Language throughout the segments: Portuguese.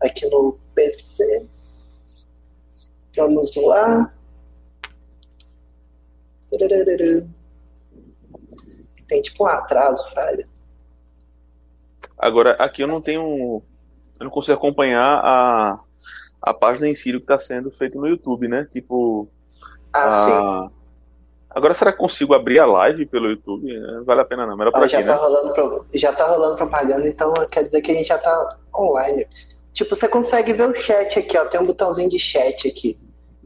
aqui no PC. Vamos lá. Tem tipo um atraso, Fraga. Agora, aqui eu não tenho. Eu não consigo acompanhar a, a página em si que está sendo feito no YouTube, né? Tipo. Ah, a... sim. Agora, será que consigo abrir a live pelo YouTube? Não vale a pena não, melhor por ah, aqui, já né? Tá rolando, já tá rolando propaganda, então quer dizer que a gente já tá online. Tipo, você consegue ver o chat aqui, ó. Tem um botãozinho de chat aqui.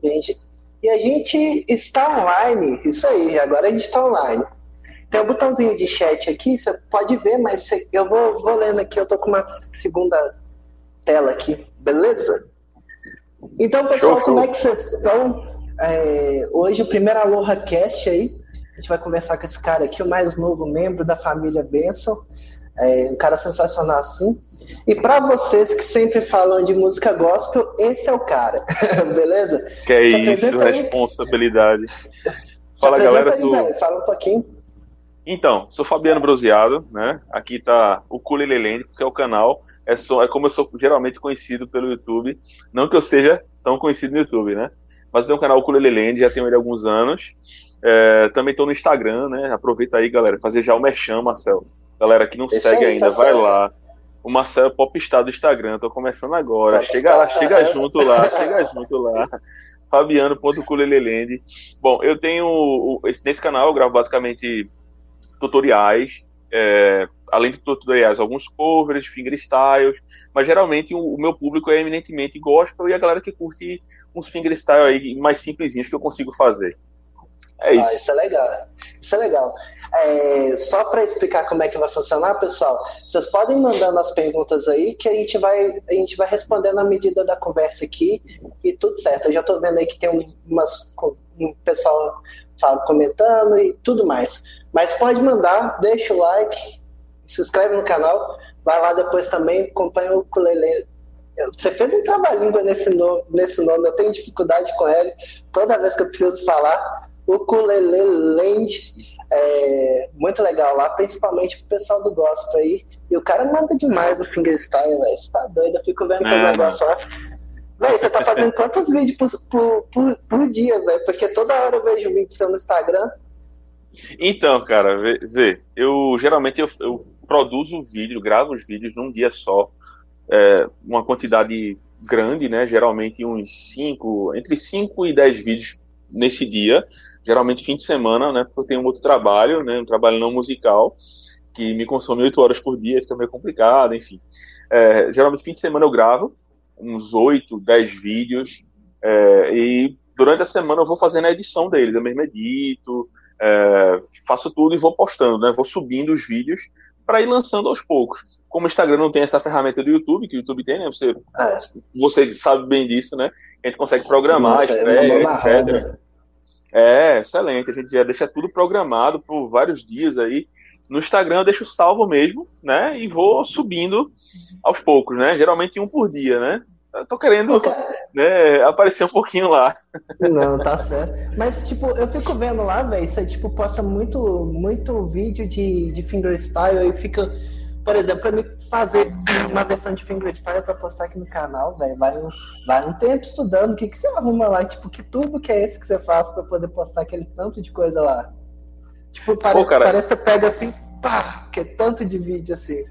Gente, e a gente está online. Isso aí, agora a gente está online. Tem um botãozinho de chat aqui, você pode ver, mas eu vou, vou lendo aqui, eu tô com uma segunda tela aqui, beleza? Então, pessoal, show, como show. é que vocês estão? É, hoje o primeiro Aloha Cast aí. A gente vai conversar com esse cara aqui, o mais novo membro da família Benson. É, um cara sensacional assim. E para vocês que sempre falam de música gospel, esse é o cara, beleza? Que é isso, responsabilidade. Fala galera, sou... fala um pouquinho. Então, sou Fabiano Broseado, né? Aqui tá o Culelelende, porque é o canal. É, só, é como eu sou geralmente conhecido pelo YouTube. Não que eu seja tão conhecido no YouTube, né? Mas tem um canal Culelelende, já tenho ele há alguns anos. É, também estou no Instagram, né? Aproveita aí, galera, fazer já o mexão, Marcel. Galera que não Esse segue aí, ainda, tá vai certo. lá. O Marcel é Popstar do Instagram, tô começando agora. Popstar, chega lá, chega junto lá, chega junto lá. Fabiano.culelelende. Bom, eu tenho. Nesse canal eu gravo basicamente tutoriais. É, além de tutoriais, alguns covers, fingerstyles, mas geralmente o, o, meu público é eminentemente gospel e a galera que curte uns fingerstyle aí mais simplesinhos que eu consigo fazer. É ah, isso. Ah, isso é legal. Isso é legal. É, só para explicar como é que vai funcionar, pessoal, vocês podem mandando as perguntas aí que a gente vai, a gente vai respondendo à medida da conversa aqui e tudo certo. Eu já estou vendo aí que tem umas, um pessoal comentando e tudo mais. Mas pode mandar, deixa o like, se inscreve no canal, vai lá depois também, acompanha o ukulele. Você fez um trabalhinho nesse nome, nesse nome, eu tenho dificuldade com ele. Toda vez que eu preciso falar, o Land é muito legal lá, principalmente pro pessoal do gospel aí. E o cara manda demais o fingerstyle, velho. Tá doido, eu fico vendo é, negócio lá. Véi, você tá fazendo quantos vídeos por, por, por, por dia, velho? Porque toda hora eu vejo vídeo seu no Instagram. Então, cara, vê, vê eu geralmente eu, eu, produzo vídeo, gravo os vídeos num dia só, é, uma quantidade grande, né? Geralmente uns 5, entre 5 e 10 vídeos nesse dia, geralmente fim de semana, né? Porque eu tenho um outro trabalho, né? Um trabalho não musical, que me consome 8 horas por dia, fica meio complicado, enfim. É, geralmente fim de semana eu gravo uns 8, 10 vídeos, é, e durante a semana eu vou fazendo a edição deles, eu mesmo edito, é, faço tudo e vou postando, né? Vou subindo os vídeos para ir lançando aos poucos. Como o Instagram não tem essa ferramenta do YouTube, que o YouTube tem, né? Você, é. você sabe bem disso, né? A gente consegue programar, estreia, etc. É, excelente. A gente já deixa tudo programado por vários dias aí. No Instagram eu deixo salvo mesmo, né? E vou subindo aos poucos, né? Geralmente um por dia, né? Eu tô querendo né, aparecer um pouquinho lá. Não, tá certo. Mas, tipo, eu fico vendo lá, velho, você, tipo, posta muito, muito vídeo de, de fingerstyle e fica, por exemplo, pra me fazer uma versão de fingerstyle pra postar aqui no canal, velho, vai, um, vai um tempo estudando. O que, que você arruma lá? Tipo, que tubo que é esse que você faz pra poder postar aquele tanto de coisa lá? Tipo, pare, Pô, parece que você pega assim, pá, que é tanto de vídeo assim.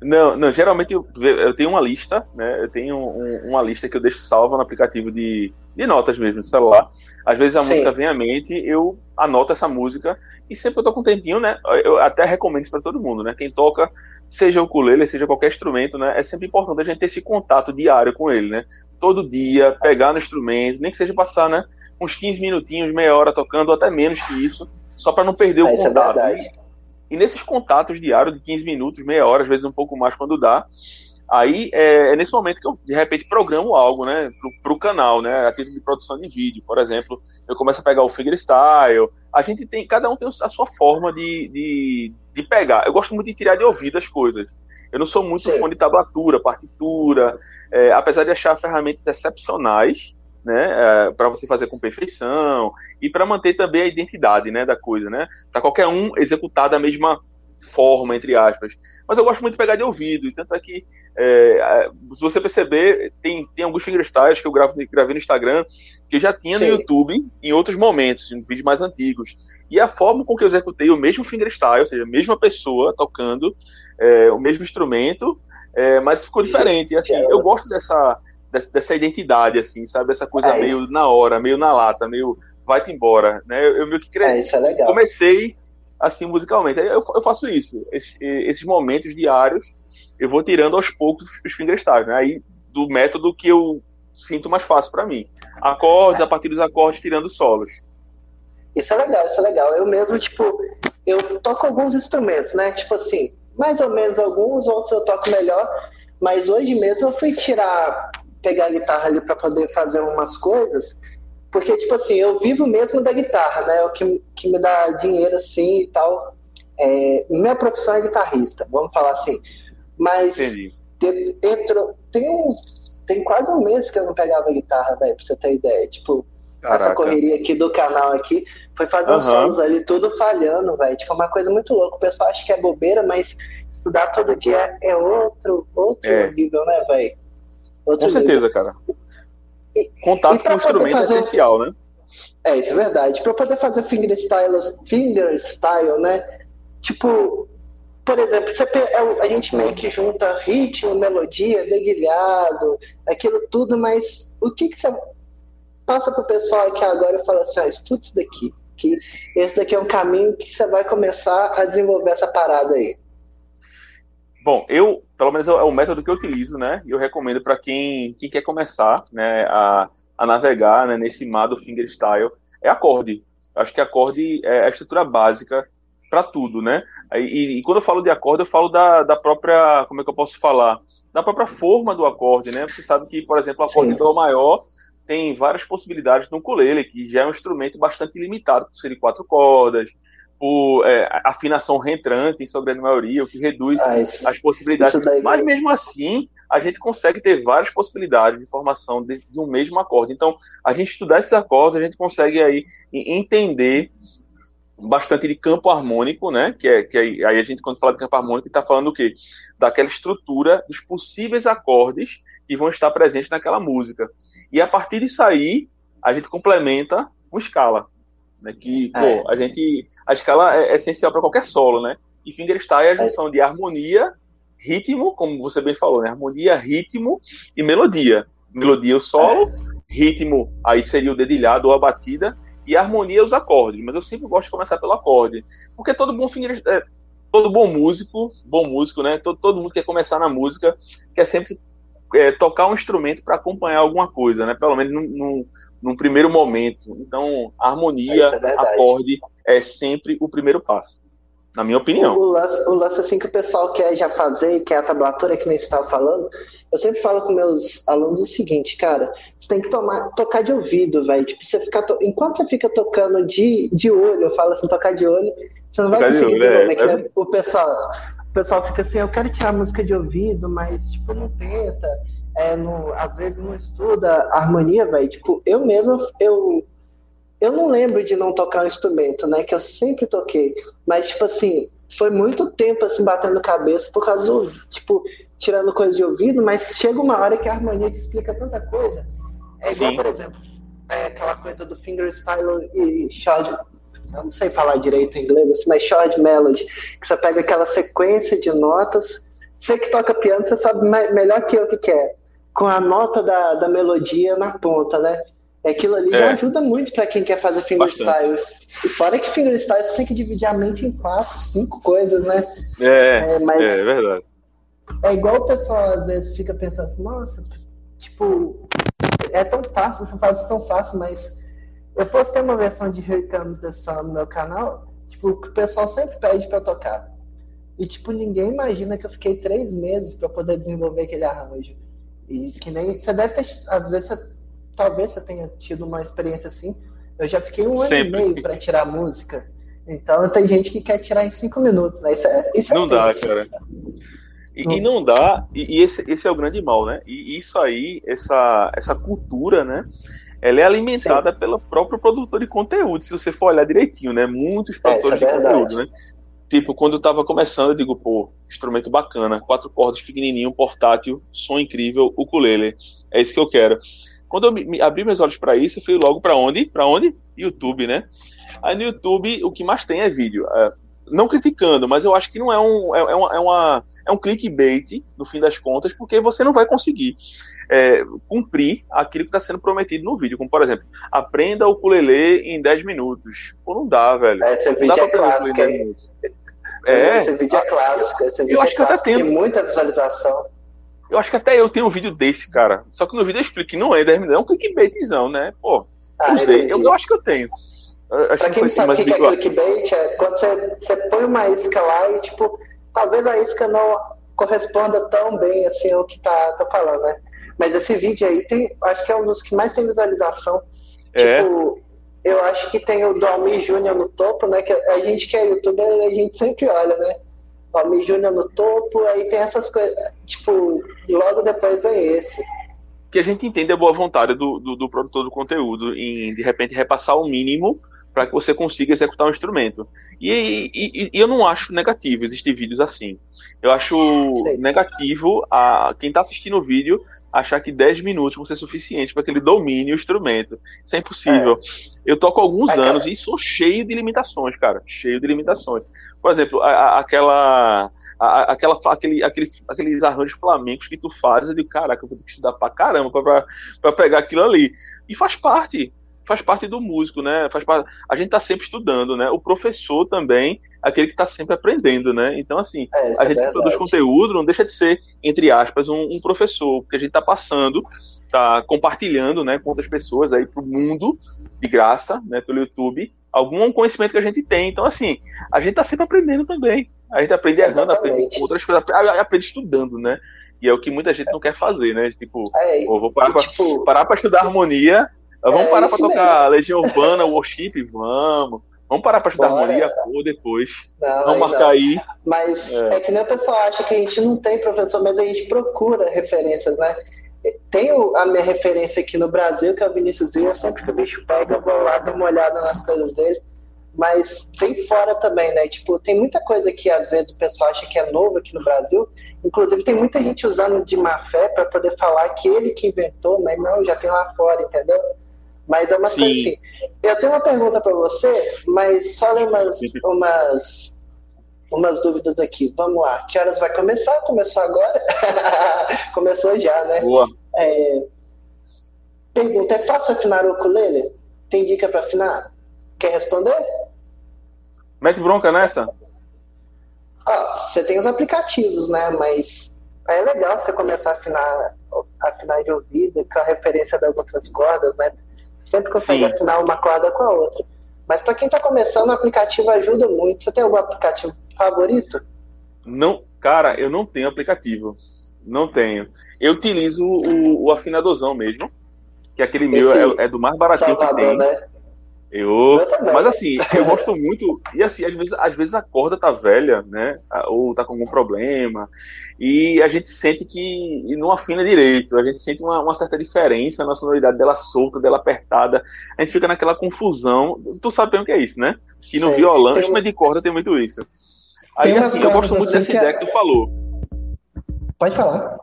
Não, não, geralmente eu, eu tenho uma lista, né? Eu tenho um, uma lista que eu deixo salva no aplicativo de, de notas mesmo, de celular. Às vezes a Sim. música vem à mente, eu anoto essa música e sempre que eu tô com um tempinho, né? Eu até recomendo isso para todo mundo, né? Quem toca, seja o ukulele, seja qualquer instrumento, né? É sempre importante a gente ter esse contato diário com ele, né? Todo dia, pegar no instrumento, nem que seja passar, né? Uns 15 minutinhos, meia hora tocando, ou até menos que isso, só para não perder o é, é contato. É e nesses contatos diários de 15 minutos, meia hora, às vezes um pouco mais quando dá, aí é, é nesse momento que eu, de repente, programo algo, né, pro, pro canal, né, a título de produção de vídeo. Por exemplo, eu começo a pegar o fingerstyle. A gente tem, cada um tem a sua forma de, de, de pegar. Eu gosto muito de tirar de ouvido as coisas. Eu não sou muito Sim. fã de tablatura, partitura, é, apesar de achar ferramentas excepcionais, né, é, para você fazer com perfeição e para manter também a identidade, né, da coisa, né, para qualquer um executar da mesma forma, entre aspas. Mas eu gosto muito de pegar de ouvido, e tanto é que, é, se você perceber, tem, tem alguns fingerstyles que eu gravo, gravei no Instagram, que eu já tinha Sim. no YouTube em outros momentos, em vídeos mais antigos. E a forma com que eu executei o mesmo fingerstyle, ou seja, a mesma pessoa tocando é, o mesmo instrumento, é, mas ficou diferente. E, assim, eu gosto dessa, dessa, dessa, identidade, assim, sabe? Essa coisa é meio na hora, meio na lata, meio vai-te embora, né? Eu, eu meio que cre... é, comecei assim musicalmente. Eu, eu faço isso. Esse, esses momentos diários, eu vou tirando aos poucos os fingerstyles, né? Aí do método que eu sinto mais fácil para mim. Acordes, a partir dos acordes, tirando solos. Isso é legal, isso é legal. Eu mesmo, tipo, eu toco alguns instrumentos, né? Tipo assim, mais ou menos alguns, outros eu toco melhor. Mas hoje mesmo eu fui tirar, pegar a guitarra ali para poder fazer umas coisas. Porque, tipo assim, eu vivo mesmo da guitarra, né? É o que, que me dá dinheiro assim e tal. É, minha profissão é guitarrista, vamos falar assim. Mas dentro, tem uns. Tem quase um mês que eu não pegava guitarra, velho, pra você ter ideia. Tipo, Caraca. essa correria aqui do canal aqui. Foi fazer uhum. uns sons ali, tudo falhando, velho. Tipo, uma coisa muito louca. O pessoal acha que é bobeira, mas estudar todo dia é outro, outro é. nível, né, velho? Com certeza, cara. Contato com o instrumento é fazer... é essencial, né? É, isso é verdade. Para poder fazer fingerstyle, fingerstyle, né? Tipo, por exemplo, você, é a gente meio que junta ritmo, melodia, dedilhado, aquilo tudo, mas o que, que você passa pro pessoal aqui agora e fala assim, ah, estuda isso daqui, que esse daqui é um caminho que você vai começar a desenvolver essa parada aí. Bom, eu, pelo menos é o método que eu utilizo, né? E eu recomendo para quem, quem quer começar, né, a, a navegar né, nesse mar do fingerstyle, é acorde. Acho que acorde é a estrutura básica para tudo, né? E, e, quando eu falo de acorde, eu falo da, da própria, como é que eu posso falar? Da própria forma do acorde, né? Você sabe que, por exemplo, o acorde Sim. do maior tem várias possibilidades no ukulele, que já é um instrumento bastante limitado, por serem quatro cordas, por é, afinação reentrante, em sua grande maioria, o que reduz ah, isso, as possibilidades. Mas mesmo assim, a gente consegue ter várias possibilidades de formação de, de, um mesmo acorde. Então, a gente estudar esses acordes, a gente consegue aí entender bastante de campo harmônico, né? Que é que aí a gente quando fala de campo harmônico está falando o quê? Daquela estrutura dos possíveis acordes que vão estar presentes naquela música. E a partir disso aí, a gente complementa com escala. Né, que, é. pô, a gente. A escala é, essencial para qualquer solo, né? E fingerstyle é a junção de harmonia, ritmo, como você bem falou, né? Harmonia, ritmo e melodia. Melodia o solo, é. ritmo aí seria o dedilhado ou a batida, e harmonia os acordes. Mas eu sempre gosto de começar pelo acorde. Porque todo bom finger, é, todo bom músico, bom músico, né? Todo, todo mundo quer começar na música, quer sempre é, tocar um instrumento para acompanhar alguma coisa, né? Pelo menos num, num primeiro momento. Então, harmonia, é acorde é sempre o primeiro passo, na minha opinião. O lance, o lance assim que o pessoal quer já fazer, que é a tablatura que nem você estava falando, eu sempre falo com meus alunos o seguinte, cara, você tem que tomar, tocar de ouvido, velho. Tipo, você ficar to... enquanto você fica tocando de, de olho, eu falo assim, tocar de olho, você não vai tocar conseguir de olho, desenvolver. É, é... O pessoal, o pessoal fica assim, eu quero tirar música de ouvido, mas tipo, não tenta é, no, às vezes não estuda harmonia, velho. Tipo, eu mesmo, eu, eu não lembro de não tocar um instrumento, né? Que eu sempre toquei. Mas, tipo assim, foi muito tempo assim, batendo cabeça por causa do, tipo, tirando coisa de ouvido, mas chega uma hora que a harmonia te explica tanta coisa. É igual, Sim. por exemplo, é aquela coisa do fingerstyle e short, eu não sei falar direito em inglês, assim, mas short melody, que você pega aquela sequência de notas, você que toca piano, você sabe melhor que eu o que, que é com a nota da, da melodia na ponta, né? Aquilo ali é. já ajuda muito para quem quer fazer fingerstyle. E fora que fingerstyle você tem que dividir a mente em quatro, cinco coisas, né? É, é, mas é verdade. É igual o pessoal às vezes fica pensando assim, nossa, tipo, é tão fácil, você faz isso tão fácil, mas eu postei uma versão de Here Comes the Sun no meu canal, tipo, que o pessoal sempre pede para tocar. E, tipo, ninguém imagina que eu fiquei três meses para poder desenvolver aquele arranjo. E que nem. Você deve ter. Às vezes, você, talvez você tenha tido uma experiência assim. Eu já fiquei um Sempre. ano e meio para tirar música. Então tem gente que quer tirar em cinco minutos, né? Isso é, isso é não dá, cara. E não, e não dá, e, e, esse, esse é o grande mal, né? E isso aí, essa, essa cultura, né? Ela é alimentada Sim. pelo próprio produtor de conteúdo, se você for olhar direitinho, né? Muitos é, produtores é, de conteúdo, né? Tipo, quando eu tava começando, eu digo, pô, instrumento bacana, quatro cordas, pequenininho, portátil, som incrível, ukulele. É isso que eu quero. Quando eu me, abri meus olhos para isso, eu fui logo para onde? Para onde? YouTube, né? Aí no YouTube, o que mais tem é vídeo. É, não criticando, mas eu acho que não é um, é, é, uma, é, uma, é um clickbait, no fim das contas, porque você não vai conseguir é, cumprir aquilo que está sendo prometido no vídeo. Como, por exemplo, aprenda o ukulele em 10 minutos. Pô, não dá, velho. Esse não vídeo é clássico. É, esse vídeo é clássico. Esse vídeo eu é acho que até tenho. Tem muita visualização. Eu acho que até eu tenho um vídeo desse, cara. Só que no vídeo eu explico que não é 10 minutos, é um clickbaitzão, né? Pô, Ah, eu, sei. entendi. Eu, eu acho que eu tenho. Acho Pra que quem não sabe o que é clickbait, é quando você, você põe uma isca lá e, tipo, talvez a isca não corresponda tão bem assim ao que tá, tá falando, né? Mas esse vídeo aí tem, acho que é um dos que mais tem visualização. É. Tipo, eu acho que tem o do Almir Júnior no topo, né? Que a gente que é youtuber, a gente sempre olha, né? O Almir Júnior no topo, aí tem essas coisas. Tipo, logo depois vem esse. que a gente entende a boa vontade do, do, do produtor do conteúdo em, de repente, repassar o mínimo para que você consiga executar um instrumento. E, e- e eu não acho negativo existir vídeos assim. Eu acho Sim. negativo a quem está assistindo o vídeo achar que 10 minutos vão ser suficiente para que ele domine o instrumento. Isso é impossível. Eu toco há alguns É, cara. anos e sou cheio de limitações, cara. Cheio de limitações. Por exemplo, a- a- aquela, a- aquela, aquele, aquele, aqueles arranjos flamencos que tu faz, eu digo, caraca, eu vou ter que estudar pra caramba pra, pra, pra pegar aquilo ali. E faz parte, faz parte do músico, né? Faz parte, a gente tá sempre estudando, né? O professor também, aquele que tá sempre aprendendo, né? Então, assim, É, a é gente que produz conteúdo não deixa de ser, entre aspas, um, um professor, porque a gente tá passando, tá compartilhando, né, com outras pessoas aí pro mundo, de graça, né, pelo YouTube, algum conhecimento que a gente tem. Então, assim, a gente tá sempre aprendendo também. A gente aprende errando, aprende com outras coisas, aprende, estudando, né? E é o que muita gente não quer fazer, né? Tipo, É, vou parar pra, tipo, parar pra estudar harmonia, vamos É parar pra tocar Legião Urbana, Worship, vamos. Vamos parar pra estudar harmonia, pô, depois. não, Vamos marcar não. aí. Mas É. é. que nem o pessoal acha que a gente não tem professor, mas a gente procura referências, né? Tem a minha referência aqui no Brasil, que é o Vinícius Villa, sempre que o bicho pega, eu vou lá dar uma olhada nas coisas dele. Mas tem fora também, né? Tipo, tem muita coisa que às vezes o pessoal acha que é novo aqui no Brasil. Inclusive, tem muita gente usando de má fé para poder falar que ele que inventou, mas não, já tem lá fora, entendeu? Mas é uma Sim. coisa assim. Eu tenho uma pergunta para você, mas só ler umas, umas, umas dúvidas aqui. Vamos lá. Que horas vai começar? Começou agora? Começou já, né? Boa. É, Pergunta: é fácil afinar o ukulele? Tem dica para afinar? Quer responder? Mete bronca nessa? Ó, você tem os aplicativos, né? Mas é legal você começar a afinar, afinar de ouvido com a referência das outras cordas, né? Sempre consegue Sim. afinar uma corda com a outra. Mas para quem está começando, o aplicativo ajuda muito. Você tem algum aplicativo favorito? Não, cara, eu não tenho aplicativo. Não tenho. Eu utilizo o, o afinadorzão mesmo, que aquele meu Esse é, é do mais baratinho que Salvador, tem. né? Eu, Eu também. mas assim, eu gosto muito. E assim, às vezes, às vezes a corda tá velha, né? Ou tá com algum problema. E a gente sente que não afina direito. A gente sente uma, uma certa diferença na sonoridade dela solta, dela apertada. A gente fica naquela confusão. Tu sabe bem o que é isso, né? Que no Sei. violão, Tem instrumento de corda tem muito isso. Aí Tem assim, eu gosto muito assim dessa que ideia é- que tu falou. Pode falar.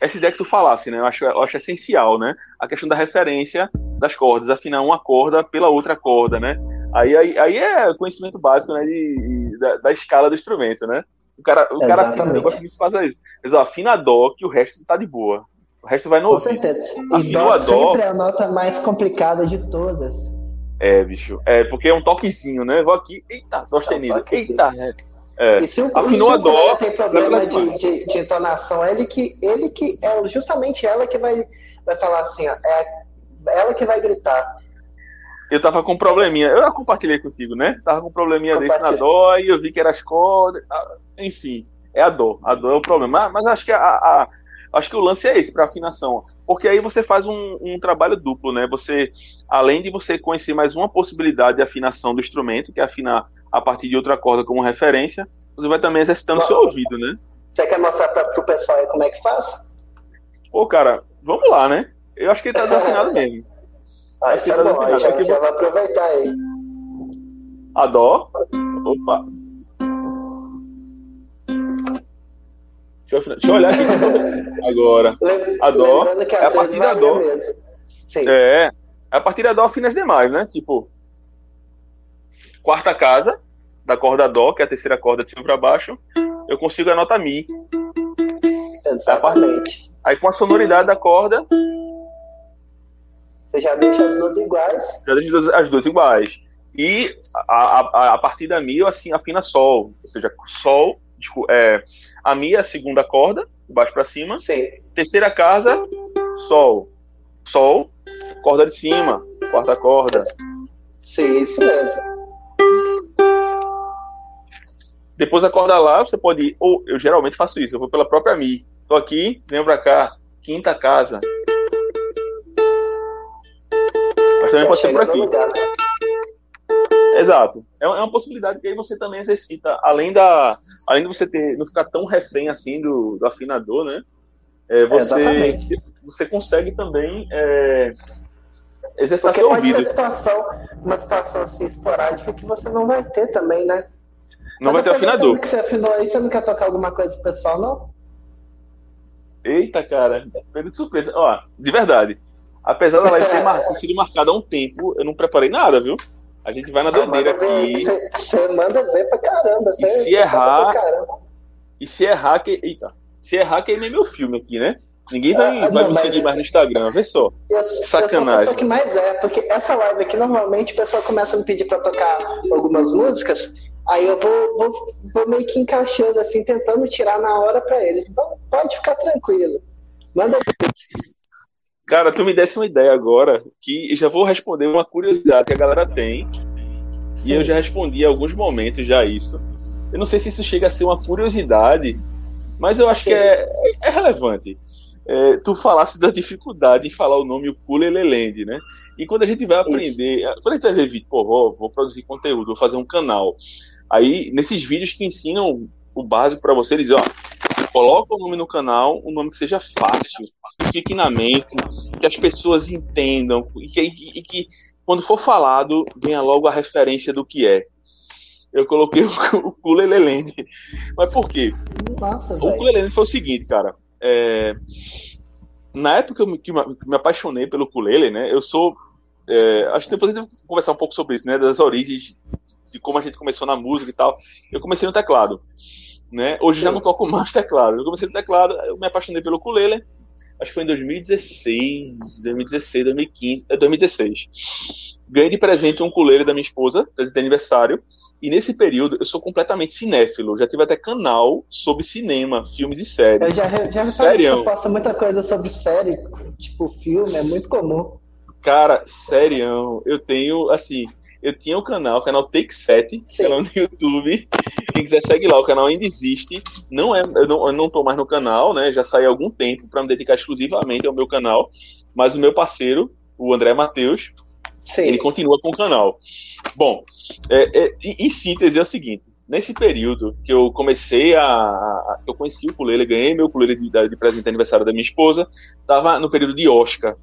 essa ideia que tu falasse, né? Eu acho, eu acho essencial, né? A questão da referência das cordas, afinar uma corda pela outra corda, né? Aí, aí, aí é conhecimento básico, né? De, de- da, da escala do instrumento, né? O cara, o cara afina, eu gosto muito de fazer isso. Mas ó, afina a dó, que o resto tá de boa. O resto vai no Com ouvido. certeza. E dó a dó. sempre é a nota mais complicada de todas. É, bicho. É, porque é um toquezinho, né? Vou aqui, eita, dó sustenido. toquezinho. Eita, né? É. E se o, Afinou se a o dó, tem problema de, de, de entonação, é ele que, ele que é justamente ela que vai, vai falar assim, ó, é ela que vai gritar. Eu tava com um probleminha. Eu compartilhei contigo, né? Tava com um probleminha desse na dó e eu vi que era as cordas. ah, Enfim, é a dó. A dó é o problema. Mas, acho que a, a- acho que o lance é esse para afinação, porque aí você faz um, um trabalho duplo, né? Você, além de você conhecer mais uma possibilidade de afinação do instrumento, que é afinar a partir de outra corda como referência, você vai também exercitando o seu ouvido, né? Você quer mostrar para pro pessoal aí como é que faz? Pô, cara, vamos lá, né? Eu acho que ele tá desafinado mesmo. Ah, acho que ele tá bom, desafinado. Já, Aqui, já vou... aproveitar aí. A dó. Opa. Deixa eu, deixa eu olhar aqui agora. A dó. É a partir da dó. É, é. A partir da dó afina as demais, né? Tipo. Quarta casa, da corda dó, que é a terceira corda de cima para baixo, eu consigo a nota mi. Exatamente. Aí com a sonoridade da corda, você já deixa as duas iguais. Já deixa as duas iguais. E a, a, a partir da Mi eu assim, afina Sol. Ou seja, Sol, é, a Mi é a segunda corda, de baixo para cima. Sim. Terceira casa, Sol. Sol, corda de cima, quarta corda. Sim, isso mesmo. Depois acorda lá, você pode ir, ou eu geralmente faço isso, eu vou pela própria Mi. Tô aqui, venho pra cá, quinta casa. Mas também pode ser por aqui. Lugar, né? Exato. É, é uma possibilidade que aí você também exercita, além da. Além de você ter, não ficar tão refém assim do, do afinador, né? É, você, é, você consegue também é, exercitar Porque seu pode ouvido. Ser situação, uma situação assim esporádica que você não vai ter também, né? Não Mas vai ter afinador. que você afinou aí, você não quer tocar alguma coisa pro pessoal, não? Eita, cara, pego de surpresa. Ó, de verdade. Apesar da live ter, mar... ter sido marcada há um tempo, eu não preparei nada, viu? A gente vai na doideira aqui. Você manda ver pra caramba. E se errar. E se errar, que. Eita. Se errar, queimei meu filme aqui, né? Ninguém vai, ah, vai não, me seguir mais no Instagram, vê só. Eu, Sacanagem. Eu sou a que mais é, porque essa live aqui, normalmente, o pessoal começa a me pedir pra tocar algumas músicas. Aí eu vou, vou, vou meio que encaixando, assim, tentando tirar na hora para eles. Então, pode ficar tranquilo. Manda. Cara, tu me desse uma ideia agora, que já vou responder uma curiosidade que a galera tem. E eu já respondi em alguns momentos já isso. Eu não sei se isso chega a ser uma curiosidade, mas eu acho que é, é relevante. É, tu falasse da dificuldade em falar o nome Ukulele né? E quando a gente vai aprender, isso. quando a gente vai ver vídeo, pô, vou, vou produzir conteúdo, vou fazer um canal. Aí, nesses vídeos que ensinam o básico para você, eles ó, coloca o nome no canal, um nome que seja fácil, que fique na mente, que as pessoas entendam e que, e que quando for falado venha logo a referência do que é. Eu coloquei o, Kulelelende. Mas por quê? Nossa, o Kulelelende foi o seguinte, cara. É, na época que eu me, que me apaixonei pelo ukulele, né? Eu sou é, acho que depois a gente vai conversar um pouco sobre isso, né? Das origens de como a gente começou na música e tal. Eu comecei no teclado, né? Hoje já não toco mais teclado. Eu comecei no teclado, eu me apaixonei pelo ukulele. Acho que foi em 2016, 2016, 2015, 2016. Ganhei de presente um ukulele da minha esposa, presente de aniversário. E nesse período eu sou completamente cinéfilo. Já tive até canal sobre cinema, filmes e séries. Eu já, já me posto muita coisa sobre série, tipo filme, é muito comum. Cara, sério, eu tenho, assim, eu tinha o um canal, o canal Take 7, Sim. canal no YouTube. Quem quiser segue lá, o canal ainda existe. Não é, eu não, eu não tô mais no canal, né? Já saí há algum tempo para me dedicar exclusivamente ao meu canal. Mas o meu parceiro, o André Matheus, ele continua com o canal. Bom, é, é, em síntese é o seguinte: nesse período que eu comecei a, a eu conheci o ukulele, ganhei meu ukulele de, de presente de aniversário da minha esposa, estava no período de Oscar.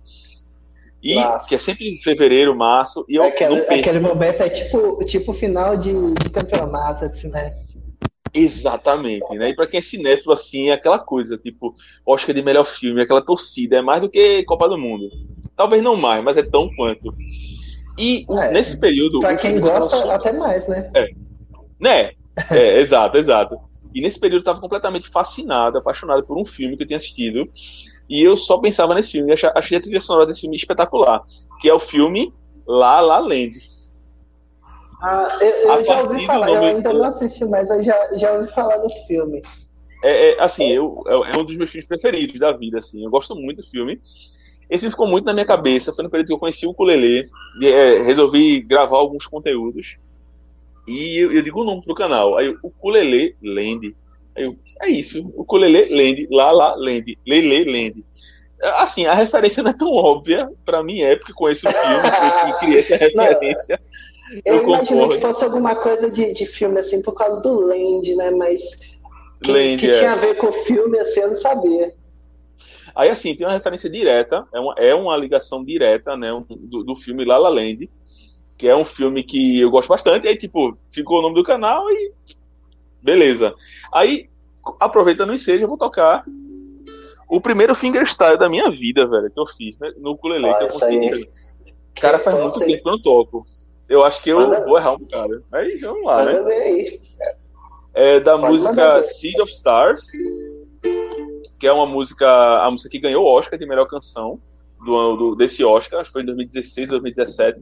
E Nossa. que é sempre em fevereiro, março. E aquele, aquele momento é tipo, tipo final de, de campeonato, assim, né? Exatamente, né? E para quem é cinéfilo, assim, é aquela coisa, tipo, Oscar de melhor filme, aquela torcida, é mais do que Copa do Mundo. Talvez não mais, mas é tão quanto. E é, nesse período. Pra quem gosta, até mais, né? É. Né? É, exato, exato. E nesse período eu tava completamente fascinado, apaixonado por um filme que eu tinha assistido e eu só pensava nesse filme. Achei, achei a trilha sonora desse filme espetacular. Que é o filme La La Land. Ah, eu, eu já ouvi falar, eu ainda não assisti, mas eu já, já ouvi falar desse filme. É, é assim, eu, é, é um dos meus filmes preferidos da vida, assim. Eu gosto muito do filme. Esse ficou muito na minha cabeça. Foi no período que eu conheci o ukulele. É, resolvi gravar alguns conteúdos. E eu, eu digo o nome pro canal. Aí, o ukulele Land. Eu, é isso. O ukulele Land, lá, lá, Land, Lele, Land. Assim, a referência não é tão óbvia, para mim é, porque conheço o filme, criei essa referência. Não, eu, eu imaginei que fosse alguma coisa de, de filme, assim, por causa do Land, né? Mas que, Land, que é. tinha a ver com o filme, assim, eu não sabia. Aí, assim, tem uma referência direta, é uma, é uma ligação direta, né, do, do filme La La Land, que é um filme que eu gosto bastante, aí, tipo, ficou o nome do canal e beleza. Aí, aproveitando o ensejo, eu vou tocar o primeiro fingerstyle da minha vida, velho, que eu fiz né, no ukulele, ah, que eu consegui. Cara, faz muito tempo que eu não toco. Eu acho que eu Manda vou errar um cara. Aí vamos lá, Manda né? É da Pode música Seed of Stars, que é uma música, a música que ganhou o Oscar de melhor canção do, do desse Oscar, acho que foi em 2016, 2017.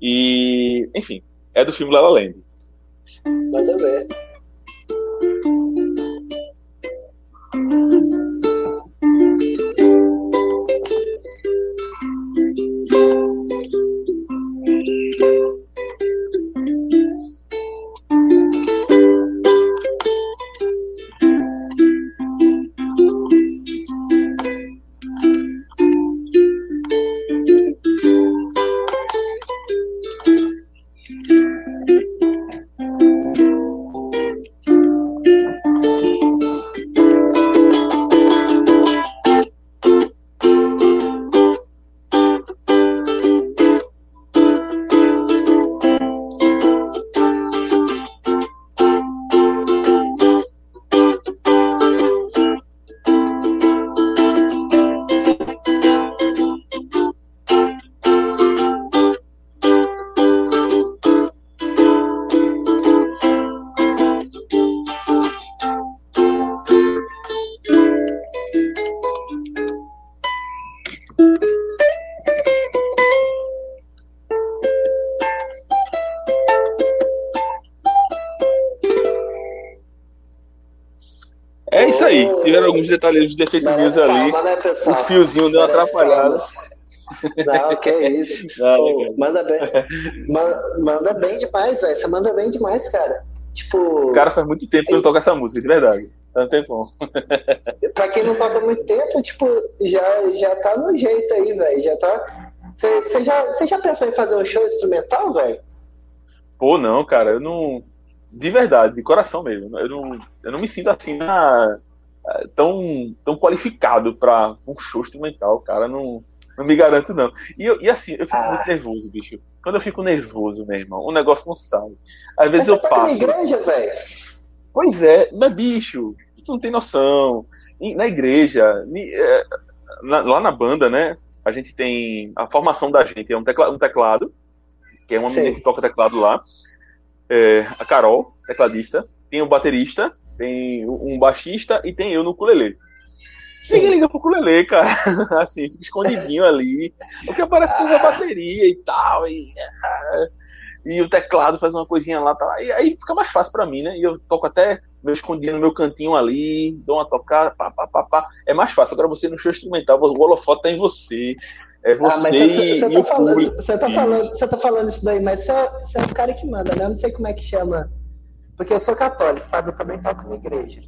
E, enfim, é do filme La La Land. Manda ver. Detalhes, defeitos ali. Né, o fiozinho deu uma atrapalhada. Não, que isso. Não, Pô, manda bem. Manda, manda bem demais, velho. Você manda bem demais, cara. Tipo. Cara, faz muito tempo que eu não toco essa música, de verdade. Faz um tempão. pra quem não toca muito tempo, tipo, já, já tá no jeito aí, velho. Já tá. Você já, já pensou em fazer um show instrumental, velho? Pô, não, cara, eu não. De verdade, de coração mesmo. Eu não, eu não me sinto assim na tão, tão qualificado para um show instrumental, cara, não, não me garanto não. E, eu, e assim, eu fico ah. muito nervoso, bicho. Quando eu fico nervoso, meu irmão, o negócio não sai. Às vezes eu tá passo. Na igreja, velho. Pois é, mas bicho, tu não tem noção. Na igreja, é, lá na banda, né? A gente tem a formação da gente é um teclado, um teclado que é uma menina que toca teclado lá. É, a Carol, tecladista, tem o baterista tem um baixista e tem eu no ukulele. Ninguém liga pro ukulele, cara. Assim, fica escondidinho ali. O que aparece com a bateria e tal. E, e o teclado faz uma coisinha lá. Tá, e aí fica mais fácil para mim, né? E eu toco até meu escondido no meu cantinho ali, dou uma tocada, pá, pá, pá, pá. É mais fácil. Agora você no show instrumental, o holofote tá em você. É você, ah, e, você, tá o falando, Você tá, falando, você tá falando isso daí, mas você é, você é o cara que manda, né? Eu não sei como é que chama porque eu sou católico, sabe? Eu também toco na igreja.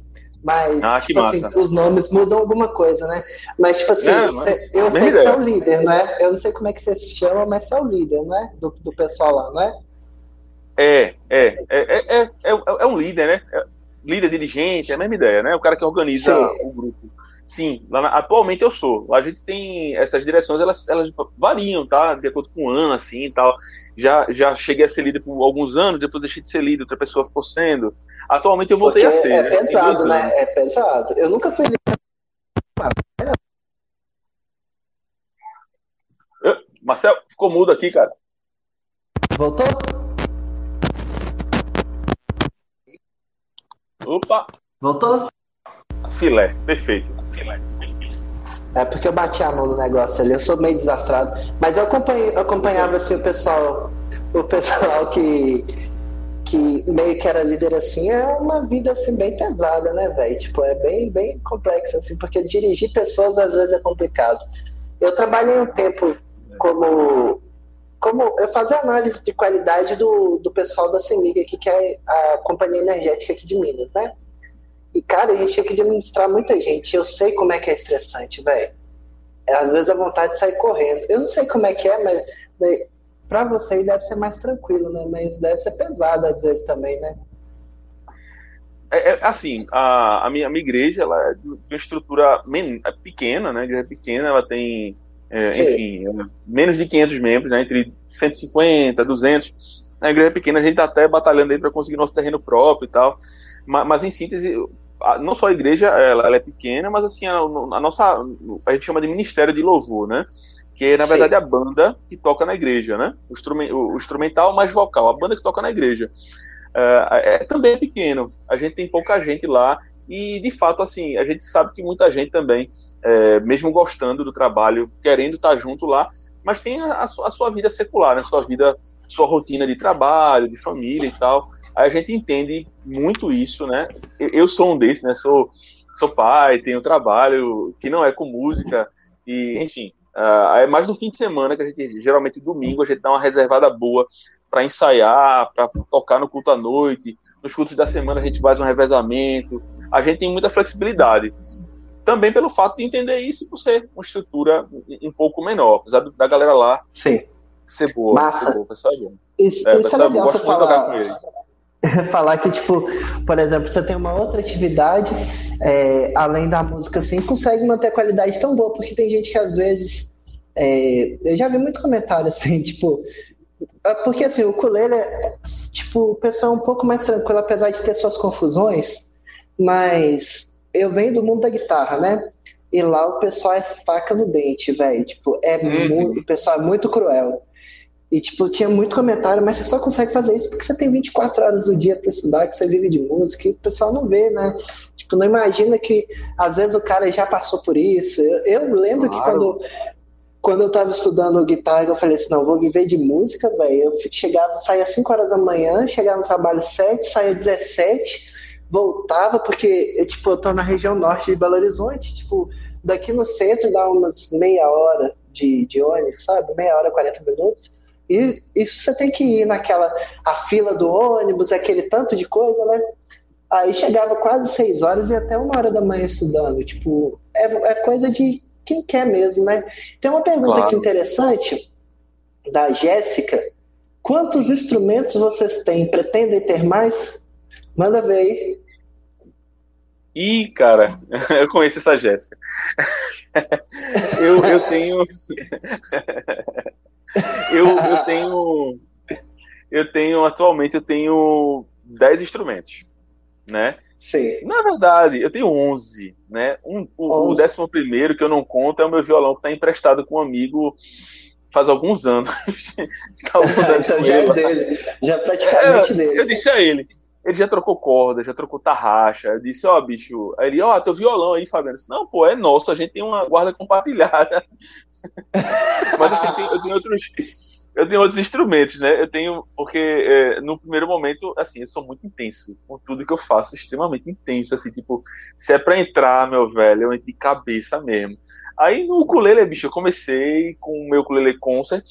Mas, ah, tipo assim, os nomes mudam alguma coisa, né? Mas, tipo assim, é, mas... eu sei que você é o líder, não é? Eu não sei como é que você se chama, mas você é o líder, não é? Do, do pessoal lá, não é? É, é, é, é, é, é um líder, né? líder, dirigente, é a mesma ideia, né? O cara que organiza Sim. o grupo. Sim, na, atualmente eu sou. A gente tem essas direções, elas, elas variam, tá? De acordo com o ano, assim e tal já, já cheguei a ser líder por alguns anos, depois deixei de ser líder, outra pessoa ficou sendo. Atualmente eu voltei Porque a ser. É né? pesado, né? É pesado. Eu nunca fui líder. Marcel, ficou mudo aqui, cara. Voltou? Opa! Voltou? Filé, perfeito. Filé. É porque eu bati a mão no negócio ali, eu sou meio desastrado. Mas eu acompanhei, acompanhava assim, o pessoal, o pessoal que, que meio que era líder assim, é uma vida assim bem pesada, né, velho? Tipo, é bem, bem complexo, assim, porque dirigir pessoas às vezes é complicado. Eu trabalhei um tempo como. como eu fazia análise de qualidade do, do pessoal da CEMIG aqui, que é a companhia energética aqui de Minas, né? E, cara, a gente tinha que administrar muita gente. Eu sei como é que é estressante, velho. Às vezes a vontade de sair correndo. Eu não sei como é que é, mas, mas para você deve ser mais tranquilo, né? Mas deve ser pesado às vezes também, né? É, é, assim, a, a, minha, a minha igreja ela é de uma estrutura men, é pequena, né? A igreja é pequena, ela tem, é, enfim, é, menos de 500 membros, né? entre 150, 200. A igreja é pequena, a gente está até batalhando aí para conseguir nosso terreno próprio e tal. Mas, mas, em síntese, não só a igreja, ela, ela é pequena, mas assim, a, a, nossa, a gente chama de ministério de louvor, né? Que é, na verdade, Sim. a banda que toca na igreja, né? O, instrument, o, instrumental mais vocal, a banda que toca na igreja. É, é, também é pequeno, a gente tem pouca gente lá, e, de fato, assim, a gente sabe que muita gente também, é, mesmo gostando do trabalho, querendo estar junto lá, mas tem a, a sua vida secular, né? Sua vida, sua rotina de trabalho, de família e tal. Aí a gente entende muito isso, né? Eu sou um desses, né? Sou, sou pai, tenho trabalho que não é com música, e enfim. Uh, é mais no fim de semana que a gente, geralmente domingo, a gente dá uma reservada boa para ensaiar, para tocar no culto à noite. Nos cultos da semana a gente faz um revezamento. A gente tem muita flexibilidade. Também pelo fato de entender isso por ser uma estrutura um pouco menor, apesar da galera lá Sim. ser boa. Massa. Ser boa, pessoal é bom. Isso é, isso é legal você falar. falar que, tipo, por exemplo, você tem uma outra atividade, é, além da música, assim, consegue manter a qualidade tão boa, porque tem gente que às vezes. É, eu já vi muito comentário assim, tipo. É porque assim, o ukulele, é, tipo, o pessoal é um pouco mais tranquilo, apesar de ter suas confusões, mas eu venho do mundo da guitarra, né? E lá o pessoal é faca no dente, velho. Tipo, é uhum. muito, o pessoal é muito cruel. E, tipo, tinha muito comentário, mas você só consegue fazer isso porque você tem 24 horas do dia para estudar, que você vive de música, e o pessoal não vê, né? Tipo, não imagina que às vezes o cara já passou por isso. Eu, eu lembro claro. que quando, quando eu tava estudando guitarra, eu falei assim, não, vou viver de música, velho. Eu chegava, saía 5 horas da manhã, chegava no trabalho 7, saía 17, voltava, porque eu, tipo, eu tô na região norte de Belo Horizonte, tipo, daqui no centro dá umas meia hora de, de ônibus, sabe? Meia hora, 40 minutos. E isso você tem que ir naquela a fila do ônibus, aquele tanto de coisa, né? Aí chegava quase seis horas e até uma hora da manhã estudando. Tipo, é, é coisa de quem quer mesmo, né? Tem uma pergunta claro. aqui interessante da Jéssica. Quantos instrumentos vocês têm? Pretendem ter mais? Manda ver aí. Ih, cara, eu conheço essa Jéssica. eu, eu tenho. eu, eu tenho. Eu tenho, atualmente, eu tenho 10 instrumentos, né? Sim. Na verdade, eu tenho 11, né? Um, o, 11. o décimo primeiro, que eu não conto, é o meu violão que está emprestado com um amigo faz alguns anos. alguns anos então já é dele, já praticamente é, dele. Eu disse a ele, ele já trocou corda, já trocou tarraxa. Eu disse, ó, oh, bicho. Aí ele, ó, oh, teu violão aí, Fabiano. Eu disse, não, pô, é nosso, a gente tem uma guarda compartilhada. Mas assim, eu tenho, outros. Eu tenho outros instrumentos, né? Eu tenho, porque é, no primeiro momento, assim, eu sou muito intenso com tudo que eu faço, extremamente intenso, assim, tipo, se é pra entrar, meu velho, eu entro de cabeça mesmo. Aí no ukulele, bicho, eu comecei com o meu ukulele concert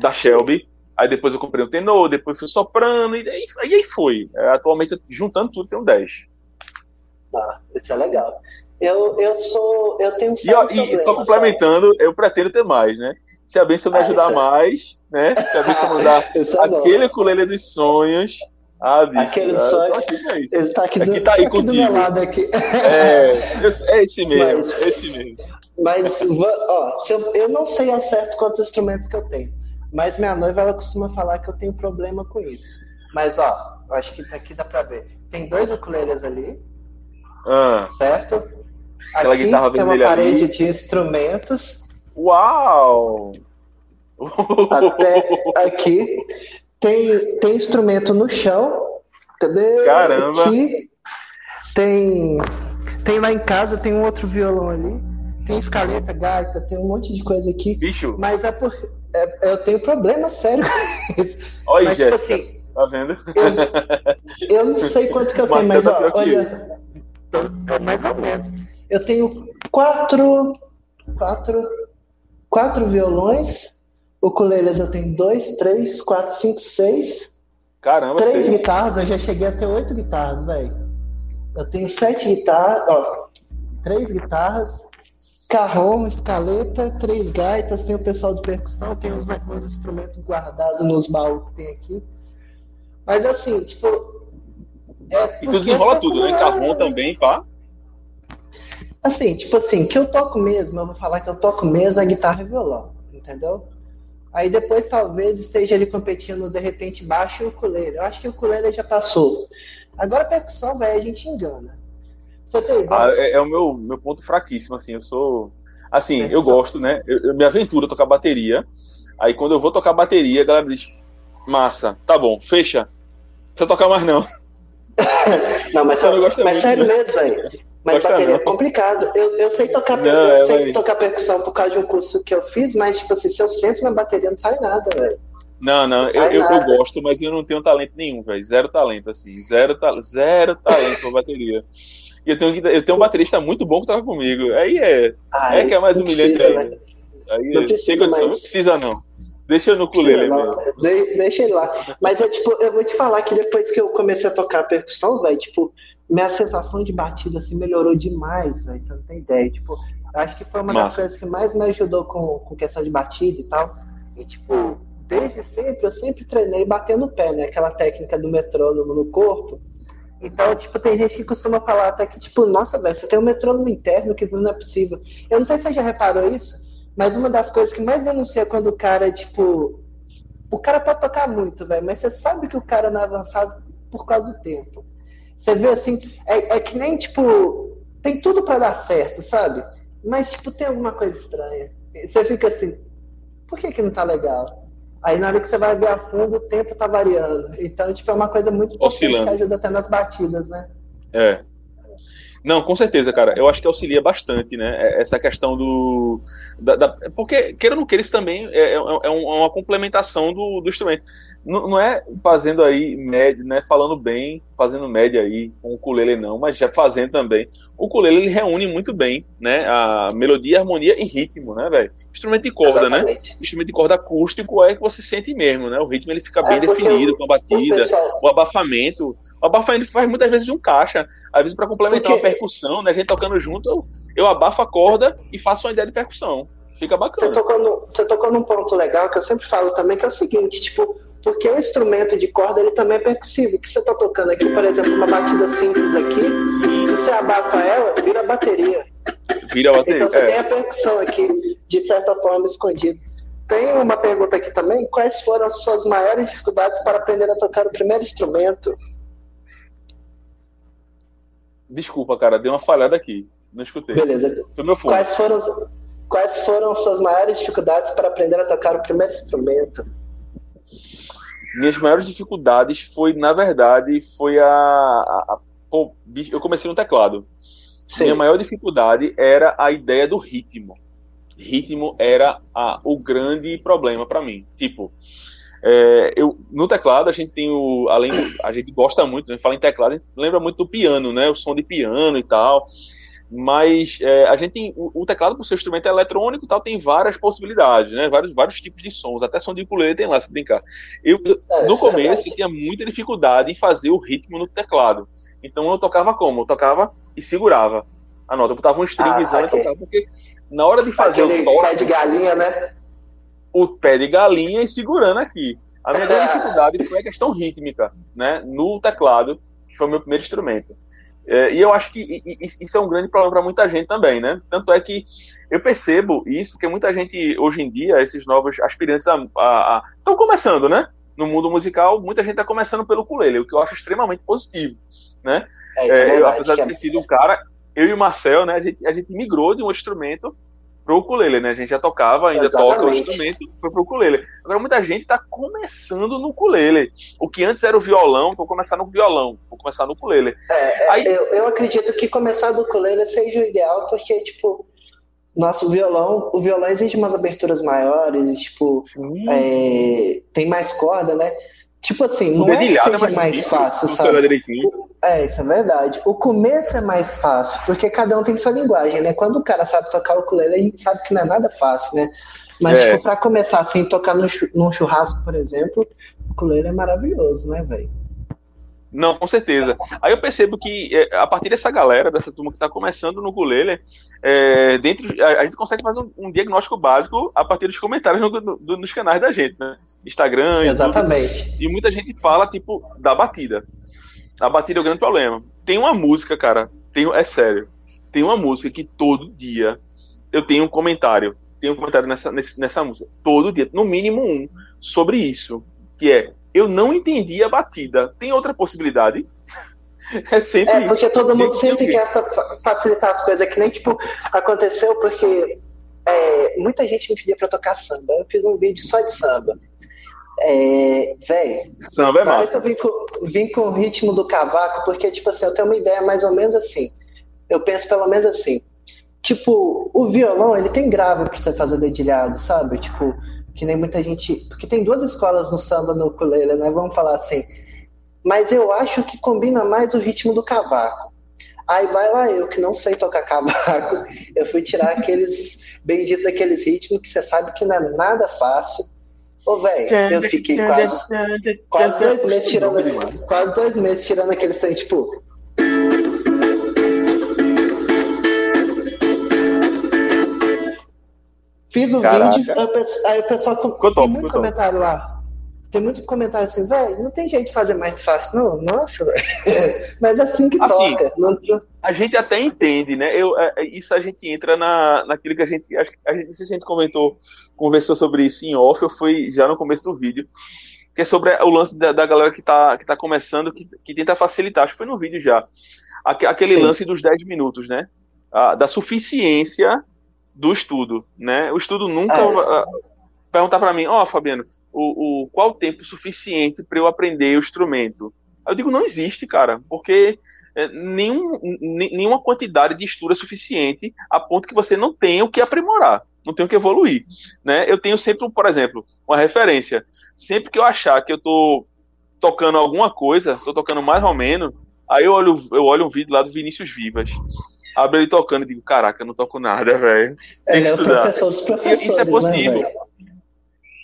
da Shelby, Aí depois eu comprei um tenor, depois fui soprano, e aí, aí foi. É, atualmente, juntando tudo, tenho 10. Ah, isso é legal. Eu, eu sou. Eu tenho um E, e só complementando, eu pretendo ter mais, né? Se a benção me ah, ajudar é... mais, né? Se a benção mandar é aquele ukulele dos sonhos. Ah, bicho, Aquele sonho. Ele tá aqui, do, aqui tá aí tá contigo. do meu lado aqui. É, é esse mesmo, mas, é esse mesmo. Mas, ó, eu, eu não sei ao certo quantos instrumentos que eu tenho. Mas minha noiva, ela costuma falar que eu tenho problema com isso. Mas, ó, acho que aqui dá pra ver. Tem dois ukuleles ali. Ah. Certo? Aquela aqui guitarra tem uma parede ali. de instrumentos. Uau! Até aqui. Tem, tem instrumento no chão. Cadê? Caramba! Aqui. Tem, tem lá em casa, tem um outro violão ali. Tem escaleta, gaita, tem um monte de coisa aqui. Bicho! Mas é por é, eu tenho problema sério com isso. Olha, mas, tipo Jéssica, assim, tá vendo? Eu, eu, não sei quanto que eu tenho, mas ó, olha, mais ou menos. Eu tenho quatro, quatro, quatro violões, ukuleles eu tenho dois, três, quatro, cinco, seis. Caramba, Três seis. guitarras, eu já cheguei a ter oito guitarras, velho. Eu tenho sete guitarras, ó, três guitarras, carrom, escaleta, três gaitas, tem o pessoal de percussão, tem os, os instrumentos guardados nos baús que tem aqui. Mas assim, tipo. É e tu desenrola tudo, né? Carrom também, pá. Assim, tipo assim, que eu toco mesmo, eu vou falar que eu toco mesmo a guitarra e violão, entendeu? Aí depois talvez esteja ali competindo de repente baixo e o ukulele. Eu acho que o ukulele já passou. Agora a percussão, velho, a gente engana. Ah, é, é, o meu, meu ponto fraquíssimo, assim, eu sou... Assim, é, eu gosto, né? Eu, eu me aventuro a tocar bateria, aí quando eu vou tocar bateria, a galera diz, massa, tá bom, fecha, não precisa tocar mais não. não, mas, só, mas muito, sério né? mesmo, velho. Mas Gosta bateria não. é complicado. Eu, eu sei tocar não, eu é, sei tocar percussão por causa de um curso que eu fiz, mas tipo assim, se eu sento na bateria não sai nada, velho. Não, não, não eu, eu, eu, gosto, mas eu não tenho talento nenhum, velho. Zero talento, assim. Zero, ta zero talento pra bateria. E eu tenho, eu tenho um baterista muito bom que toca comigo. Aí é. Ai, é que é mais humilhante precisa, aí. Né? Aí não precisa, condição. Mas... Não precisa, não. Deixa eu no culele mesmo. De, deixa ele lá. Mas é tipo, eu vou te falar que depois que eu comecei a tocar percussão, velho, tipo, minha sensação de batida assim melhorou demais, velho. Você não tem ideia. Tipo, acho que foi uma das coisas que mais me ajudou com, com questão de batida e tal. E tipo, desde sempre, eu sempre treinei batendo o pé, né? Aquela técnica do metrônomo no corpo. Então, tipo, tem gente que costuma falar até que, tipo, nossa, velho, você tem um metrônomo interno que não é possível. Eu não sei se você já reparou isso, mas uma das coisas que mais denuncia quando o cara, tipo. O cara pode tocar muito, velho, mas você sabe que o cara não é avançado por causa do tempo. Você vê assim, é, é que nem, tipo, tem tudo para dar certo, sabe? Mas, tipo, tem alguma coisa estranha. Você fica assim, por que que não tá legal? Aí na hora que você vai ver a fundo, o tempo tá variando. Então, tipo, é uma coisa muito importante que ajuda até nas batidas, né? É. Não, com certeza, cara. Eu acho que auxilia bastante, né? É, essa questão do. Da, da, porque, queira ou não queira, isso também é, é, é uma complementação do, do instrumento não, não é fazendo aí média, né, falando bem, fazendo média aí com o ukulele não, mas já fazendo também. O ukulele ele reúne muito bem, né, a melodia, harmonia e ritmo, né, velho? Instrumento de corda, né? Exatamente. né? Instrumento de corda acústico é que você sente mesmo, né? O ritmo ele fica bem é definido com a batida, pessoal... o, abafamento. O abafamento faz muitas vezes de um caixa, às vezes para complementar porque... uma percussão, né? A gente tocando junto, eu, eu abafo a corda e faço uma ideia de percussão. Fica bacana. Você tocou, no, você tocou num ponto legal que eu sempre falo também, que é o seguinte, tipo, porque o instrumento de corda ele também é percussivo. O que você está tocando aqui, por exemplo, uma batida simples aqui, se você abafa ela, vira bateria. Vira bateria. Então você é. tem a percussão aqui, de certa forma, escondida. Tem uma pergunta aqui também: quais foram as suas maiores dificuldades para aprender a tocar o primeiro instrumento? Desculpa, cara, deu uma falhada aqui. Não escutei. Beleza. Foi meu fone. Quais foram, quais foram suas maiores dificuldades para aprender a tocar o primeiro instrumento? Minhas maiores dificuldades foi, na verdade, foi a. a, a pô, eu comecei no teclado. Sim. Minha maior dificuldade era a ideia do ritmo. Ritmo era a, o grande problema para mim. Tipo, é, eu, no teclado a gente tem o. Além a gente gosta muito, a gente fala em teclado, a gente lembra muito do piano, né? O som de piano e tal mas é, a gente tem o, o teclado por ser um instrumento eletrônico tal tem várias possibilidades né? Vários vários tipos de sons. Até som de ukulele tem lá se brincar. Eu é, no é começo eu tinha muita dificuldade em fazer o ritmo no teclado. Então eu tocava como? Eu tocava e segurava a nota. Eu botava um stringzão ah, okay. e tocava porque na hora de fazer Aquele o toque pé de galinha né? o pé de galinha e segurando aqui. A minha grande dificuldade foi a questão rítmica né? No teclado que foi o meu primeiro instrumento é, e eu acho que isso é um grande problema para muita gente também, né? Tanto é que eu percebo isso, que muita gente, hoje em dia, esses novos aspirantes estão começando, né? No mundo musical, muita gente está começando pelo ukulele, o que eu acho extremamente positivo, né? É, é, eu, apesar de ter sido um cara, eu e o Marcel, né, a gente, a gente migrou de um instrumento pro ukulele, né? A gente já tocava, ainda Exatamente. toca o instrumento, foi pro ukulele. Agora muita gente está começando no ukulele. O que antes era o violão, vou começar no violão, vou começar no ukulele. É, é, Aí... eu, eu acredito que começar do ukulele seja o ideal, porque, tipo, nosso violão, o violão exige umas aberturas maiores, tipo, é, tem mais corda, né? Tipo assim, não é que seja mais, mais fácil, sabe? Direitinho. É, isso é verdade. O começo é mais fácil, porque cada um tem sua linguagem, né? Quando o cara sabe tocar o ukulele, a gente sabe que não é nada fácil, né? Mas, é. tipo, pra começar assim, tocar num churrasco, por exemplo, o ukulele é maravilhoso, né, velho? Não, com certeza. Aí eu percebo que é, a partir dessa galera, dessa turma que está começando no ukulele, é, dentro, a, a, gente consegue fazer um, um, diagnóstico básico a partir dos comentários no, no, nos canais da gente, né? Instagram Exatamente. E, e muita gente fala, tipo, da batida. A batida é o grande problema. Tem uma música, cara, tem, é sério, tem uma música que todo dia eu tenho um comentário, tenho um comentário nessa, nessa música, todo dia, no mínimo um, sobre isso, que é eu não entendi a batida. Tem outra possibilidade? É sempre. É, porque todo mundo sempre, quer facilitar as coisas, que nem tipo, aconteceu porque é, muita gente me pedia pra tocar samba. Eu fiz um vídeo só de samba. É, velho. Samba é massa. Eu vim com, vim com o ritmo do cavaco, porque, tipo assim, eu tenho uma ideia mais ou menos assim. Eu penso pelo menos assim. Tipo, o violão, ele tem grave pra você fazer dedilhado, sabe? Tipo, que nem muita gente. Porque tem duas escolas no samba no ukulele, né? Vamos falar assim. Mas eu acho que combina mais o ritmo do cavaco. Aí vai lá eu, que não sei tocar cavaco, eu fui tirar aqueles, bendito aqueles ritmos que você sabe que não é nada fácil. Ô, velho, eu fiquei quase, quase dois meses tirando, quase dois meses tirando aquele som, tipo, Fiz o Caraca. vídeo, aí o pessoal ficou top, tem muito comentário top. lá. Tem muito comentário assim, velho, não tem jeito de fazer mais fácil, não. Nossa, velho. Mas é assim que assim, toca. Não... A gente até entende, né? Eu, é, é, isso a gente entra na, naquilo que a gente. A, a gente, não sei se a gente comentou, conversou sobre isso em off, ou foi já no começo do vídeo. Que é sobre o lance da, da galera que tá, que tá começando, que, que tenta facilitar. Acho que foi no vídeo já. Aquele Sim. lance dos 10 minutos, né? A, da suficiência do estudo, né? O estudo nunca é. uh, perguntar para mim, ó, oh, Fabiano, o, o qual o tempo suficiente para eu aprender o instrumento? Eu digo, não existe, cara, porque é, nenhum, nenhuma quantidade de estudo é suficiente a ponto que você não tenha o que aprimorar, não tenha o que evoluir, né? Eu tenho sempre, por exemplo, uma referência. Sempre que eu achar que eu tô tocando alguma coisa, tô tocando mais ou menos, aí eu olho, eu olho um vídeo lá do Vinícius Vivas abre ele tocando e digo, caraca, eu não toco nada, velho. Ele é o professor dos professores. Isso é né, possível. Né,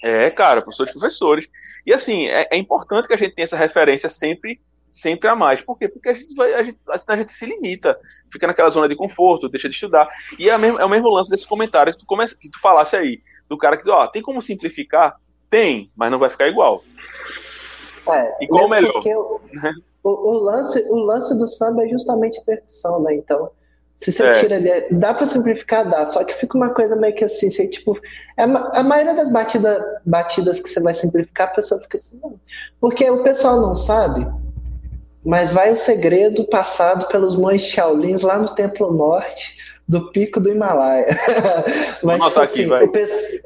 é, cara, professor dos professores. E assim, é, é, importante que a gente tenha essa referência sempre, sempre a mais. Por quê? Porque a gente vai, a gente, a gente se limita, fica naquela zona de conforto, deixa de estudar. E é, mesmo, é o mesmo lance desse comentário que tu, come, que tu falasse aí, do cara que diz, ó, tem como simplificar? Tem, mas não vai ficar igual. É, igual melhor. O, o, o, lance, o lance do samba é justamente a percussão, né? Então, se você é. tira ali, dá para simplificar, dá. Só que fica uma coisa meio que assim, você, tipo, é, a maioria das batida, batidas que você vai simplificar, a pessoa fica assim, não. Porque o pessoal não sabe, mas vai o segredo passado pelos monges Shaolins lá no Templo Norte do Pico do Himalaia. mas, tipo, assim, aqui,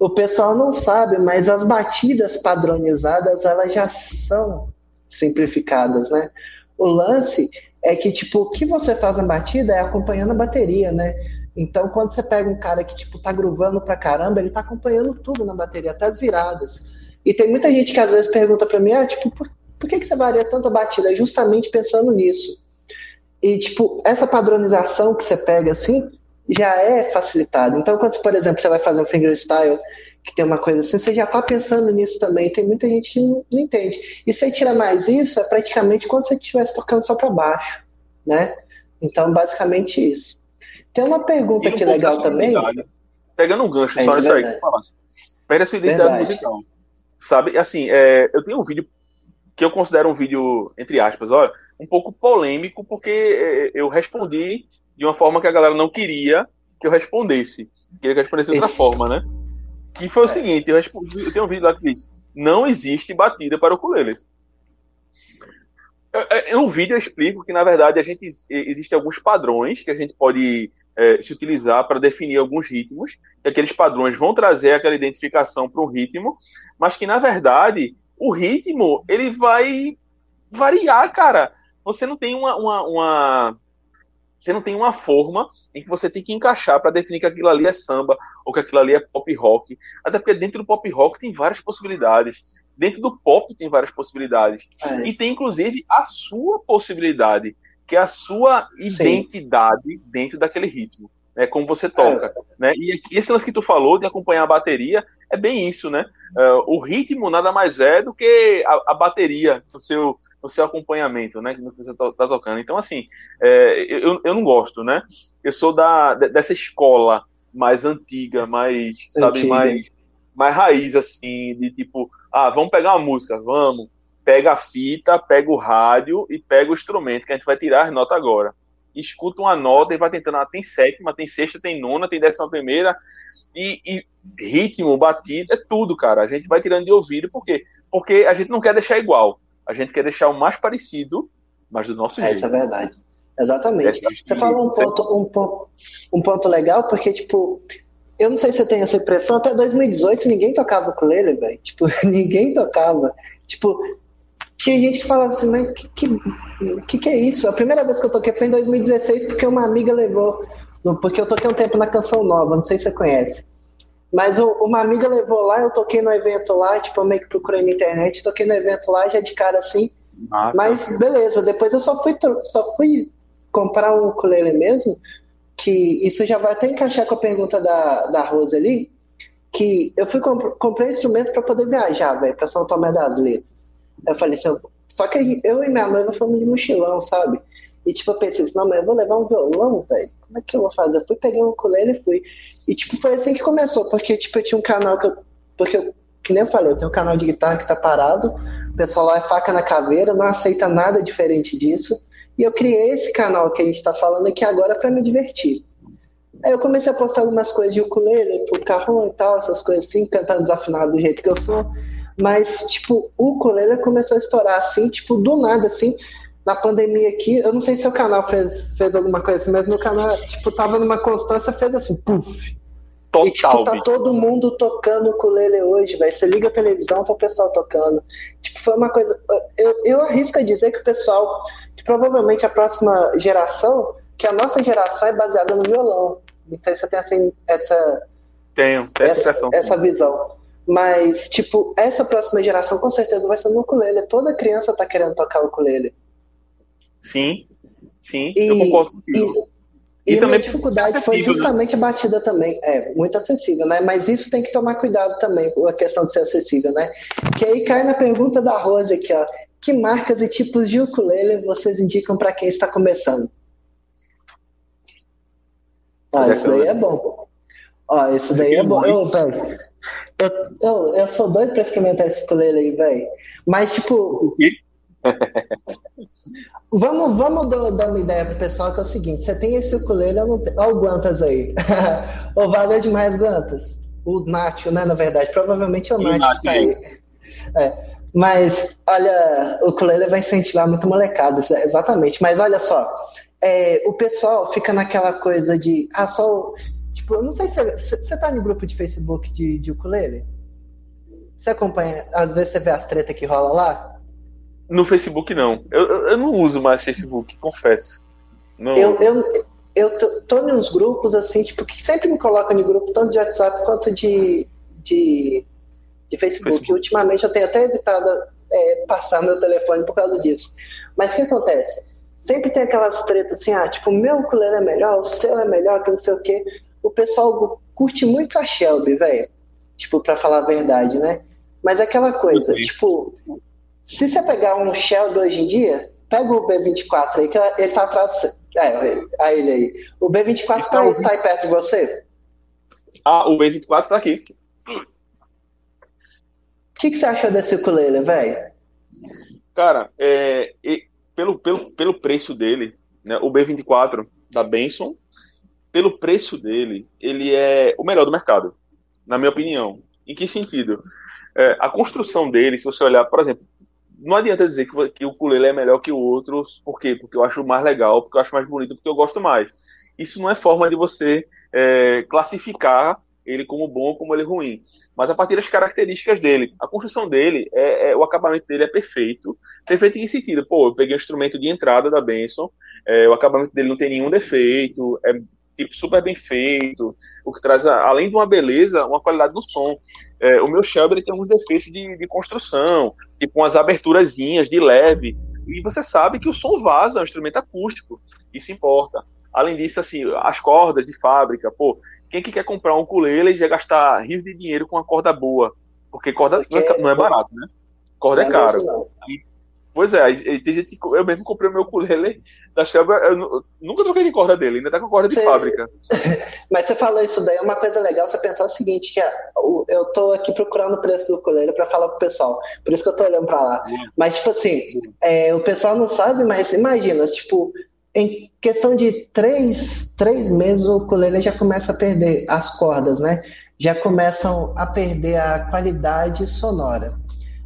o, o pessoal não sabe, mas as batidas padronizadas, elas já são simplificadas, né? O lance é que, tipo, o que você faz na batida é acompanhando a bateria, né? Então, quando você pega um cara que, tipo, tá gruvando pra caramba, ele tá acompanhando tudo na bateria, até as viradas. E tem muita gente que às vezes pergunta pra mim, ah, tipo, por, por que, que você varia tanto a batida? É justamente pensando nisso. E, tipo, essa padronização que você pega, assim, já é facilitada. Então, quando, por exemplo, você vai fazer um fingerstyle que tem uma coisa assim, você já está pensando nisso também. Tem muita gente que não, não, entende. E se tira mais isso, é praticamente quando você estivesse tocando só para baixo, né? Então, basicamente isso. Tem uma pergunta aqui legal também. Pegando um gancho é, só nisso aí que falasse. Pega a sua identidade verdade. musical. Sabe, assim, é, eu tenho um vídeo que eu considero um vídeo, entre aspas, olha, um pouco polêmico, porque é, eu respondi de uma forma que a galera não queria que eu respondesse. Queria que eu respondesse de outra forma, né? Que foi o é. seguinte, eu, respondi, eu tenho um vídeo lá que diz, não existe batida para o ukulele. No vídeo eu explico que, na verdade, a gente existem alguns padrões que a gente pode é, se utilizar para definir alguns ritmos, e aqueles padrões vão trazer aquela identificação para um ritmo, mas que, na verdade, o ritmo ele vai variar, cara. Você não tem uma, uma, uma você não tem uma forma em que você tem que encaixar para definir que aquilo ali é samba ou que aquilo ali é pop rock. Até porque dentro do pop rock tem várias possibilidades. Dentro do pop tem várias possibilidades. É. E tem inclusive a sua possibilidade, que é a sua identidade Sim. dentro daquele ritmo. Né, como você toca. É. Né? E esse lance que tu falou de acompanhar a bateria é bem isso, né? Uh, o ritmo nada mais é do que a, a bateria no seu, no seu acompanhamento, né? Que você está tá tocando. Então, assim, é, eu, eu não gosto, né? Eu sou da, dessa escola mais antiga, mais, sabe, mais, mais raiz, assim, de tipo, ah, vamos pegar uma música, vamos. Pega a fita, pega o rádio e pega o instrumento, que a gente vai tirar as notas agora. Escuta uma nota e vai tentando, ah, tem sétima, tem sexta, tem nona, tem décima primeira, e, e ritmo, batida, é tudo, cara. A gente vai tirando de ouvido, por quê? Porque a gente não quer deixar igual. A gente quer deixar o mais parecido mas do nosso jeito. Essa é verdade. Exatamente. Você falou um ponto, um, ponto, um ponto legal, porque, tipo, eu não sei se você tem essa impressão, até 2018 ninguém tocava ukulele, velho. Tipo, ninguém tocava. Tipo, tinha gente que falava assim, mas que, que, que, que é isso? A primeira vez que eu toquei foi em 2016, porque uma amiga levou. Porque eu toquei um tempo na Canção Nova, não sei se você conhece. Mas uma amiga levou lá, eu toquei no evento lá, tipo, eu meio que procurei na internet, toquei no evento lá, já de cara assim. Nossa. Mas beleza, depois eu só fui, só fui comprar um ukulele mesmo, que isso já vai até encaixar com a pergunta da, da Rosa ali, que eu fui comp comprei instrumento para poder viajar, velho, para São Tomé das Letras. Eu falei assim, só que eu e minha noiva fomos de mochilão, sabe? E tipo, eu pensei assim, não, mas eu vou levar um violão, velho. Como é que eu vou fazer? Eu fui, peguei um ukulele e fui. E tipo, foi assim que começou, porque tipo, eu tinha um canal que eu. Porque que nem eu falei, eu tenho um canal de guitarra que tá parado. O pessoal lá é faca na caveira, não aceita nada diferente disso. E eu criei esse canal que a gente está falando aqui agora para me divertir. Aí eu comecei a postar algumas coisas de ukulele, pro carro e tal, essas coisas assim, cantando desafinado do jeito que eu sou. Mas, tipo, o ukulele começou a estourar assim, tipo, do nada, assim, na pandemia aqui. Eu não sei se o canal fez, fez alguma coisa assim, mas no canal, tipo, tava numa constância, fez assim, puf. Total, e, tipo, tá todo mundo tocando ukulele hoje, velho. Você liga a televisão, tá o pessoal tocando. Tipo, foi uma coisa. Eu, eu arrisco a dizer que o pessoal que provavelmente a próxima geração, que a nossa geração é baseada no violão. Não sei se você tem assim, essa, Tenho, essa, essa, essa visão. Mas, tipo, essa próxima geração com certeza vai ser no ukulele. Toda criança tá querendo tocar o ukulele. Sim, sim, e, eu concordo contigo. E, e, e também a dificuldade foi né? justamente né? a batida também. É, muito acessível, né? Mas isso tem que tomar cuidado também, a questão de ser acessível, né? Que aí cai na pergunta da Rose aqui, ó. Que marcas e tipos de ukulele vocês indicam para quem está começando? Ah, isso daí é bom. Ó, esse daí é bom. Eu, velho, eu, eu, eu sou doido pra experimentar esse ukulele aí, velho. Mas, tipo. vamos vamos dar uma ideia pro pessoal que é o seguinte: você tem esse ukulele, eu não tenho. Olha o Guantas aí. o valeu demais, Guantas. O Nacho, né? Na verdade, provavelmente é o Nacho que tá aí. É. Mas, olha, o ukulele vai incentivar muito molecada, exatamente. Mas olha só, é, o pessoal fica naquela coisa de, ah, só. Tipo, eu não sei se você tá no grupo de Facebook de, de ukulele? Você acompanha, às vezes você vê as tretas que rola lá? No Facebook não. Eu, eu não uso mais Facebook, confesso. Não... Eu, eu, eu tô, tô nos grupos, assim, tipo, que sempre me colocam em grupo, tanto de WhatsApp quanto de, de de Facebook. Facebook. Ultimamente eu tenho até evitado é, passar meu telefone por causa disso. Mas o que acontece? Sempre tem aquelas tretas assim, ah, tipo, o meu ukulele é melhor, o seu é melhor, que não sei o quê. O pessoal curte muito a Shelby, velho. Tipo, pra falar a verdade, né? Mas é aquela coisa, tipo, se você pegar um Shelby hoje em dia, pega o B24 aí, que ele tá atrás. É, a ele aí. O B24 tá, tá aí perto de você? Ah, o B24 tá aqui que, que você achou desse ukulele, velho? Cara, é, pelo, pelo, pelo preço dele, né, o B24 da Benson, pelo preço dele, ele é o melhor do mercado, na minha opinião. Em que sentido? É, a construção dele, se você olhar, por exemplo, não adianta dizer que, que o ukulele é melhor que o outro, por quê? Porque eu acho mais legal, porque eu acho mais bonito, porque eu gosto mais. Isso não é forma de você é, classificar ele como bom ou como ele ruim, mas a partir das características dele. A construção dele, é, é, o acabamento dele é perfeito. Perfeito em que sentido? Pô, eu peguei o instrumento de entrada da Benson, é, o acabamento dele não tem nenhum defeito, é tipo super bem feito, o que traz, além de uma beleza, uma qualidade no som. É, o meu Shelby ele tem alguns defeitos de, de construção, tipo umas aberturazinhas de leve, e você sabe que o som vaza, é um instrumento acústico, isso importa. Além disso, assim, as cordas de fábrica, pô, quem que quer comprar um ukulele e já gastar rios de dinheiro com uma corda boa? Porque corda Porque não é barato, né? Corda é, é caro. E, pois é, tem gente que, eu mesmo comprei o meu ukulele da Shelby, eu, nunca troquei de corda dele, ainda tá com corda de fábrica. Mas você falou isso daí, é uma coisa legal você pensar o seguinte, que eu tô aqui procurando o preço do ukulele para falar pro pessoal, por isso que eu tô olhando para lá. Mas, tipo assim, é, o pessoal não sabe, mas imagina, tipo, em questão de três, três meses, o ukulele já começa a perder as cordas, né? Já começam a perder a qualidade sonora.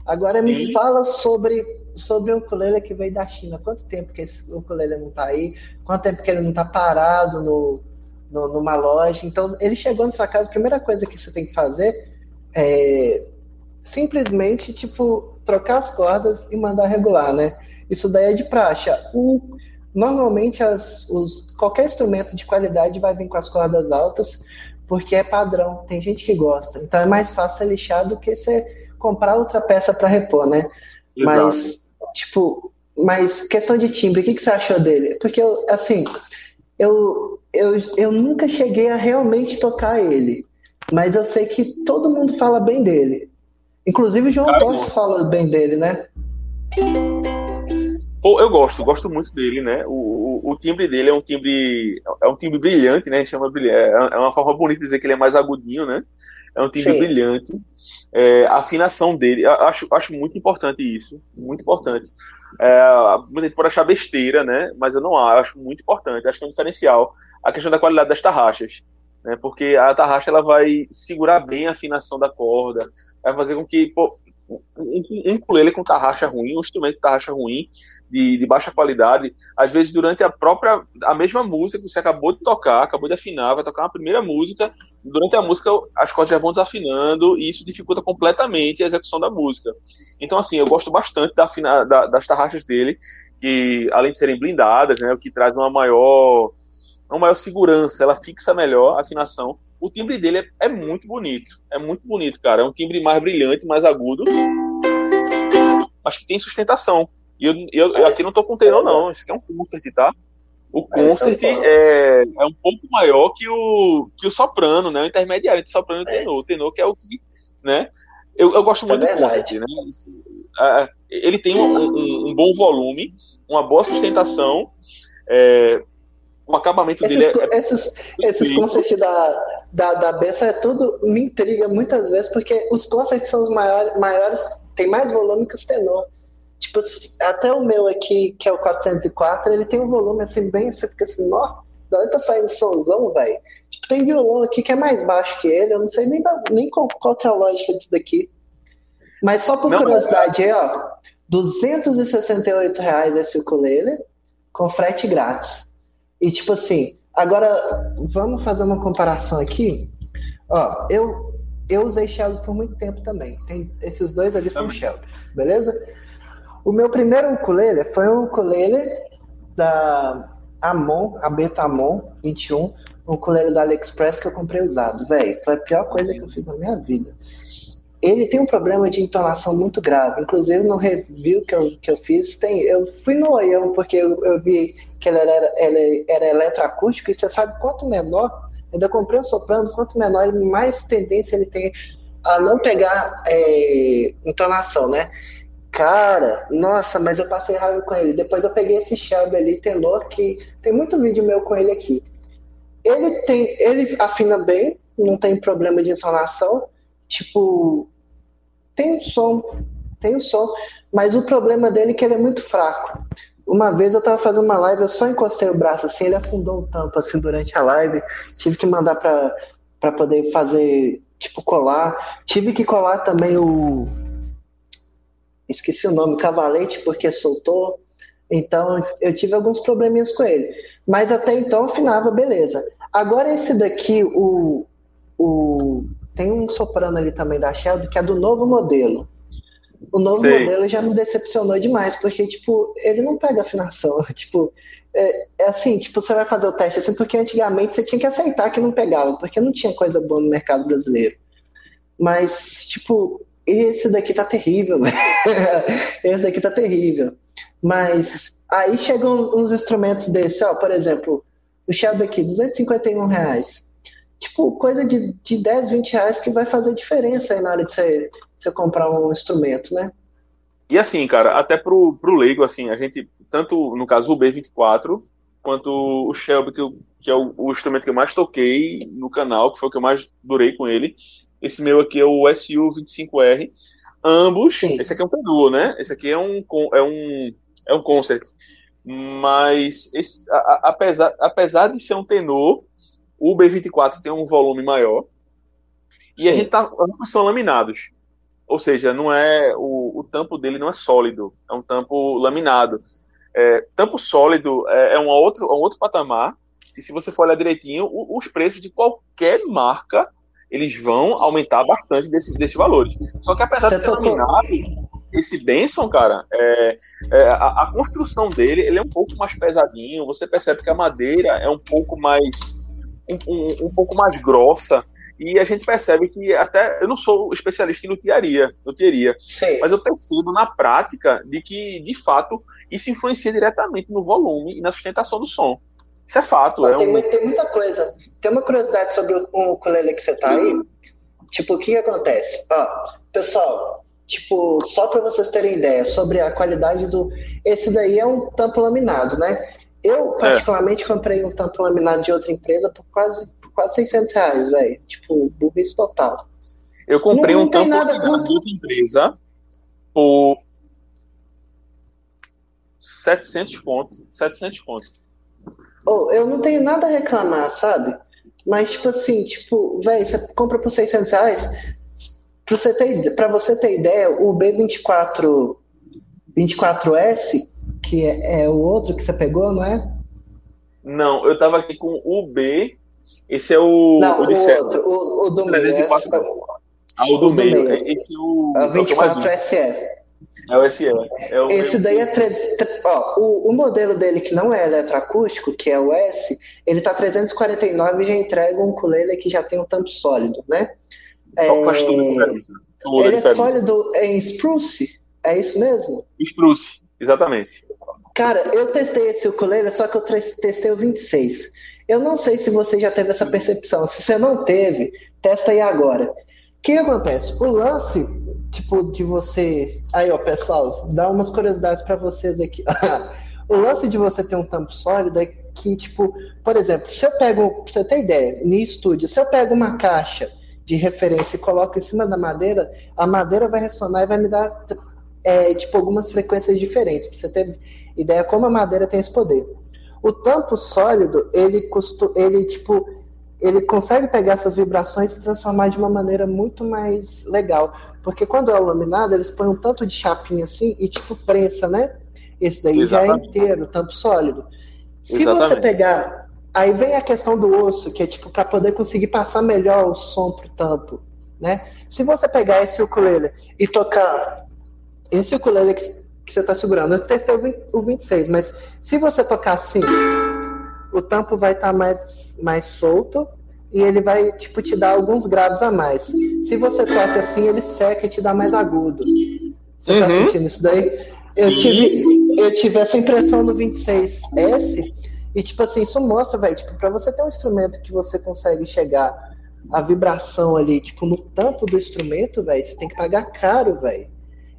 Agora Sim. me fala sobre sobre o ukulele que veio da China. Quanto tempo que esse ukulele não está aí? Quanto tempo que ele não está parado no, no, numa loja? Então, ele chegou na sua casa, a primeira coisa que você tem que fazer é simplesmente, tipo, trocar as cordas e mandar regular, né? Isso daí é de praxe. O, normalmente, as, os, qualquer instrumento de qualidade vai vir com as cordas altas, porque é padrão. Tem gente que gosta. Então, é mais fácil lixar do que você comprar outra peça para repor, né? Exato. Mas, tipo, mas questão de timbre, o que, que você achou dele? Porque, eu, assim, eu, eu, eu nunca cheguei a realmente tocar ele, mas eu sei que todo mundo fala bem dele. Inclusive o João Cara, Torres fala bem dele, né? Pô, eu gosto, gosto muito dele, né? O, o, o, timbre dele é um timbre é um timbre brilhante, né? A gente chama. É, é uma forma bonita de dizer que ele é mais agudinho, né? É um timbre Sim. brilhante. É, a afinação dele, acho, acho muito importante isso, muito importante. É, muita gente achar besteira, né? Mas eu não acho, acho muito importante. Acho que é um diferencial a questão da qualidade das tarraxas, né? Porque a tarraxa ela vai segurar bem a afinação da corda, vai fazer com que pô, um, um ukulele com tarraxa ruim, um instrumento com tarraxa ruim, de, de, baixa qualidade, às vezes durante a própria, a mesma música que você acabou de tocar, acabou de afinar, vai tocar uma primeira música, durante a música as cordas já vão desafinando e isso dificulta completamente a execução da música. Então, assim, eu gosto bastante da, da, das tarraxas dele, que além de serem blindadas, né, o que traz uma maior, uma maior segurança, ela fixa melhor a afinação. O timbre dele é, é muito bonito, é muito bonito, cara. É um timbre mais brilhante, mais agudo, mas que tem sustentação. E eu, eu, eu aqui não tô com tenor, não. Isso aqui é um concert, tá? O concert é, é um pouco maior que o, que o soprano, né? O intermediário entre soprano e tenor. O tenor que é o que, né? Eu, eu gosto muito é do concert, né? Ele tem um, um, um, bom volume, uma boa sustentação, é, o acabamento esses, dele é, esses, esses concerts da, da, da Bessa é tudo me intriga muitas vezes, porque os concerts são os maiores, maiores tem mais volume que os tenor. Tipo, até o meu aqui, que é o 404, ele tem um volume assim, bem. Você fica assim, ó, da onde tá saindo somzão, velho? Tipo, tem violão aqui que é mais baixo que ele, eu não sei nem, nem qual, qual que é a lógica disso daqui. Mas só por não, curiosidade aí, ó, 268 reais esse ukulele, com frete grátis. E tipo assim, agora vamos fazer uma comparação aqui. Ó, eu, eu usei Shelby por muito tempo também. Tem, esses dois ali são Shelby, beleza? O meu primeiro ukulele foi um ukulele da Amon, a Beta Amon 21, um ukulele da AliExpress que eu comprei usado. Velho, foi a pior coisa que eu fiz na minha vida. Ele tem um problema de entonação muito grave. Inclusive, no review que eu, que eu fiz, tem, eu fui no Oião porque eu, eu vi que ele era, ele era eletroacústico e você sabe quanto menor, ainda comprei um soprano, quanto menor, mais tendência ele tem a não pegar é, entonação, né? Cara, nossa, mas eu passei raiva com ele. Depois eu peguei esse Shelby ali, tenor, que tem muito vídeo meu com ele aqui. Ele tem, ele afina bem, não tem problema de entonação. Tipo, tem um som, tem um som, mas o problema dele é que ele é muito fraco. Uma vez eu tava fazendo uma live, eu só encostei o braço assim, ele afundou o tampo assim durante a live. Tive que mandar pra, pra poder fazer, tipo, colar. Tive que colar também o esqueci o nome, cavalete, porque soltou. Então eu tive alguns probleminhas com ele. Mas até então afinava, beleza. Agora esse daqui, o, o tem um soprano ali também da Shelby, que é do novo modelo. O novo Sei. modelo já me decepcionou demais, porque, tipo, ele não pega afinação. Tipo, é, é, assim, tipo, você vai fazer o teste assim, porque antigamente você tinha que aceitar que não pegava, porque não tinha coisa boa no mercado brasileiro. Mas, tipo, esse daqui tá terrível, esse daqui tá terrível. Mas aí chegam uns instrumentos desse, ó, por exemplo, o Shelby aqui, 251 reais. Tipo, coisa de, de 10, 20 reais que vai fazer diferença aí na hora de você, você comprar um instrumento, né? E assim, cara, até pro, pro leigo, assim, a gente, tanto no caso o B24, quanto o Shelby, que, que é o, o, instrumento que eu mais toquei no canal, que foi o que eu mais durei com ele, esse meu aqui é o SU25R. Ambos, Sim. esse aqui é um tenor, né? Esse aqui é um, é um, é um concert. Mas, esse, a, a, apesar, apesar de ser um tenor, o B24 tem um volume maior. E Sim. a gente tá. São laminados. ou seja, não é o, o tampo dele não é sólido, é um tampo laminado. É, tampo sólido é, é um, outro, um outro patamar, e se você for olhar direitinho, o, os preços de qualquer marca eles vão aumentar bastante desses desse valores. Só que apesar Você de ser laminado, esse Benson, cara, é, é, a, a, construção dele ele é um pouco mais pesadinho. Você percebe que a madeira é um pouco mais um, um, um pouco mais grossa. E a gente percebe que até eu não sou especialista em luthiaria, luthiaria mas eu percebo na prática de que, de fato, isso influencia diretamente no volume e na sustentação do som. Isso é fato. É tem, um... tem, muita coisa. Tem uma curiosidade sobre o, o ukulele que você tá aí. Tipo, o que, que acontece? Ó, pessoal, tipo, só para vocês terem ideia sobre a qualidade do. Esse daí é um tampo laminado, né? Eu, é. particularmente, é. comprei um tampo laminado de outra empresa por quase quase 600 reais, velho. Tipo, burrice total. Eu comprei não, um tampo nada de outra empresa por 700 pontos. 700 pontos. Oh, eu não tenho nada a reclamar, sabe? Mas, tipo assim, tipo, velho, você compra por 600 reais. Pra você ter, pra você ter ideia, o B24 24S, que é, é o outro que você pegou, não é? Não, eu tava aqui com o B esse é o. Não, o, de o outro, o, o do 304. meio. Ah, o do, o do meio. meio. Esse é o. O 24 é SE. É o SE. É o Esse daí é. Tre... Ó, o, o modelo dele que não é eletroacústico, que é o S, ele tá 349 e já entrega um ukulele que já tem um tampo sólido, né? Então é... faz tudo diferença. Tudo ele é sólido em spruce? É isso mesmo? Spruce, exatamente. Cara, eu testei esse ukulele, só que eu testei o 26. Eu não sei se você já teve essa percepção. Se você não teve, testa aí agora. O que acontece? O lance, tipo, de você. Aí, ó, pessoal, dá umas curiosidades para vocês aqui. o lance de você ter um tampo sólido é que, tipo, por exemplo, se eu pego, pra você ter ideia, no estúdio, se eu pego uma caixa de referência e coloco em cima da madeira, a madeira vai ressonar e vai me dar, é, tipo, algumas frequências diferentes, pra você ter ideia como a madeira tem esse poder. O tampo sólido, ele, custo, ele tipo, ele consegue pegar essas vibrações e transformar de uma maneira muito mais legal. Porque quando é o laminado, eles põem um tanto de chapinha assim e tipo prensa, né? Esse daí Exatamente. já é inteiro, tampo sólido. Se Exatamente. você pegar. Aí vem a questão do osso, que é tipo para poder conseguir passar melhor o som pro tampo, né? Se você pegar esse ukulele e tocar esse ukulele que que você está segurando. Eu testei o, 26, mas se você tocar assim, o tampo vai estar tá mais, mais solto e ele vai tipo te dar alguns graves a mais. Se você toca assim, ele seca e te dá mais agudo. Você está uhum. sentindo isso daí? Eu tive, eu tive essa impressão no 26S e tipo assim, isso mostra, velho, tipo, para você ter um instrumento que você consegue chegar a vibração ali, tipo, no tampo do instrumento, velho, você tem que pagar caro, velho.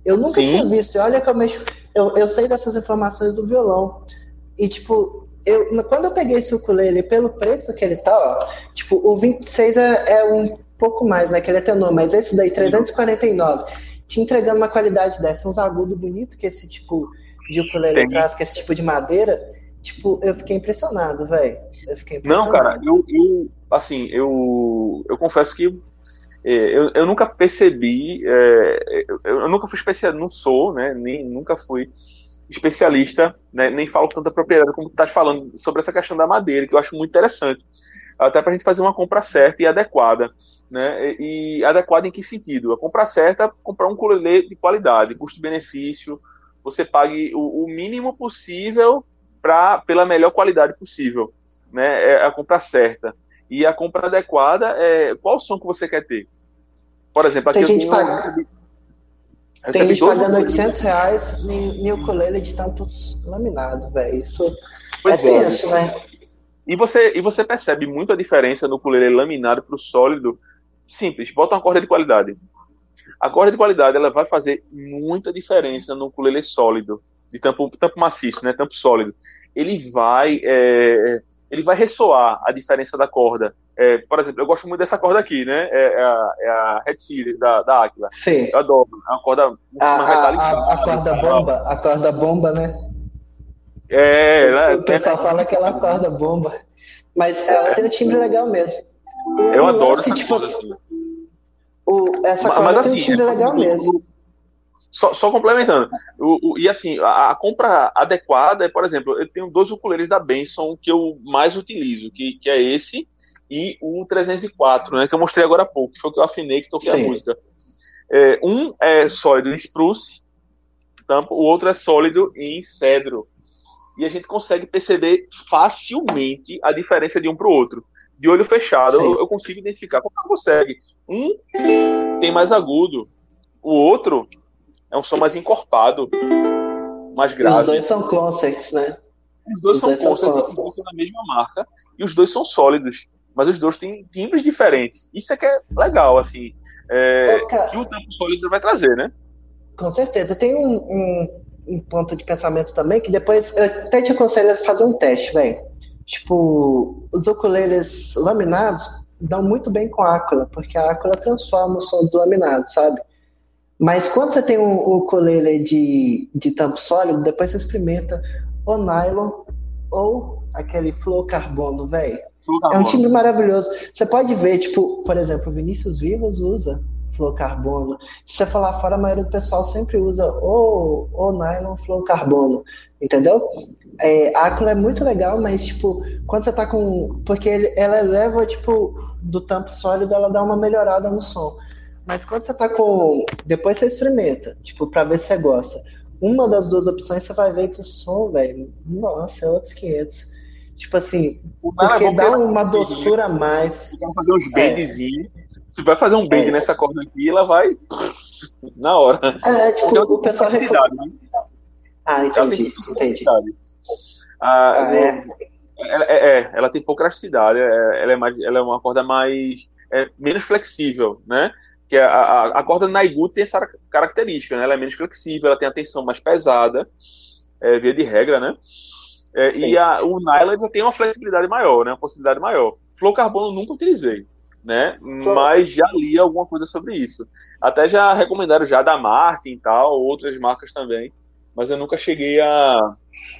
Eu nunca Sim. tinha visto. Olha que eu mexo. Eu, eu sei dessas informações do violão. E, tipo, eu, quando eu peguei esse ukulele, pelo preço que ele tá, ó, tipo, o 26 é, é um pouco mais, né? Que ele é tenor, mas esse daí, 349, te entregando uma qualidade dessa, uns agudos bonitos que esse tipo de ukulele traz, que esse tipo de madeira, tipo, eu fiquei impressionado, velho. Não, cara, eu, eu, assim, eu, eu confesso que é, eu, eu nunca percebi, é, eu, eu, nunca fui especialista, não sou, né, nem, nunca fui especialista, né, nem falo com tanta propriedade como tu estás falando sobre essa questão da madeira, que eu acho muito interessante, até para a gente fazer uma compra certa e adequada, né, e adequada em que sentido? A compra certa, comprar um ukulele de qualidade, custo-benefício, você pague o, o mínimo possível pra, pela melhor qualidade possível, né, é a compra certa. E a compra adequada é qual som que você quer ter? Por exemplo, aqui tem eu gente tenho, recebi Tem gente pagando 800 reais em, ukulele de tantos laminado, velho. Isso pois é, é tenso, né? E você, e você percebe muito a diferença no ukulele laminado para o sólido. Simples, bota uma corda de qualidade. A corda de qualidade ela vai fazer muita diferença no ukulele sólido, de tampo, tampo maciço, né, tampo sólido. Ele vai é, ele vai ressoar a diferença da corda. É, por exemplo, eu gosto muito dessa corda aqui, né? É, é a, é a Red Series da, da Aquila. Sim. Eu adoro. É uma corda a, metalizada. A, a, corda bomba, a corda bomba, né? É, ela, o pessoal é, fala que ela é corda bomba. Mas ela tem um timbre legal mesmo. Eu adoro essa tipo, corda assim. O, essa mas, mas assim, é legal mesmo. Só, só complementando. O, o, e assim, a, a, compra adequada é, por exemplo, eu tenho dois ukuleles da Benson que eu mais utilizo, que, que é esse e o 304, né? Que eu mostrei agora há pouco, que foi o que eu afinei que toquei Sim. a música. É, um é sólido em spruce, tampa, o outro é sólido em cedro. E a gente consegue perceber facilmente a diferença de um para o outro. De olho fechado, eu, eu, consigo identificar. Como consegue? Um tem mais agudo, o outro é um som mais encorpado, mais grave. Os dois são concerts, né? Os dois os são dois concerts, são concerts da mesma marca, e os dois são sólidos, mas os dois têm timbres diferentes. Isso é que é legal, assim, é, é, que o tempo sólido vai trazer, né? Com certeza. Tem um, um, um, ponto de pensamento também que depois eu até te aconselho a fazer um teste, velho. Tipo, os ukuleles laminados dão muito bem com a ácula, porque a ácula transforma o som dos laminados, sabe? Mas quando você tem um, ukulele de, de tampo sólido, depois você experimenta o nylon ou aquele fluocarbono, velho. É um time maravilhoso. Você pode ver, tipo, por exemplo, Vinícius Vivas usa fluocarbono. Se você falar fora, a maioria do pessoal sempre usa ou, ou nylon fluocarbono, entendeu? É, a Acula é muito legal, mas, tipo, quando você tá com... Porque ele, ela eleva, tipo, do tampo sólido, ela dá uma melhorada no som. Mas quando você tá com. Depois você experimenta, tipo, pra ver se você gosta. Uma das duas opções você vai ver que o som, velho, nossa, é outros 500. Tipo assim, porque é dá uma assim, doçura a mais. Você fazer uns bendezinhos. É. Você vai fazer um bend é. nessa corda aqui, ela vai na hora. É, tipo, porque o pessoal reclama. Né? Ah, entendi, entendi. Ah, ah é. Ela, é, é, ela tem pouca elasticidade, é, ela é, mais, ela é uma corda mais é, menos flexível, né? que a, a, a corda Naigu tem essa característica, né? Ela é menos flexível, ela tem a tensão mais pesada, é, via de regra, né? É, e a, o nylon já tem uma flexibilidade maior, né? Uma possibilidade maior. Flor carbono nunca utilizei, né? Mas já li alguma coisa sobre isso. Até já recomendaram já da Martin e tal, outras marcas também, mas eu nunca cheguei a,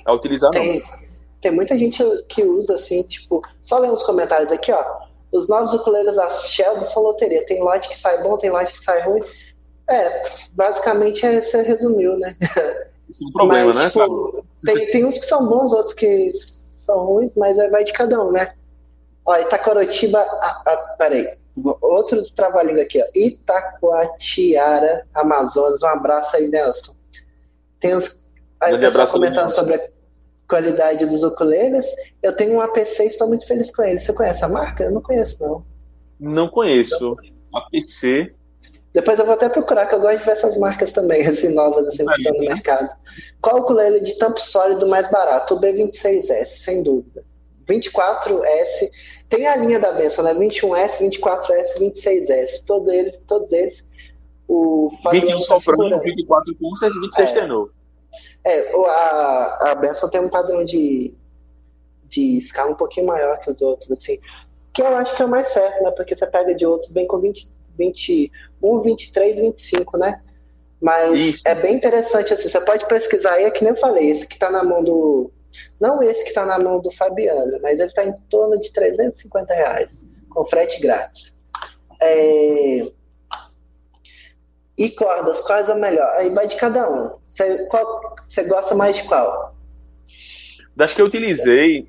a utilizar tem, não. Tem muita gente que usa assim, tipo, só ler os comentários aqui, ó. Os novos ukuleles da Shelby são loteria. Tem lote que sai bom, tem lote que sai ruim. É, basicamente é, você resumiu, né? Isso é um problema, mas, né? Tipo, tem, tem uns que são bons, outros que são ruins, mas vai de cada um, né? Ó, Itacoritiba. Ah, ah, peraí. Outro trabalhinho aqui, ó. Itacoatiara, Amazonas. Um abraço aí, Nelson. Tem uns. Aí o pessoal comentando sobre a qualidade dos ukuleles. Eu tenho um APC e estou muito feliz com ele. Você conhece a marca? Eu não conheço, não. Não conheço. APC. Depois eu vou até procurar, que eu gosto de ver essas marcas também, assim, novas, assim, que estão no mercado. Qual o ukulele de tampo sólido mais barato? O B26S, sem dúvida. 24S. Tem a linha da benção, né? 21S, 24S, 26S. Todo ele, todos eles. O 21 soprano, 24 pulsas e 26 é. tenor. É, a, a Benson tem um padrão de, de escala um pouquinho maior que os outros, assim. Que eu acho que é o mais certo, né? Porque você pega de outros bem com 20, 21, 23, 25, né? Mas Isso. é bem interessante, assim. Você pode pesquisar aí, é que nem eu falei, esse que tá na mão do. Não esse que tá na mão do Fabiano, mas ele tá em torno de 350 reais, com frete grátis. É... E cordas, quais é o melhor? Aí vai de cada um. Você, qual, você gosta mais de qual? Das que eu utilizei,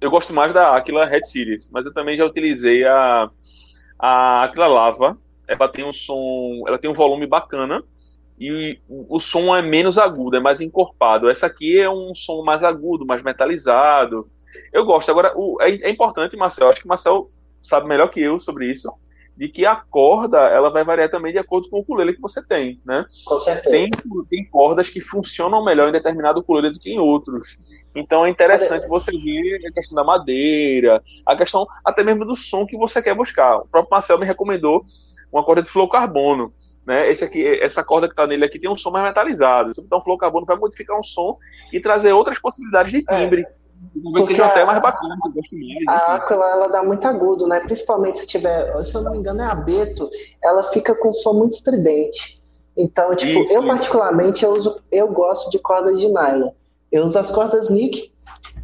eu gosto mais da Aquila Red Series, mas eu também já utilizei a, a Aquila Lava. Ela tem um som, ela tem um volume bacana e o som é menos agudo, é mais encorpado. Essa aqui é um som mais agudo, mais metalizado. Eu gosto. Agora, o, é, é importante, Marcel, acho que o Marcel sabe melhor que eu sobre isso de que a corda ela vai variar também de acordo com o ukulele que você tem, né? Com certeza. Tem, tem cordas que funcionam melhor em determinado ukulele do que em outros. Então é interessante você ver a questão da madeira, a questão até mesmo do som que você quer buscar. O próprio Marcel me recomendou uma corda de fluocarbono. Né? Esse aqui, essa corda que está nele aqui tem um som mais metalizado. Então o fluocarbono vai modificar um som e trazer outras possibilidades de timbre. É Talvez seja até mais bacana, que eu gosto mais. A Aquila, ela dá muito agudo, né? Principalmente se tiver, se eu não me engano, é a Beto, ela fica com um som muito estridente. Então, tipo, Isso. eu particularmente, eu, uso, eu gosto de cordas de nylon. Eu uso as cordas Nick,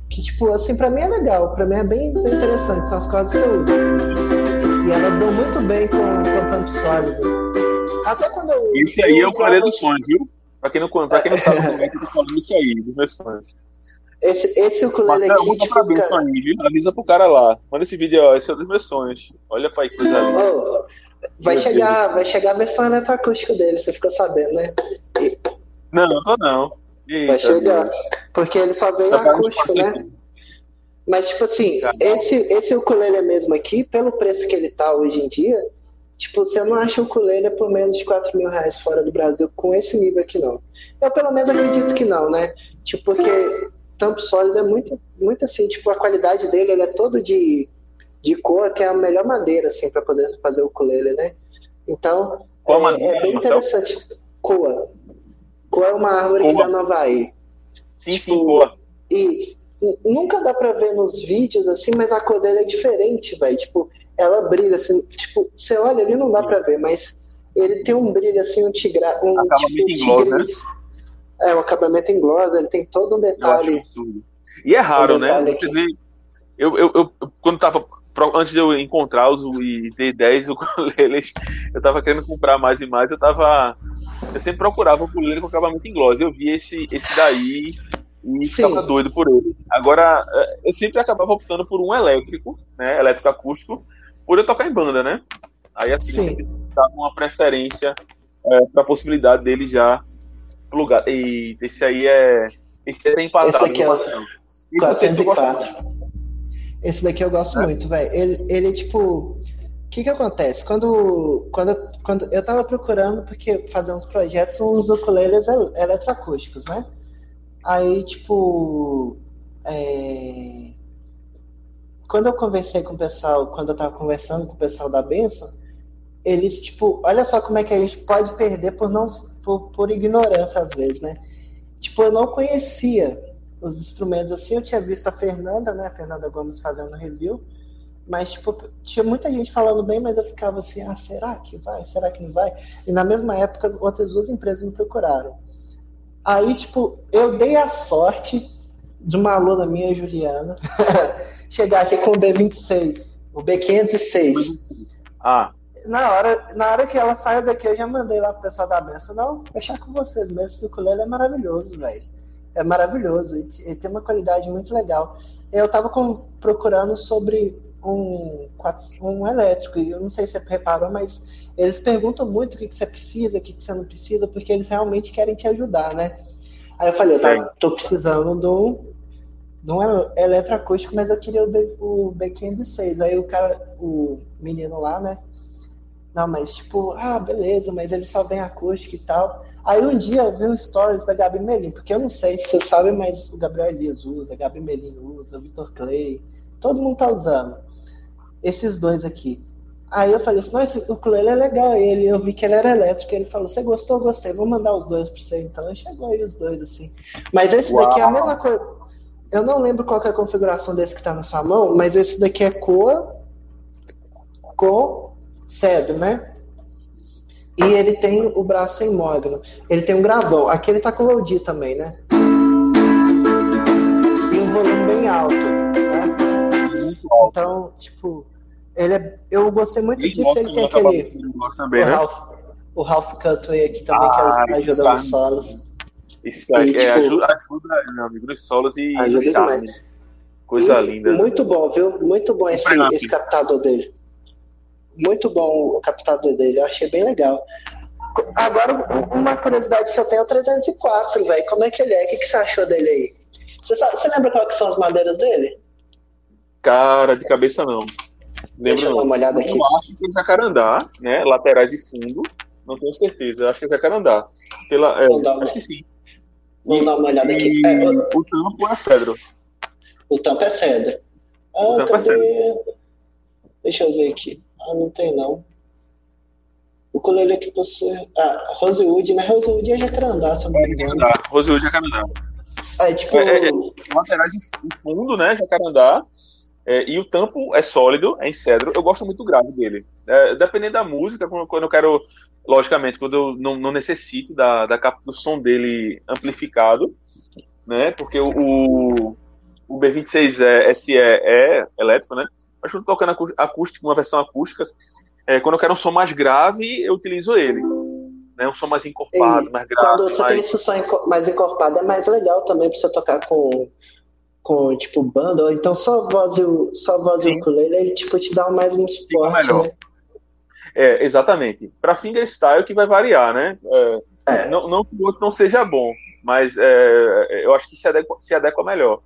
que, tipo, assim, pra mim é legal, pra mim é bem, bem interessante, são as cordas que eu uso. E elas dão muito bem com, com tampo sólido. Até quando eu. Esse aí é o Clareia dos Sonhos, viu? Pra quem não, pra quem não sabe, eu tô falando isso aí, dos meus sonhos. Esse, esse ukulele Marcelo, aqui. pra Benção cara- aí, viu? Avisa pro cara lá. Manda esse vídeo, ó. Esse é um dos meus sonhos. Olha pra aí que coisa linda. Vai, Meu chegar, Deus. vai chegar a versão eletroacústica dele, você fica sabendo, né? E Não, não tô não. Eita, vai chegar. Deus. Porque ele só veio Tá acústico, né? aqui. Mas, tipo assim, Tá. esse, esse ukulele mesmo aqui, pelo preço que ele tá hoje em dia, tipo, você não acha o ukulele por menos de 4 mil reais fora do Brasil com esse nível aqui, não. Eu, pelo menos, acredito que não, né? Tipo, porque tampo sólido é muito, muito assim, tipo, a qualidade dele, ele é todo de, de cor, que é a melhor madeira, assim, pra poder fazer o ukulele, né? Então, Qual é, madeira, é bem Marcelo? interessante. Coa. Coa é uma árvore que Coa. dá no Havaí. Sim, Tipo, sim, boa. E nunca dá pra ver nos vídeos assim, mas a cor dele é diferente, velho. Tipo, ela brilha assim, tipo, você olha ali não dá pra ver, mas ele tem um brilho assim, um tigra, um Acabamento tipo em gloss, né? É, um acabamento em gloss, ele tem todo um detalhe. E é raro, Um né? Você aqui. vê. Eu, eu, eu, quando tava. Antes de eu encontrar os e ter 10 ukuleles, eu tava querendo comprar mais e mais. Eu tava. Eu sempre procurava o ukulele com acabamento em gloss. Eu vi esse, esse daí e Sim. ficava doido por ele. Agora, eh, eu sempre acabava optando por um elétrico, né? Elétrico acústico, por eu tocar em banda, né? Aí assim, eu Sim. sempre dava uma preferência é, para a possibilidade dele já plugar. E esse aí é. Esse é empatado, Esse aqui é Marcelo? Esse eu sei que tu gosta muito. 404. Esse daqui eu gosto É? muito, velho. Ele, ele, tipo. O que que acontece? Quando, quando, quando eu tava procurando, porque fazer uns projetos, uns ukuleles el- eletroacústicos, né? Aí, tipo. é, Quando eu conversei com o pessoal, quando eu tava conversando com o pessoal da Benção, eles, tipo, olha só como é que a gente pode perder por não por, por ignorância às vezes, né? Tipo, eu não conhecia os instrumentos assim, eu tinha visto a Fernanda, né? A Fernanda Gomes fazendo review, mas tipo, tinha muita gente falando bem, mas eu ficava assim, ah, será que vai? Será que não vai? E na mesma época, outras duas empresas me procuraram. Aí, tipo, eu dei a sorte de uma aluna minha, Juliana, chegar aqui com o B26, o B506 Ah, na hora, na hora que ela saiu daqui, eu já mandei lá pro pessoal da benção. Não, fechar com vocês mesmo. Esse ukulele é maravilhoso, velho. É maravilhoso. E, e tem uma qualidade muito legal. Eu tava com- procurando sobre um, um elétrico, e eu não sei se você reparou, mas eles perguntam muito o que, que você precisa, o que, que você não precisa, porque eles realmente querem te ajudar, né? Aí eu falei, eu tava, tô precisando de um ele- eletroacústico, mas eu queria o, o B506. Aí o cara, o menino lá, né? Não, mas tipo, ah, beleza, mas ele só vem acústico e tal. Aí um dia eu vi um stories da Gabi Melim, porque eu não sei se vocês sabem, mas o Gabriel Elias usa, a Gabi Melim usa, o Vitor Clay, todo mundo tá usando. Esses dois aqui. Aí eu falei assim, não, esse ukulele é legal. Aí ele, eu vi que ele era elétrico. Ele falou, você gostou? Gostei. Vou mandar os dois pra você então. E chegou aí os dois, assim. Mas esse daqui é a Uau. mesma coisa. Eu não lembro qual que é a configuração desse que tá na sua mão, mas esse daqui é coa com cedro, né? E ele tem o braço sem mogno. Ele tem um gravão. Aqui ele tá com low também, né? E um volume bem alto, né? Então, tipo, ele é, eu gostei muito disso. Ele tem aquele também, o né? Ralph, o Ralph Cutway aqui também Ah, que ajuda nos solos. Isso aí E, é, tipo, ajuda, ajuda, meu amigo, nos solos e Ajuda charme. Coisa E linda. Muito bom, viu? Muito bom esse, esse captador dele. Muito bom o captador dele, eu achei bem legal. Agora, um- uma curiosidade que eu tenho é o 304, velho. Como é que ele é? O que, que você achou dele aí? Você, sabe- você lembra qual que são as madeiras dele? Cara, de cabeça não. Lembro Deixa eu dar uma olhada aqui. Eu acho que é jacarandá, né? Laterais e fundo. Não tenho certeza. Eu acho que é jacarandá. Pela, é, uma- acho que sim. Vamos dar uma olhada aqui. E É, o, o tampo é cedro. o tampo é cedro. Ah, O tampo é cadê? Deixa eu ver aqui. Ah, não tem não. O ukulele aqui você. Ah, Rosewood, né? Rosewood é jacarandá, se eu não me engano. Jacarandá. Rosewood jacarandá. É tipo. É, é, Laterais e fundo, né? Jacarandá. É, e o tampo é sólido, é em cedro. Eu gosto muito do grave dele. É, dependendo da música, quando, quando eu quero, logicamente, quando eu não, não necessito da, da capa do som dele amplificado, né? Porque o, o, o B26 é, SE é elétrico, né? Mas quando eu tô tocando acústico, uma versão acústica, é, quando eu quero um som mais grave, eu utilizo ele. Né? Um som mais encorpado, e mais grave. Quando você mais... tem esse som mais encorpado, é mais legal também pra você tocar com, com tipo, banda, ou então só voz e o, só voz e o ukulele, ele tipo, te dá mais um suporte, né? É, exatamente. Para fingerstyle que vai variar, né? É, é. Não, não que o outro não seja bom, mas é, eu acho que se adequa, se adequa melhor.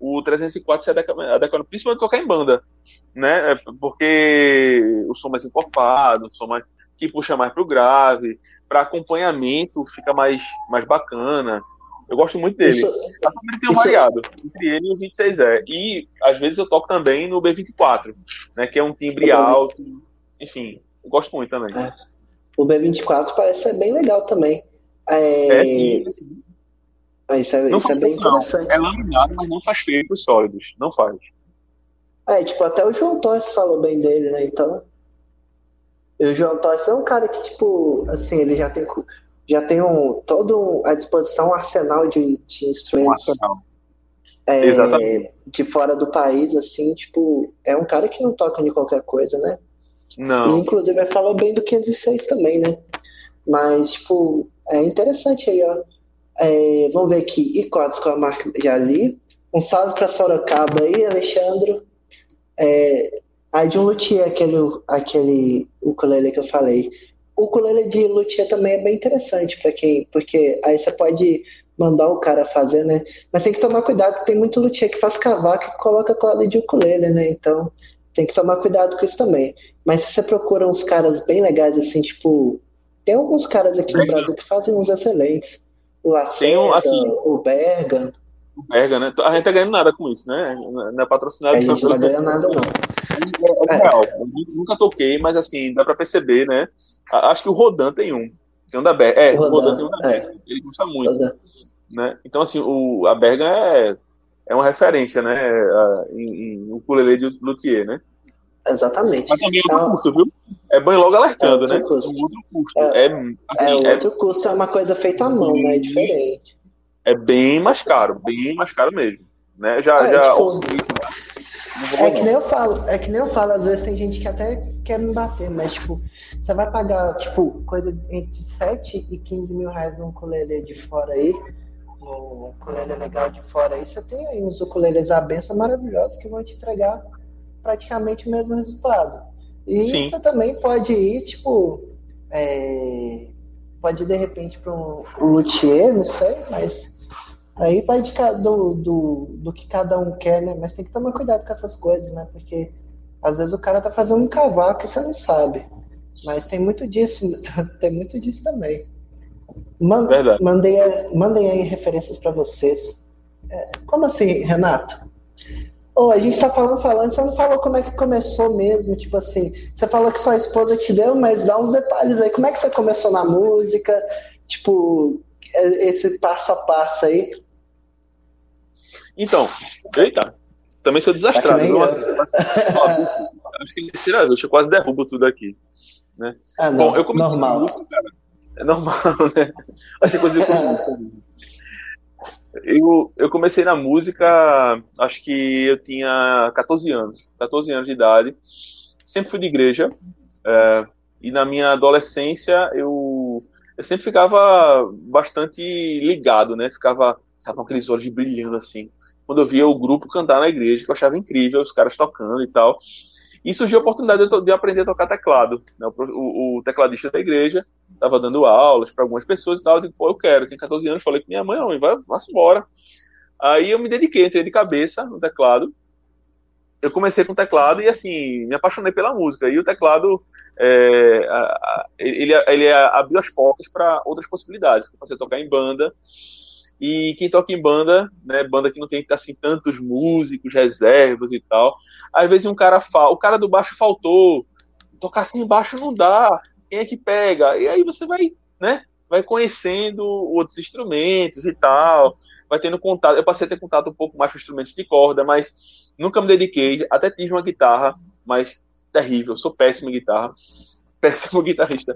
O 304 se adequa, adequa principalmente tocar em banda, né? É, porque o som mais encorpado, o som mais, que puxa mais pro grave, para acompanhamento fica mais, mais bacana. Eu gosto muito dele. Isso, ele tem um variado entre ele e o 26E. E às vezes eu toco também no B24, né? Que é um timbre alto. Enfim, eu gosto muito também. É. O B24 parece ser bem legal também. É, é sim, é sim. Ah, isso é, isso é bem não. interessante. É laminado, mas não faz feio pros sólidos. Não faz. É, tipo, até o João Torres falou bem dele, né? Então. E o João Torres é um cara que, tipo, assim, ele já tem, já tem um, todo à disposição um arsenal de, de instrumentos. Um arsenal. É, Exatamente. De fora do país, assim, tipo, é um cara que não toca de qualquer coisa, né? Não. E, inclusive, ele falou bem do 506 também, né? Mas, tipo, é interessante aí, ó. É, vamos ver aqui. Icotes com a marca já li. Um salve para Sorocaba aí, Alexandre. É, a de um luthier, aquele, aquele ukulele que eu falei. O ukulele de luthier também é bem interessante para quem, porque aí você pode mandar o cara fazer, né? Mas tem que tomar cuidado, tem muito luthier que faz cavaco e coloca corda de ukulele, né? Então tem que tomar cuidado com isso também. Mas se você procura uns caras bem legais, assim, tipo. Tem alguns caras aqui no Brasil que fazem uns excelentes. O Lacerda, um, assim, o Berga. Berga, né? A gente tá ganhando nada com isso, né? Não é patrocinado. A gente não tá ganhando nada, não. É, é, é real. Nunca toquei, mas assim, dá pra perceber, né? Acho que o Rodan tem um. Tem um da Berga. É, o Rodan, Rodan tem um da Berga. É. Ele gosta muito. Né? Então, assim, o, a Berga é, é uma referência, né? Em, em ukulele de luthier, né? Exatamente. Mas também é outro custo, viu? É bem logo alertando, é né? Custo. Um outro custo. É, é, assim, é outro custo, é uma coisa feita à mão, né? É diferente. É bem mais caro, bem mais caro mesmo. Né? Já, é, já tipo, é que nem eu falo, é que nem eu falo, às vezes tem gente que até quer me bater, mas tipo, você vai pagar, tipo, coisa entre 7 e 15 mil reais um ukulele de fora aí, um ukulele legal de fora aí, você tem aí uns ukuleles à benção maravilhosos que vão te entregar praticamente o mesmo resultado. E Sim. você também pode ir, tipo, é, pode ir de repente para um luthier, não sei, mas aí vai de, do, do, do que cada um quer, né? Mas tem que tomar cuidado com essas coisas, né? Porque às vezes o cara tá fazendo um cavaco e você não sabe. Mas tem muito disso, tem muito disso também. Man, mandei, mandei aí referências para vocês. É, como assim, Renato? Oh, a gente tá falando, falando, você não falou como é que começou mesmo, tipo assim, você falou que sua esposa te deu, mas dá uns detalhes aí, como é que você começou na música, tipo, é, esse passo a passo aí. Então, eita, também sou desastrado. É Nossa, acho que terceira vez, eu quase derrubo tudo aqui. Né? Ah, não, Bom, eu comecei normal. música, cara. É normal, né? Acho que coisa com música. Eu, eu comecei na música, acho que eu tinha 14 anos, 14 anos de idade. Sempre fui de igreja. É, e na minha adolescência eu, eu sempre ficava bastante ligado, né? Ficava, sabe, com aqueles olhos brilhando assim. Quando eu via o grupo cantar na igreja, que eu achava incrível, os caras tocando e tal. E surgiu a oportunidade de, de aprender a tocar teclado. Né? O, o, o, tecladista da igreja estava dando aulas para algumas pessoas e tal. Eu disse, pô, eu quero. Eu tinha 14 anos, falei com minha mãe, mãe, vai, vá embora. Aí eu me dediquei, entrei de cabeça no teclado. Eu comecei com teclado e, assim, me apaixonei pela música. E o teclado, é, ele, ele abriu as portas para outras possibilidades. Eu comecei a tocar em banda. E quem toca em banda, né, banda que não tem assim tantos músicos, reservas e tal, às vezes um cara fala, o cara do baixo faltou, tocar assim embaixo não dá, quem é que pega? E aí você vai, né, vai conhecendo outros instrumentos e tal, vai tendo contato. Eu passei a ter contato um pouco mais com instrumentos de corda, mas nunca me dediquei. Até tive uma guitarra, mas terrível. Sou péssimo em guitarra, péssimo guitarrista.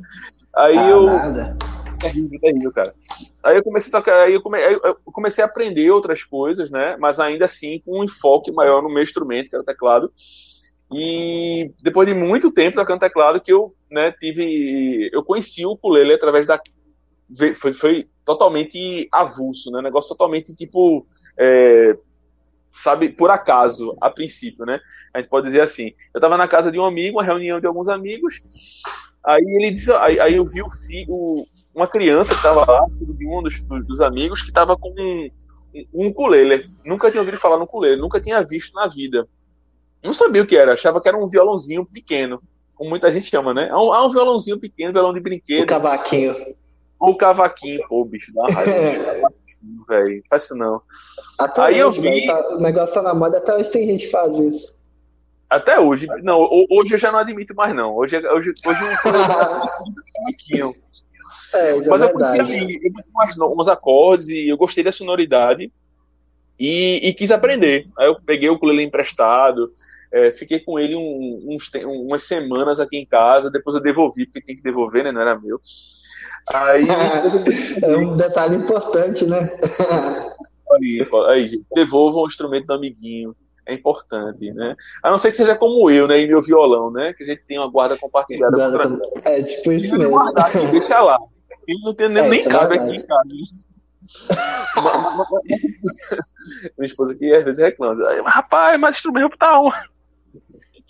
Aí ah, eu nada terrível, terrível, cara. Aí eu comecei a tocar, aí eu, come, aí eu comecei a aprender outras coisas, né? Mas ainda assim com um enfoque maior no meu instrumento, que era o teclado. E depois de muito tempo tocando teclado, que eu né, tive. Eu conheci o ukulele através da. Foi, foi totalmente avulso, né? Negócio totalmente tipo. É, sabe, por acaso, a princípio, né? A gente pode dizer assim. Eu estava na casa de um amigo, uma reunião de alguns amigos. Aí ele disse, aí, aí eu vi o filho, uma criança que estava lá, filho de um dos, dos amigos, que estava com um, um ukulele. Nunca tinha ouvido falar no ukulele, nunca tinha visto na vida. Não sabia o que era, achava que era um violãozinho pequeno, como muita gente chama, né? É um, é um violãozinho pequeno, violão de brinquedo. O cavaquinho. O cavaquinho, pô, bicho, dá raiva, velho. Faz isso não. Até Aí hoje, eu vi. Tá, o negócio tá na moda, até hoje tem gente que faz isso. Até hoje. Não, hoje eu já não admito mais, não. Hoje, hoje, hoje um cavaquinho. É, Mas é eu conheci ali, eu bati uns acordes e eu gostei da sonoridade e, e quis aprender. Aí eu peguei o ukulele emprestado, é, fiquei com ele um, uns, umas semanas aqui em casa, depois eu devolvi, porque tem que devolver, né? Não era meu. Aí, é um detalhe importante, né? aí, aí gente, devolvam o instrumento do amiguinho. É importante, né? A não ser que seja como eu, né? E meu violão, né? Que a gente tem uma guarda compartilhada guarda com... É, tipo isso mesmo. Aqui, deixa lá. Ele não tem nem, é, nem é cabe aqui em casa. Minha esposa aqui às vezes reclama. Rapaz, mas instrumento tá um.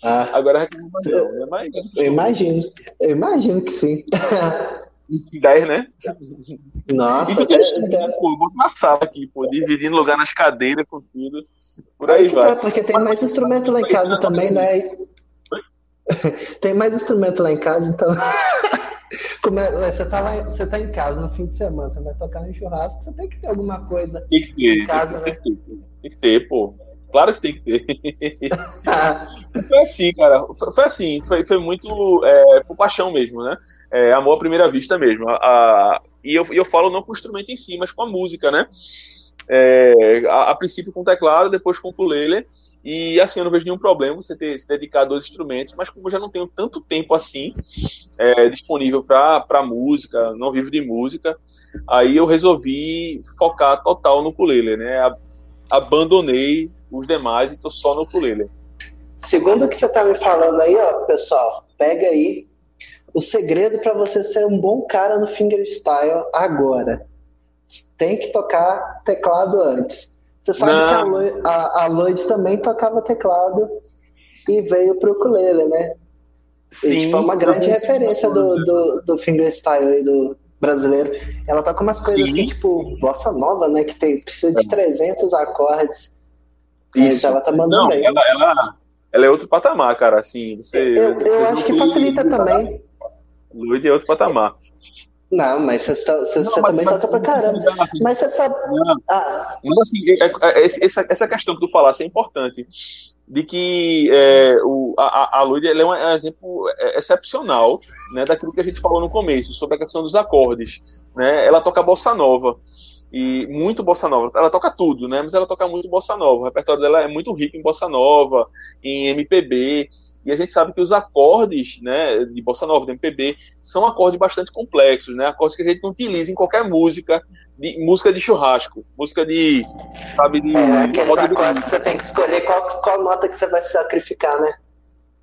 Ah, Agora reclama mais não, né? Mas, eu imagino. Eu imagino que sim. 10, né? Nossa, e tu tem é, pô, bota uma sala aqui, pô, dividindo lugar nas cadeiras com tudo. Por aí vai. Tá, porque tem mais instrumento lá em casa também, né? Tem mais instrumento lá em casa, então. Como é, você, tá lá, você tá em casa no fim de semana, você vai tocar um churrasco, você tem que ter alguma coisa. Tem que ter, em casa, tem, né? que ter, tem que ter, pô. Claro que tem que ter. foi assim, cara. Foi assim, foi, foi muito é, por paixão mesmo, né? É, amor à primeira vista mesmo. A, a, e eu, eu falo não com o instrumento em si, mas com a música, né? É, a, a, princípio com teclado, depois com ukulele. E assim, eu não vejo nenhum problema você ter se dedicar a dois instrumentos, mas como eu já não tenho tanto tempo assim é, disponível para música, não vivo de música, aí eu resolvi focar total no ukulele, né? Abandonei os demais e estou só no ukulele. Segundo o que você está me falando aí, ó, pessoal, pega aí o segredo para você ser um bom cara no fingerstyle agora. Tem que tocar teclado antes. Você sabe Não. que a Lloyd, a, a Lloyd, também tocava teclado e veio pro ukulele, né? Sim. E, tipo, é uma grande referência do, do, do fingerstyle aí do brasileiro. Ela toca umas coisas Sim. assim, tipo, bossa nova, né? Que tem, precisa de 300 é. acordes. Isso. ela tá mandando Não, bem. Ela, ela, ela, é outro patamar, cara. Assim, você, eu, eu acho que facilita também. Lloyd é outro patamar. Não, mas você, tá, você, não, você mas, também mas, toca pra caramba. Assim, mas você sabe. Ah. Mas assim, é, é, é, essa, essa questão que tu falasse é importante. De que é, o, a, a é um exemplo excepcional né, daquilo que a gente falou no começo, sobre a questão dos acordes. Né? Ela toca bossa nova. E muito bossa nova. Ela toca tudo, né? Mas ela toca muito bossa nova. O repertório dela é muito rico em bossa nova, em MPB. E a gente sabe que os acordes né, de bossa nova, do MPB, são acordes bastante complexos, né? Acordes que a gente não utiliza em qualquer música, de, música de churrasco, música de, sabe, de... É, aqueles acordes que você tem que escolher qual, qual nota que você vai sacrificar, né?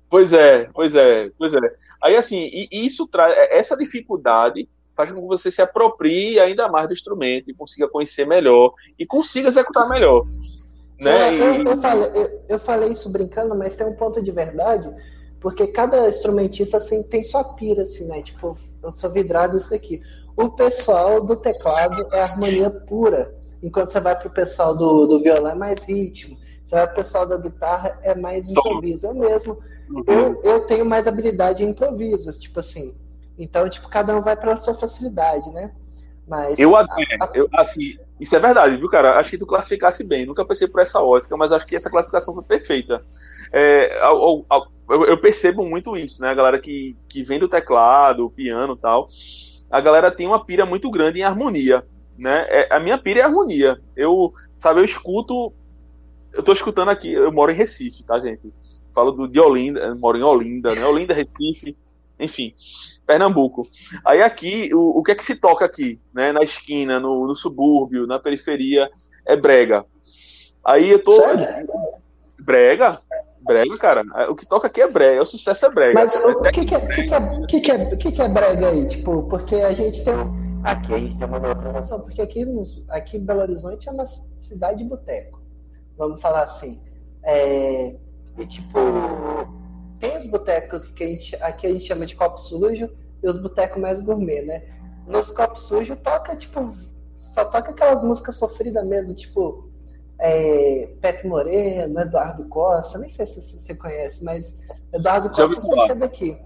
Pois é, pois é, pois é. Aí, assim, e, isso traz... É, essa dificuldade faz com que você se aproprie ainda mais do instrumento e consiga conhecer melhor e consiga executar melhor. Né? É, eu, eu, falei, eu, eu, falei, isso brincando, mas tem um ponto de verdade, porque cada instrumentista assim, tem sua pira, assim, né? Tipo, eu sou vidrado nisso daqui. O pessoal do teclado é harmonia pura, enquanto você vai pro pessoal do, do violão é mais ritmo. Você vai pro pessoal da guitarra é mais improviso. Eu mesmo, uhum. eu, eu tenho mais habilidade em improvisos, tipo assim. Então, tipo, cada um vai pela sua facilidade, né? Mas eu, a, a, eu assim, isso é verdade, viu, cara? Acho que tu classificasse bem. Nunca pensei por essa ótica, mas acho que essa classificação foi perfeita. É, eu percebo muito isso, né? A galera que, que vem do teclado, piano tal, a galera tem uma pira muito grande em harmonia, né? É, a minha pira é harmonia. Eu, sabe, eu escuto, eu tô escutando aqui, eu moro em Recife, tá, gente? Falo do, de Olinda, moro em Olinda, né? Olinda, Recife, enfim. Pernambuco. Aí aqui, o, o que é que se toca aqui, né? Na esquina, no, no subúrbio, na periferia, é brega. Aí eu tô. Sério? Brega? Brega, cara. O que toca aqui é brega, o sucesso é brega. Mas o que, que, é, que, que, é, que, que, é, que, é brega aí? Tipo, porque a gente tem. Aqui a gente tem uma noção, porque aqui, aqui em Belo Horizonte é uma cidade de boteco. Vamos falar assim. É, e tipo, tem os botecos que a gente, aqui a gente chama de copo sujo e os botecos mais gourmet, né? Nos copos sujos toca, tipo, só toca aquelas músicas sofridas mesmo, tipo, é, Pepe Moreno, Eduardo Costa, nem sei se você conhece, mas Eduardo Costa sempre é daqui.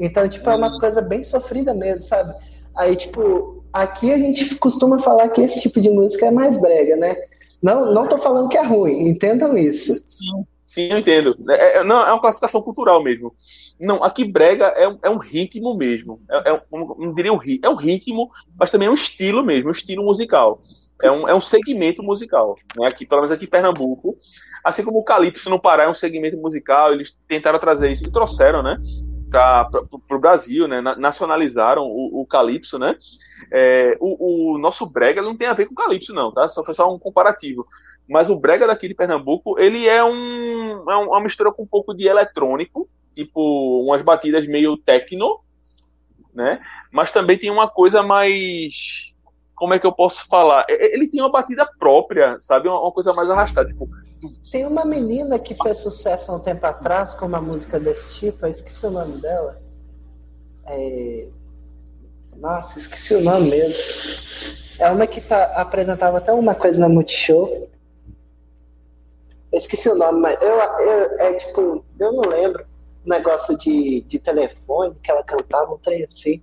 Então, tipo, é umas coisas bem sofridas mesmo, sabe? Aí, tipo, aqui a gente costuma falar que esse tipo de música é mais brega, né? Não, não tô falando que é ruim, entendam isso. Sim, sim, eu entendo. É, é, não, é uma classificação cultural mesmo. Não, aqui brega é, um, é um ritmo mesmo. É, é um, não diria um, é um ritmo, mas também é um estilo mesmo, um estilo musical. É um, é um segmento musical. Né? Aqui, pelo menos aqui em Pernambuco. Assim como o Calypso no Pará é um segmento musical, eles tentaram trazer isso e trouxeram, né? Para o Brasil, né? Nacionalizaram o, o Calypso, né? É, o, o, nosso brega não tem a ver com Calypso, não, tá? Só foi só um comparativo. Mas o brega daqui de Pernambuco, ele é, um, é uma mistura com um pouco de eletrônico, tipo umas batidas meio techno, né? Mas também tem uma coisa mais como é que eu posso falar? Ele tem uma batida própria, sabe? Uma, coisa mais arrastada. Tipo... Tem uma menina que fez sucesso há um tempo atrás com uma música desse tipo, eu esqueci o nome dela. É... Nossa, esqueci o nome mesmo. É uma que tá, apresentava até uma coisa na Multishow. Eu esqueci o nome, mas eu, eu, é tipo, eu não lembro. Um negócio de, de telefone que ela cantava, um trem assim.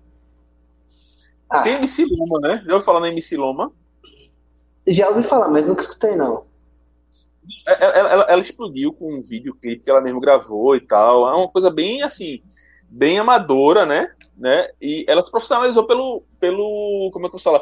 Ah. Tem MC Loma, né? Já ouviu falar na MC Loma? Já ouvi falar, mas nunca escutei, não. Ela, é, é, ela, ela, explodiu com um videoclipe que ela mesmo gravou e tal. É uma coisa bem assim, bem amadora, né? Né? E ela se profissionalizou pelo, pelo como é que eu falo?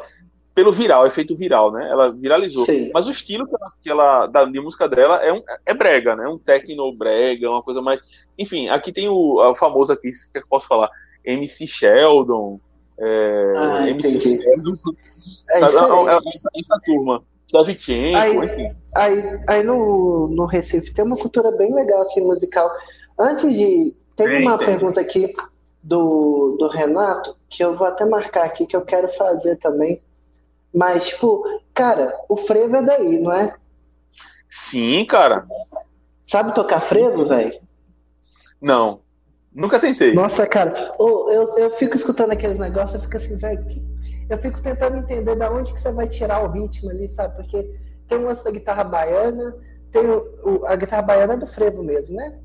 Pelo viral, efeito viral, né? Ela viralizou. Sim. Mas o estilo que ela, que ela da de música dela é, um, é brega, né? Um techno brega, uma coisa mais. Enfim, aqui tem o, o famoso aqui, que eu posso falar, MC Sheldon, é, ah, MC Cedo, é sabe? É, é, essa, essa, turma. Savchenko, aí, enfim. Aí, aí no, no Recife tem uma cultura bem legal assim, musical. Antes de. Tem, uma tem. pergunta aqui do, do Renato que eu vou até marcar aqui que eu quero fazer também. Mas, tipo, cara, o frevo é daí, não é? Sim, cara. Sabe tocar frevo, velho? Não. Nunca tentei. Nossa, cara, oh, eu, eu fico escutando aqueles negócios, eu fico assim, velho, eu fico tentando entender da onde que você vai tirar o ritmo ali, sabe? Porque tem uma da guitarra baiana, tem o, o, a guitarra baiana é do frevo mesmo, né?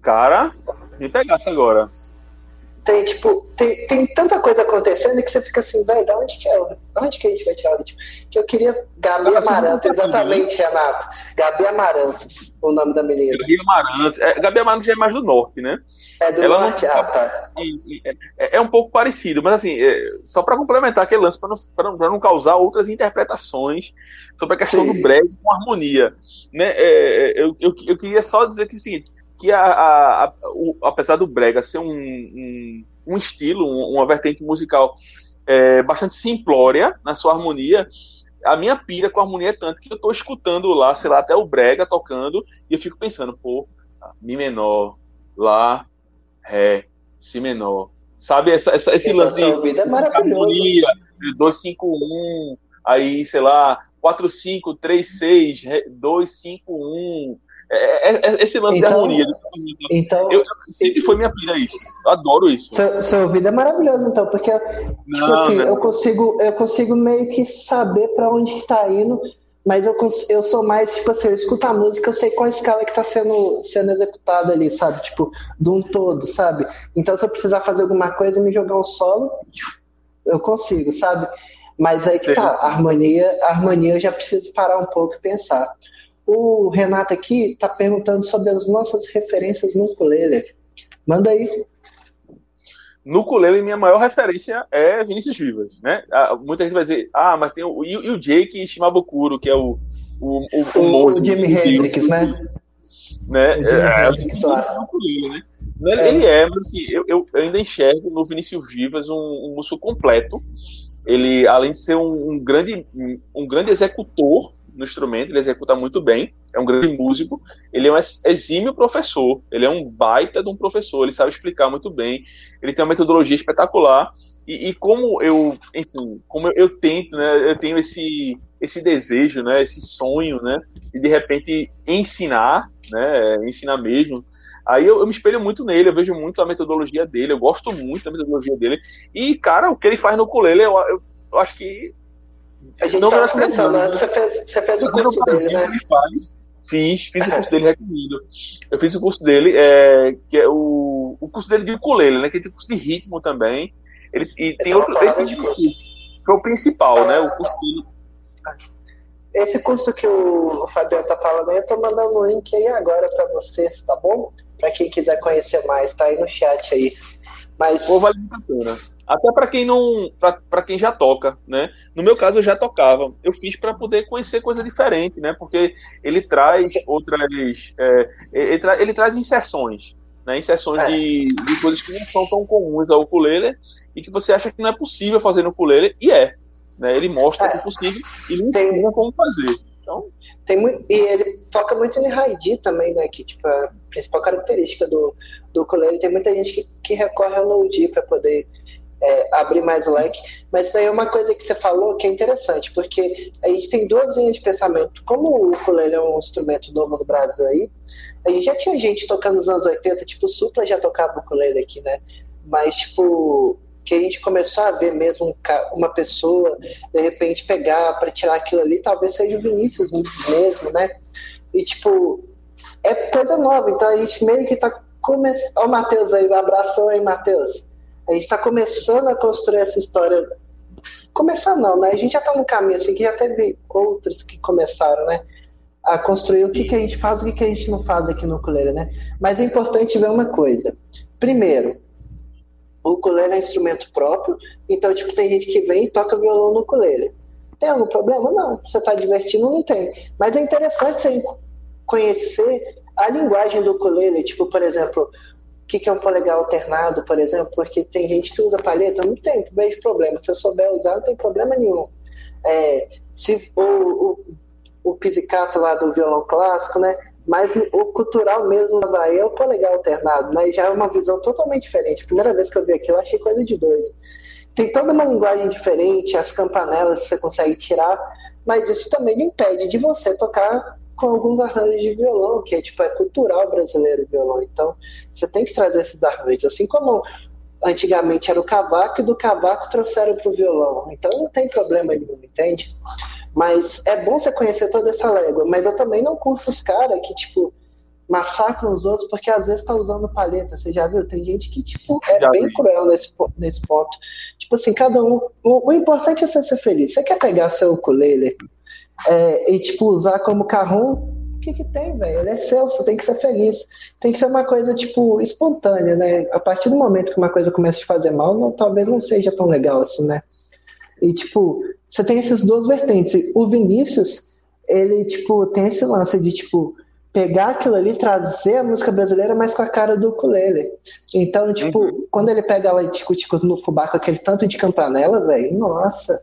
Cara, me pegasse agora tem, tipo, tem, tem tanta coisa acontecendo que você fica assim, velho, da onde que é? Da onde que a gente vai tirar o ritmo? Que eu queria Gabi Amaranto, exatamente, Renato. Gabi Amaranto, o nome da menina. Gabi Amaranto. É, Gabi Amaranto já é mais do norte, né? É do Ela, norte, ah, tá. É, é, um pouco parecido, mas assim, é, só para complementar aquele lance, para não, não, não causar outras interpretações sobre a questão Sim. do breve com harmonia. Né? É, é, eu, eu, eu queria só dizer que é o seguinte, que a, a, a o, apesar do brega ser um, um, um estilo, um, uma vertente musical é, bastante simplória na sua harmonia, a minha pira com a harmonia é tanto que eu estou escutando lá, sei lá, até o brega tocando e eu fico pensando, pô, mi menor, lá, ré, si menor. Sabe, essa, essa esse lance de é harmonia, 251, aí, sei lá, 4, 5, 3, 6, 2, 5, 1, é, é, é, esse lance então, de harmonia. Então, eu, eu, sempre foi minha pira isso. Eu adoro isso. Seu, seu ouvido é maravilhoso, então, porque tipo não, assim, não. eu consigo, eu consigo meio que saber para onde que tá indo, mas eu, eu sou mais, tipo assim, eu escuto a música, eu sei qual escala que tá sendo, sendo executada ali, sabe? Tipo, de um todo, sabe? Então, se eu precisar fazer alguma coisa e me jogar um solo, eu consigo, sabe? Mas aí que tá, a harmonia, a harmonia eu já preciso parar um pouco e pensar. O Renato aqui está perguntando sobre as nossas referências no ukulele. Manda aí. No ukulele, minha maior referência é Vinícius Vivas, né? Ah, muita gente vai dizer, ah, mas tem o, e, e o Jake Shimabukuro, que é o o, o, o, o, o Jimi Hendrix, né? né? É, é, é, né? É. Ele é, mas assim, eu, eu, ainda enxergo no Vinícius Vivas um, um músico completo. Ele, além de ser um, um grande, um grande executor no instrumento, ele executa muito bem, é um grande músico, ele é um exímio professor, ele é um baita de um professor, ele sabe explicar muito bem, ele tem uma metodologia espetacular, e, e como eu, enfim, como eu, eu, tento, né, eu tenho esse, esse desejo, né, esse sonho, né, de de repente ensinar, né, ensinar mesmo, Aí eu, eu, me espelho muito nele, eu vejo muito a metodologia dele, eu gosto muito da metodologia dele. E, cara, o que ele faz no ukulele, eu, eu, eu acho que. A gente não tava pensando, né? você fez, você fez o curso dele, né? Ele faz, fiz, fiz o curso dele, recomendo. Eu fiz o curso dele, é, que é o, o curso dele de ukulele, né? Que tem curso de ritmo também. Ele, e tem outro. Ele tem curso. Foi o principal, né? O curso dele. Esse curso que o Fabiano tá falando aí, eu tô mandando o um link aí agora para vocês, tá bom? Para quem quiser conhecer mais, tá aí no chat aí. Mas Pô, vale muito a pena. Até para quem não, para quem já toca, né? No meu caso eu já tocava. Eu fiz para poder conhecer coisa diferente, né? Porque ele traz outras, é, ele, tra ele, traz inserções, né? Inserções é. de, de coisas que não são tão comuns ao ukulele e que você acha que não é possível fazer no ukulele e é. Né? Ele mostra é. que é possível e Tem... ensina como fazer. Então, tem muito, e ele toca muito em Haidi também, né? Que tipo, a principal característica do, do ukulele. Tem muita gente que, que recorre ao Lodi para poder é, abrir mais o leque. Mas isso aí é uma coisa que você falou que é interessante, porque a gente tem duas linhas de pensamento. Como o ukulele é um instrumento novo no Brasil aí, a gente já tinha gente tocando nos anos 80, tipo, o Supla já tocava ukulele aqui, né? Mas, tipo, que a gente começou a ver mesmo uma pessoa, de repente, pegar para tirar aquilo ali, talvez seja o Vinícius mesmo, né? E, tipo, é coisa nova, então a gente meio que tá começando. Ó, o Matheus aí, um abração aí, Matheus. A gente está começando a construir essa história. Começar não, né? A gente já está no caminho, assim, que já teve outros que começaram, né? A construir o que, que a gente faz, o que, que a gente não faz aqui no ukulele, né? Mas é importante ver uma coisa. Primeiro, o ukulele é um instrumento próprio, então, tipo, tem gente que vem e toca violão no ukulele. Tem algum problema? Não. Você está divertindo? Não tem. Mas é interessante você conhecer a linguagem do ukulele, tipo, por exemplo, o que é um polegar alternado, por exemplo, porque tem gente que usa palheta, não tem, não vejo problema. Se souber usar, não tem problema nenhum. É, se o, o, o pizzicato lá do violão clássico, né? Mas o cultural mesmo na Bahia é o polegar alternado, né? Já é uma visão totalmente diferente. Primeira vez que eu vi aquilo, eu achei coisa de doido. Tem toda uma linguagem diferente, as campanelas você consegue tirar, mas isso também impede de você tocar com alguns arranjos de violão, que é tipo é cultural brasileiro o violão. Então, você tem que trazer esses arranjos, assim como antigamente era o cavaco e do cavaco trouxeram para o violão. Então não tem problema nenhum, entende? Mas é bom você conhecer toda essa légua. Mas eu também não curto os caras que, tipo, massacram os outros porque às vezes tá usando palheta. Você já viu? Tem gente que, tipo, é já bem vi. cruel nesse, nesse ponto. Tipo assim, cada um. O, o, importante é você ser feliz. Você quer pegar seu ukulele é, e, tipo, usar como carrão? O que, que tem, velho? Ele é seu, você tem que ser feliz. Tem que ser uma coisa, tipo, espontânea, né? A partir do momento que uma coisa começa a te fazer mal, não, talvez não seja tão legal assim, né? E, tipo, você tem essas duas vertentes. O Vinícius, ele, tipo, tem esse lance de, tipo, pegar aquilo ali, trazer a música brasileira, mas com a cara do ukulele. Então, tipo, uhum. quando ele pega lá e discute no fubá com aquele tanto de campanela, velho, nossa.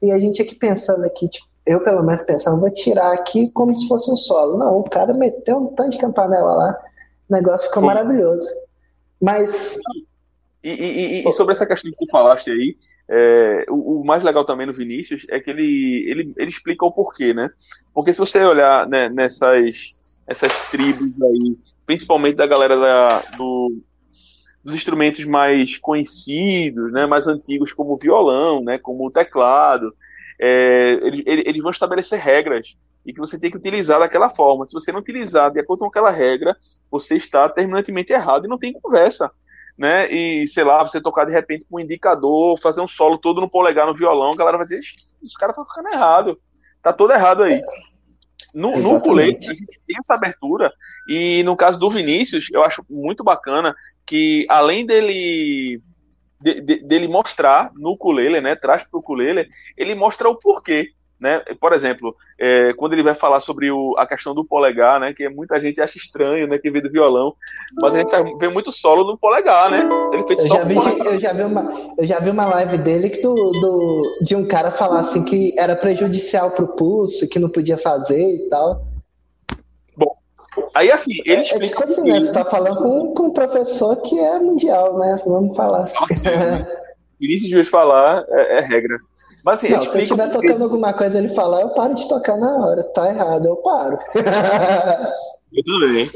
E a gente aqui pensando aqui, tipo, eu pelo menos pensando, vou tirar aqui como se fosse um solo. Não, o cara meteu um tanto de campanela lá, o negócio ficou Sim. maravilhoso. Mas. E, e, e, sobre essa questão que tu falaste aí, é, o, o, mais legal também no Vinícius é que ele, ele, ele explica o porquê, né? Porque se você olhar né, nessas essas tribos aí, principalmente da galera da, do, dos instrumentos mais conhecidos, né, mais antigos, como o violão, né, como o teclado, é, eles, eles vão estabelecer regras e que você tem que utilizar daquela forma. Se você não utilizar de acordo com aquela regra, você está terminantemente errado e não tem conversa né? E, sei lá, você tocar de repente com um indicador, fazer um solo todo no polegar no violão, a galera vai dizer, os caras estão tocando errado. Tá todo errado aí. No, no colete, a gente tem essa abertura, e no caso do Vinícius, eu acho muito bacana que, além dele de, de, dele mostrar no ukulele, né, traz pro ukulele, ele mostra o porquê, né? Por exemplo, é, quando ele vai falar sobre o, a questão do polegar, né? Que muita gente acha estranho, né? Que vem do violão, mas a gente vê muito solo no polegar, né? Ele fez só vi, eu já vi uma Eu já vi uma live dele que do, do, de um cara falar assim que era prejudicial pro pulso, que não podia fazer e tal. Aí assim, ele explica. É, é tipo assim, né? Você tá falando com, com um professor que é mundial, né? Vamos falar assim. Nossa, Vinícius de falar é, é regra. Mas assim, não, se eu estiver tocando alguma coisa ele falar, eu paro de tocar na hora. Tá errado, eu paro. Eu também.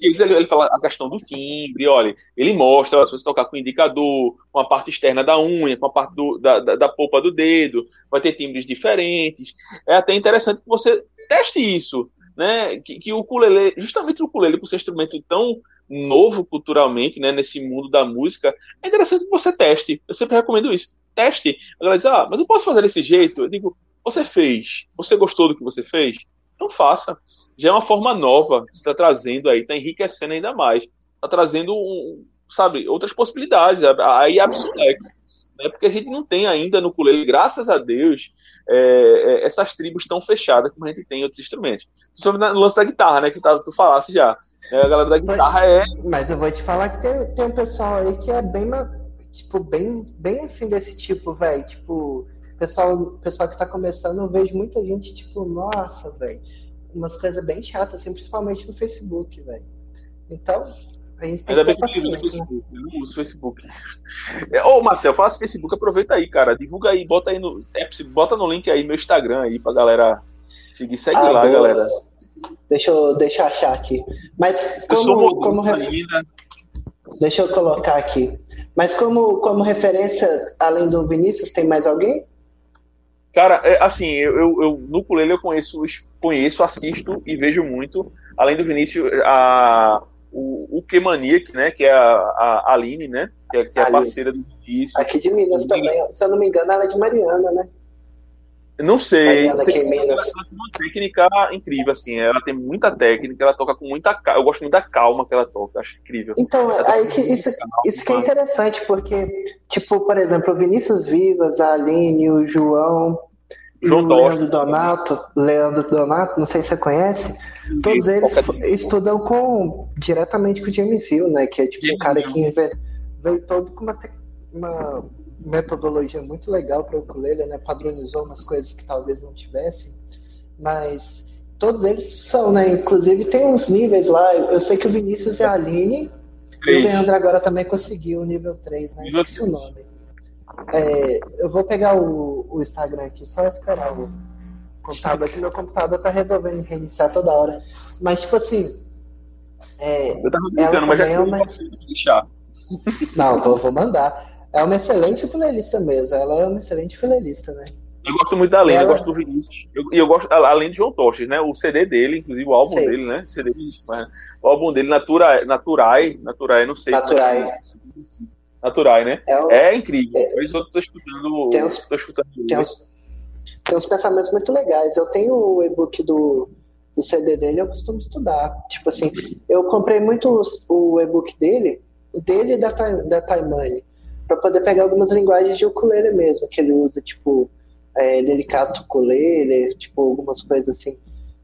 Ele, ele fala a questão do timbre, olha, ele mostra se você tocar com o indicador, com a parte externa da unha, com a parte do, da, da, da, polpa do dedo, vai ter timbres diferentes. É até interessante que você teste isso, né? Que, que o ukulele, justamente o ukulele, por ser um instrumento tão novo culturalmente, né, nesse mundo da música, é interessante que você teste. Eu sempre recomendo isso teste. A galera diz, ah, mas eu posso fazer desse jeito? Eu digo, você fez, você gostou do que você fez? Então faça. Já é uma forma nova que você está trazendo aí, está enriquecendo ainda mais. Está trazendo, um, sabe, outras possibilidades. Aí abre o leque. Né? Porque a gente não tem ainda no ukulele, graças a Deus, é, é, essas tribos tão fechadas como a gente tem em outros instrumentos. Sobre no lance da guitarra, né? Que tá, tu falasse já. É, a galera da guitarra é. Mas eu vou te falar que tem, tem um pessoal aí que é bem tipo, bem, bem assim desse tipo, velho. Tipo, pessoal, pessoal que tá começando, eu vejo muita gente, tipo, nossa, velho. Umas coisas bem chatas, assim, principalmente no Facebook, velho. Então, a gente tem Ainda que bem que eu Facebook, eu não uso Facebook. É, ô, Marcel, faça Facebook, aproveita aí, cara. Divulga aí, bota aí no. É, bota no link aí meu Instagram aí pra galera seguir. Segue ah, lá, boa. galera. Deixa eu, deixa eu achar aqui. Mas como, eu sou como Deixa eu colocar aqui. Mas como, como referência, além do Vinícius, tem mais alguém? Cara, é, assim, eu, eu, eu no ukulele eu conheço, conheço, assisto e vejo muito. Além do Vinícius, a, o, o Kemaniac, né? Que é a, a Aline, né? Que é, que é a parceira do Vinícius. Aqui de Minas também. Se eu não me engano, ela é de Mariana, né? Não sei, sei ela tem uma técnica incrível, assim, ela tem muita técnica, ela toca com muita eu gosto muito da calma que ela toca, acho incrível. Então, aí que isso, isso que é interessante, porque, tipo, por exemplo, o Vinícius Vivas, a Aline, o João, João o Leandro Donato, Leandro Donato, não sei se você conhece, todos eles estudam com, diretamente com o James Hill, né, que é tipo James um cara Hill. que veio todo com uma, uma metodologia muito legal para o ukulele, né? Padronizou umas coisas que talvez não tivessem, mas todos eles são, né? Inclusive tem uns níveis lá. Eu sei que o Vinícius e a Aline e o Leandro agora também conseguiu o nível 3, né? Esqueci o nome. É, eu vou pegar o, o, Instagram aqui, só esperar o computador, que meu computador tá resolvendo reiniciar toda hora. Mas, tipo assim. É, eu tava brincando, mas já é uma... deixar. Não, vou, vou mandar. É uma excelente finalista mesmo. Ela é uma excelente finalista, né? Eu gosto muito da Lenda, ela... eu gosto do Vinícius. E eu, eu, gosto, além de João Torres, né? O CD dele, inclusive o álbum sei. dele, né? CD mas, o álbum dele, Natura, Naturai, Naturai, não sei. Naturai. Naturai, né? É, o... é incrível. É... Eu estou escutando. Tem uns, tô escutando tem, uns, tem uns pensamentos muito legais. Eu tenho o e-book do, do CD dele, eu costumo estudar. Tipo assim, eu comprei muito o e-book dele, dele e da, da Taimani para poder pegar algumas linguagens de ukulele mesmo, que ele usa, tipo, é, delicato ukulele, tipo, algumas coisas assim.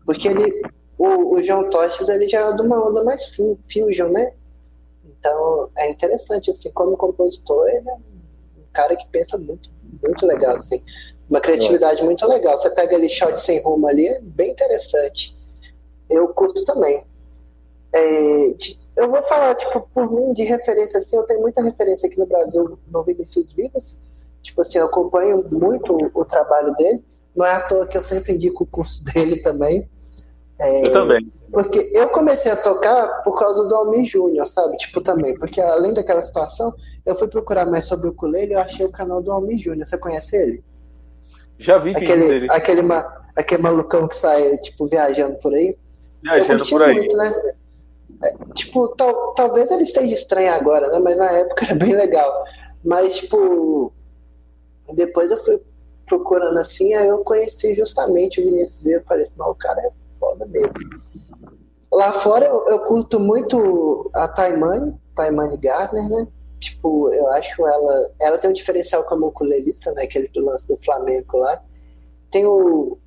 Porque ele, o, o João Tostes, ele já é de uma onda mais fusion, né? Então, é interessante, assim, como compositor, ele é um cara que pensa muito, muito legal, assim. Uma criatividade é. muito legal. Você pega ali shot sem rumo ali, é bem interessante. Eu curto também. É, eu vou falar, tipo, por mim, de referência, assim, eu tenho muita referência aqui no Brasil no Vinicius Vivas. Tipo assim, eu acompanho muito o, o, trabalho dele. Não é à toa que eu sempre indico o curso dele também. É, eu também. Porque eu comecei a tocar por causa do Almir Júnior, sabe? Tipo, também. Porque além daquela situação, eu fui procurar mais sobre o ukulele e eu achei o canal do Almir Júnior. Você conhece ele? Já vi aquele, dele. Aquele, aquele malucão que sai, tipo, viajando por aí. Viajando por aí. Muito, né? tipo, tal, talvez ele esteja estranho agora, né? Mas na época era bem legal. Mas, tipo, depois eu fui procurando assim, aí eu conheci justamente o Vinícius e eu falei assim, o cara é foda mesmo. Lá fora eu, eu curto muito a Taimani, Taimani Gardner, né? Tipo, eu acho ela. Ela tem um diferencial como ukulelista, né? Aquele do lance do Flamengo lá. tem o,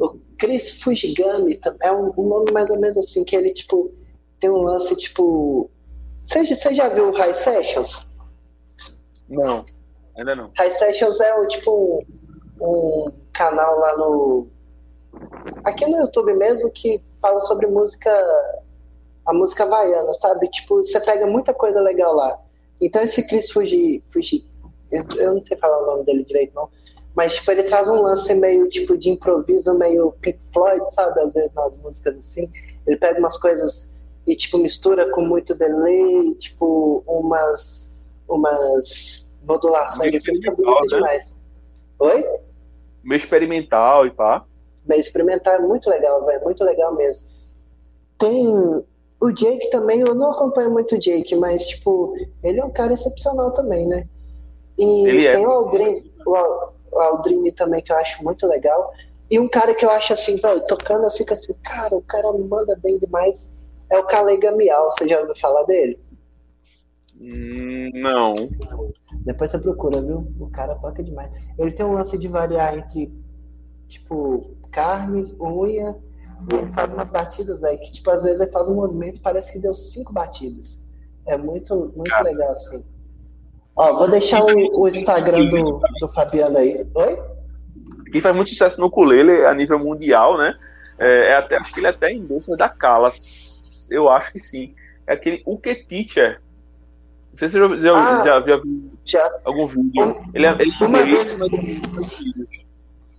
o Chris Fujigami, é um, um, nome mais ou menos assim, que ele, tipo, tem um lance, tipo... Você, você já viu o High Sessions? Não, ainda não. High Sessions é, o, tipo, um, um canal lá no... Aqui no YouTube mesmo, que fala sobre música... A música havaiana, sabe? Tipo, você pega muita coisa legal lá. Então esse Chris Fuji... Fuji eu, eu não sei falar o nome dele direito, não mas, tipo, ele traz um lance meio, tipo, de improviso, meio Pink Floyd, sabe? Às vezes nas músicas assim. Ele pega umas coisas e, tipo, mistura com muito delay, tipo, umas, umas modulações. Meio fica bonito né? demais. Oi? Meio experimental e pá. Meio experimental é muito legal, velho. Muito legal mesmo. Tem o Jake também, eu não acompanho muito o Jake, mas, tipo, ele é um cara excepcional também, né? E ele é. tem é. o Aldrin, o, o Aldrini também, que eu acho muito legal. E um cara que eu acho assim, velho, tocando eu fico assim, cara, o cara manda bem demais. É o Kalega Miau, você já ouviu falar dele? Hum, não. Depois você procura, viu? O cara toca demais. Ele tem um lance de variar entre, tipo, carne, unha, e ele faz umas batidas aí, que, tipo, às vezes ele faz um movimento parece que deu cinco batidas. É muito, muito cara. legal, assim. Ó, vou deixar o, o Instagram do, do Fabiano aí. Oi? Que faz muito sucesso no ukulele a nível mundial, né? É, é até, acho que ele é até em bolsa da Calas. Eu acho que sim. É aquele Uke Teacher. Não sei se você já, ah, já viu já. algum vídeo. ele é, ele é uma vez, mas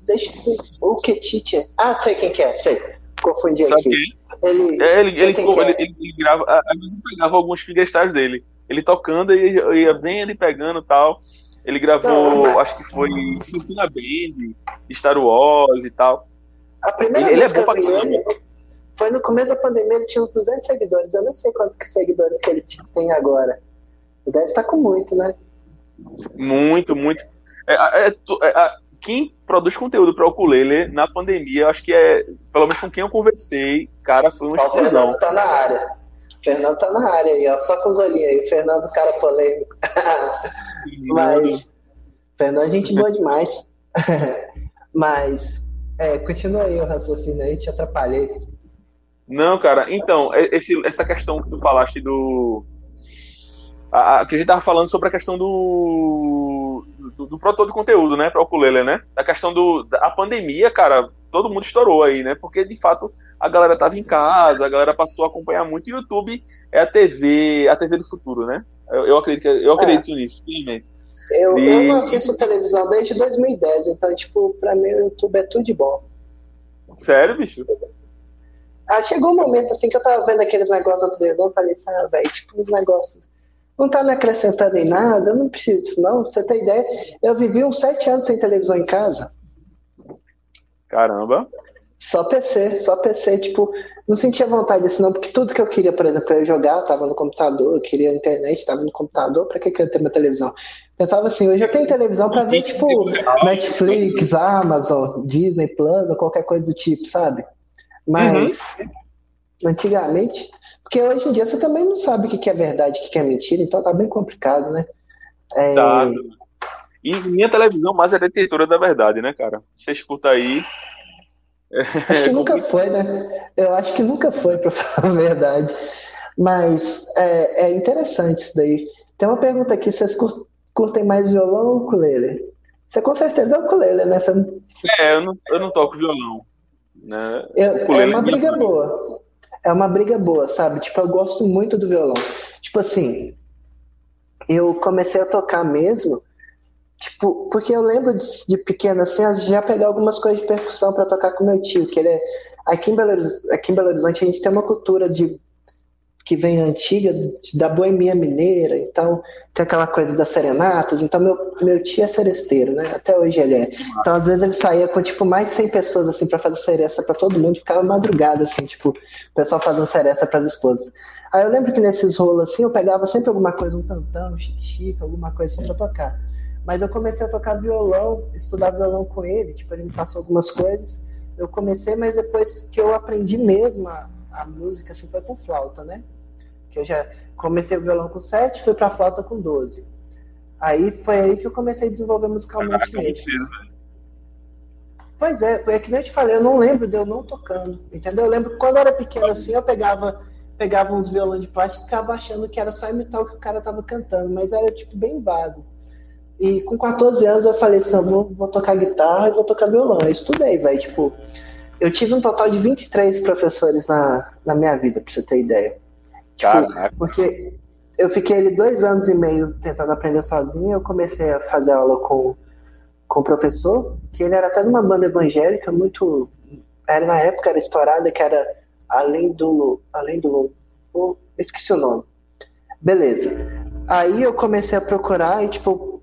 Deixa eu O que Teacher? Ah, sei quem que é, sei. Confundi Sabe aqui. Ele, é, ele, ele, ele, é. ele, ele, grava, às vezes pegava alguns fingerstyles dele ele tocando e ia vendo e pegando tal. Ele gravou, não, acho que foi Cantina Band, Star Wars e tal. A primeira ele, ele é bom pra caramba. Foi no começo da pandemia, ele tinha uns 200 seguidores. Eu não sei quantos seguidores que ele tem agora. Deve estar com muito, né? Muito, muito. É, é, é, quem produz conteúdo para o ukulele na pandemia, acho que é, pelo menos com quem eu conversei, cara, foi uma explosão. Tá na área. Fernando tá na área aí, ó, só com os olhinhos aí. Fernando, cara polêmico. Mas, Fernando, é gente boa demais. Mas, é, continua aí o raciocínio aí, te atrapalhei. Não, cara, então, é, esse, essa questão que tu falaste do. A, a, que a gente tava falando sobre a questão do. do, do produtor de conteúdo, né, para o ukulele, né? A questão do. da pandemia, cara, todo mundo estourou aí, né? Porque de fato a galera estava em casa, a galera passou a acompanhar muito. O YouTube é a TV, a TV do futuro, né? Eu, eu acredito, eu acredito é. nisso, firmemente. Eu, e... eu não assisto televisão desde 2010, então, tipo, pra mim o YouTube é tudo de bom. Sério, bicho? Ah, chegou um momento assim que eu tava vendo aqueles negócios da televisão, falei ah, velho, tipo, uns negócios. Não tá me acrescentando em nada, eu não preciso disso, não. Pra você ter ideia, eu vivi uns sete anos sem televisão em casa. Caramba. Só PC, só PC, tipo, não sentia vontade disso não, porque tudo que eu queria, por exemplo, eu jogar, tava no computador, eu queria internet, tava no computador, pra que, que eu ter uma televisão? Pensava assim, hoje eu tenho televisão pra ver, tipo, Netflix, Amazon, Disney Plus, ou qualquer coisa do tipo, sabe? Mas, uhum. antigamente, porque hoje em dia você também não sabe o que é verdade, o que é mentira, então tá bem complicado, né? É... Tá. E minha televisão mais é detetora da verdade, né, cara? Você escuta aí, Acho que nunca foi, né? Eu acho que nunca foi, para falar a verdade. Mas é, é, interessante isso daí. Tem uma pergunta aqui: vocês curtem mais violão ou ukulele? Você com certeza é ukulele, né? Você... É, eu não, eu não toco violão. Né? Eu, é uma é briga boa. É uma briga boa, sabe? Tipo, eu gosto muito do violão. Tipo assim, eu comecei a tocar mesmo Tipo, porque eu lembro de, de assim, já pegar algumas coisas de percussão para tocar com meu tio, que ele é. Aqui em, Belo, aqui em Belo Horizonte a gente tem uma cultura de que vem antiga da boemia mineira, então, que é aquela coisa das serenatas. Então, meu, meu tio é seresteiro, né? Até hoje ele é. Então, às vezes ele saía com, tipo, mais 100 pessoas, assim, para fazer seresta para todo mundo, ficava madrugada, assim, tipo, o pessoal fazendo seresta para as esposas. Aí eu lembro que nesses rolos, assim, eu pegava sempre alguma coisa, um tantão, um chique-chique, alguma coisa assim pra tocar. Mas eu comecei a tocar violão, estudar violão com ele, tipo, ele me passou algumas coisas. Eu comecei, mas depois que eu aprendi mesmo a, a música, assim, foi com flauta, né? Que eu já comecei o violão com 7, fui pra flauta com 12. Aí foi aí que eu comecei a desenvolver musicalmente mesmo. Pois é, é que nem eu te falei, eu não lembro de eu não tocando, entendeu? Eu lembro que quando eu era pequeno assim, eu pegava, pegava uns violões de plástico e ficava achando que era só imitar o que o cara tava cantando, mas era tipo bem vago. E com 14 anos eu falei assim, vou, vou tocar guitarra e vou tocar violão. Eu estudei, velho, tipo, eu tive um total de 23 professores na, na minha vida, pra você ter ideia. Tipo. Porque eu fiquei ali dois anos e meio tentando aprender sozinho, eu comecei a fazer aula com com o professor, que ele era até de uma banda evangélica muito. Era na época era estourada, que era além do. Além do. Oh, esqueci o nome. Beleza. Aí eu comecei a procurar e, tipo,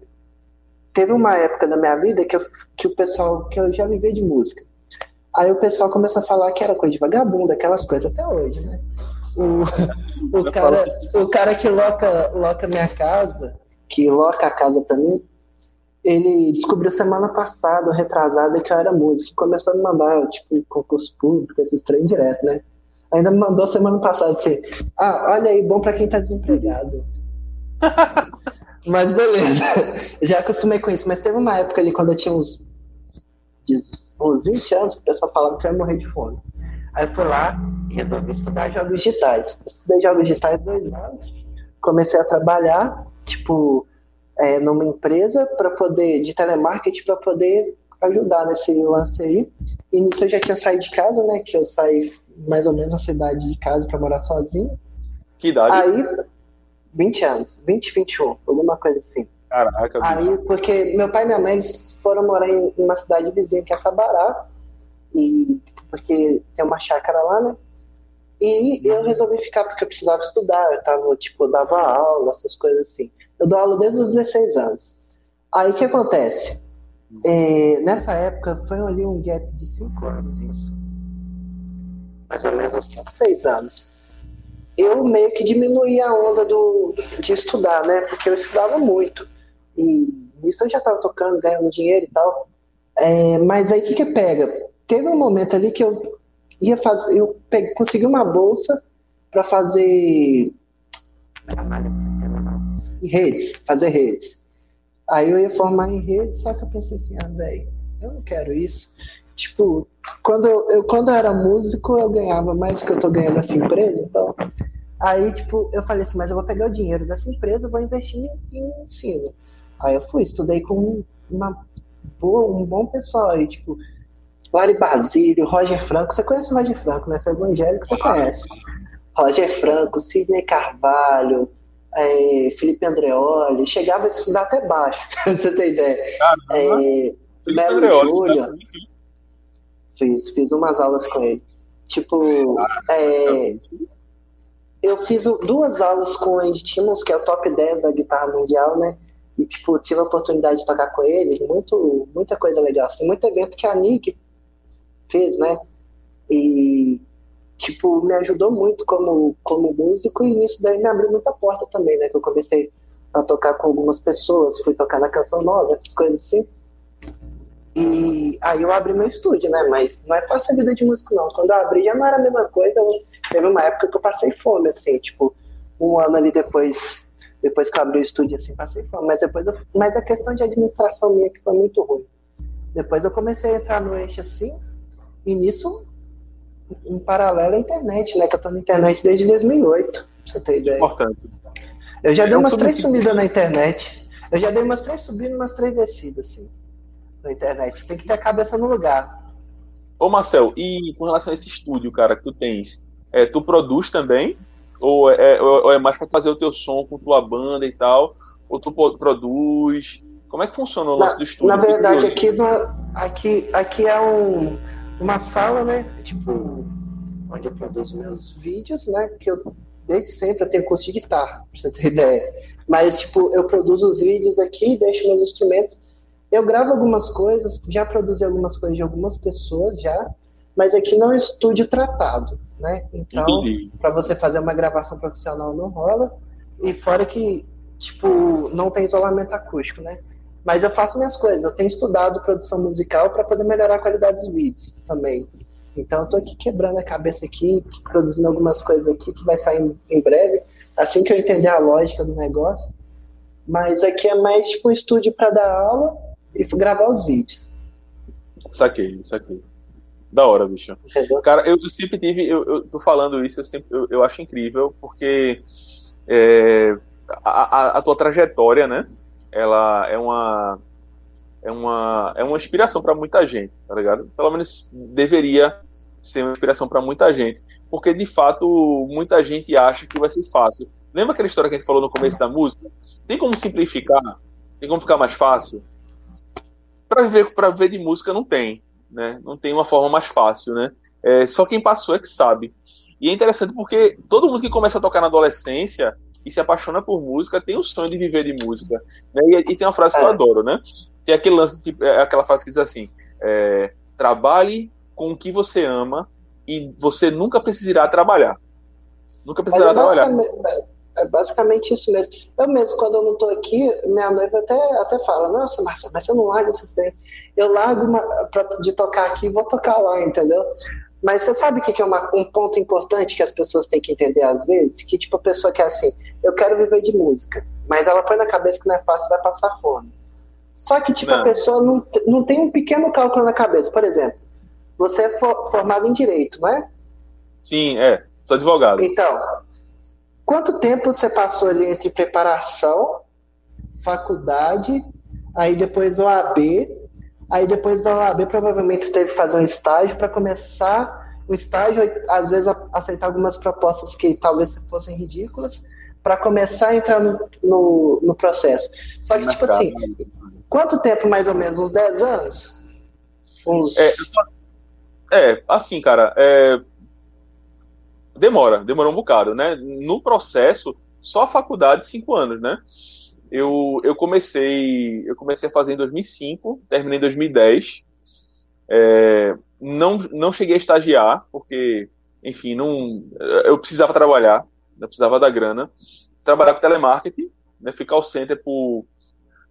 teve uma época da minha vida que, eu, que o pessoal. que eu já vivia de música. Aí o pessoal começou a falar que era coisa de vagabundo, aquelas coisas até hoje, né? O, o, cara, o cara que loca, loca minha casa, que loca a casa pra mim, ele descobriu semana passada, retrasada, que eu era músico. E começou a me mandar, tipo, concurso público, esses trem direto, né? Ainda me mandou semana passada assim: Ah, olha aí, bom para quem tá desempregado. mas beleza, já acostumei com isso. Mas teve uma época ali, quando eu tinha uns, uns 20 anos, que o pessoal falava que eu ia morrer de fome. Aí eu fui lá e resolvi estudar jogos digitais. Estudei jogos digitais dois anos, comecei a trabalhar, tipo, é, numa empresa para poder de telemarketing para poder ajudar nesse lance aí. E nisso eu já tinha saído de casa, né? Que eu saí mais ou menos na cidade de casa para morar sozinho. Que idade? Aí, 20 anos, 20, 21, alguma coisa assim. Caraca, Aí, porque meu pai e minha mãe eles foram morar em uma cidade vizinha que é Sabará, e porque tem uma chácara lá, né? E eu resolvi ficar porque eu precisava estudar, eu tava, tipo, dava aula, essas coisas assim. Eu dou aula desde os 16 anos. Aí o que acontece? É, nessa época foi ali um gap de 5 anos, isso. Mais ou menos uns 5, 6 anos. Eu meio que diminuí a onda do, de estudar, né? Porque eu estudava muito. E isso eu já estava tocando, ganhando dinheiro e tal. É, mas aí o que, que pega? Teve um momento ali que eu ia fazer, eu peguei, consegui uma bolsa para fazer em redes, fazer redes. Aí eu ia formar em redes, só que eu pensei assim, ah, velho, eu não quero isso. Tipo, quando eu, quando eu era músico, eu ganhava mais do que eu tô ganhando nessa empresa, então. Aí, tipo, eu falei assim, mas eu vou pegar o dinheiro dessa empresa, vou investir em ensino. Aí eu fui, estudei com uma boa, um bom pessoal aí, tipo, Lari Basílio, Roger Franco. Você conhece o Roger Franco, né? Você é evangélico, você conhece. Roger Franco, Sidney Carvalho, é, Felipe Andreoli, chegava a estudar até baixo, pra você ter ideia. É, Melo Júnior, fiz, fiz umas aulas com ele. Tipo, é, eu fiz duas aulas com o Andy Timmons, que é o top 10 da guitarra mundial, né? E, tipo, tive a oportunidade de tocar com ele, muito, muita coisa legal. Assim, muito evento que a Nick fez, né? E tipo, me ajudou muito como, como músico e isso daí me abriu muita porta também, né? Que eu comecei a tocar com algumas pessoas, fui tocar na Canção Nova, essas coisas assim. E aí eu abri meu estúdio, né? Mas não é fácil a vida de músico, não. Quando eu abri já não era a mesma coisa. Eu, teve uma época que eu passei fome, assim, tipo, um ano ali depois, depois que eu abri o estúdio, assim, passei fome. Mas depois eu, mas a questão de administração minha que foi muito ruim. Depois eu comecei a entrar no eixo assim, e nisso em paralelo à internet, né? Que eu tô na internet desde 2008, pra você ter ideia. Importante. Eu já dei umas três subidas na internet. Eu já dei umas três subidas e umas três descidas, assim, na internet. Tem que ter a cabeça no lugar. Ô, Marcel, e com relação a esse estúdio, cara, que tu tens, é, tu produz também? Ou é, ou é mais pra fazer o teu som com tua banda e tal? Ou tu produz? Como é que funciona o lance na, do estúdio? Na verdade, aqui, aqui, aqui é um uma sala, né? Tipo, onde eu produzo meus vídeos, né? Que eu desde sempre eu tenho curso de guitarra, pra você ter ideia. Mas, tipo, eu produzo os vídeos aqui, deixo meus instrumentos. Eu gravo algumas coisas, já produzi algumas coisas de algumas pessoas já, mas aqui não é estúdio tratado, né? Então, para você fazer uma gravação profissional não rola. E fora que, tipo, não tem isolamento acústico, né? Mas eu faço minhas coisas. Eu tenho estudado produção musical para poder melhorar a qualidade dos vídeos também. Então eu tô aqui quebrando a cabeça aqui, produzindo algumas coisas aqui que vai sair em breve, assim que eu entender a lógica do negócio. Mas aqui é mais tipo um estúdio para dar aula e gravar os vídeos. Saquei, saquei. Da hora, bicho. Cara, eu, eu sempre tive, eu, eu, tô falando isso, eu sempre, eu, eu acho incrível, porque é, a, a, a, tua trajetória, né? Ela é uma é uma é uma inspiração para muita gente, tá ligado? Pelo menos deveria ser uma inspiração para muita gente, porque de fato muita gente acha que vai ser fácil. Lembra aquela história que a gente falou no começo da música? Tem como simplificar? Tem como ficar mais fácil? Para viver para viver de música não tem, né? Não tem uma forma mais fácil, né? É, só quem passou é que sabe. E é interessante porque todo mundo que começa a tocar na adolescência e se apaixona por música tem o sonho de viver de música. Né? E, e, tem uma frase que eu é. adoro, né? Tem aquele lance, tipo, é aquela frase que diz assim: é, trabalhe com o que você ama e você nunca precisará trabalhar. Nunca precisará é trabalhar. É basicamente isso mesmo. Eu mesmo, quando eu não estou aqui, minha noiva até, até fala, nossa, Marcia, mas você não larga esses trem. Eu largo uma, pra, de tocar aqui e vou tocar lá, entendeu? Mas você sabe o que, que é uma, um ponto importante que as pessoas têm que entender às vezes? Que tipo, a pessoa que é assim, eu quero viver de música, mas ela põe na cabeça que não é fácil, vai passar fome. Só que tipo, não. a pessoa não, não tem um pequeno cálculo na cabeça. Por exemplo, você é for, formado em Direito, não é? Sim, é. Sou advogado. Então, Quanto tempo você passou ali entre preparação, faculdade, aí depois OAB, aí depois da OAB provavelmente teve que fazer um estágio para começar o estágio, às vezes aceitar algumas propostas que talvez fossem ridículas, para começar a entrar no, no, no processo. Só que, tipo assim, quanto tempo mais ou menos? Uns 10 anos? Uns... É, é assim, cara, é, demora, demorou um bocado, né? No processo, só a faculdade, cinco anos, né? Eu, eu comecei eu comecei a fazer em 2005, terminei em 2010. É, não, não cheguei a estagiar, porque, enfim, não, eu precisava trabalhar, eu precisava da grana. Trabalhar com telemarketing, né, fui call center por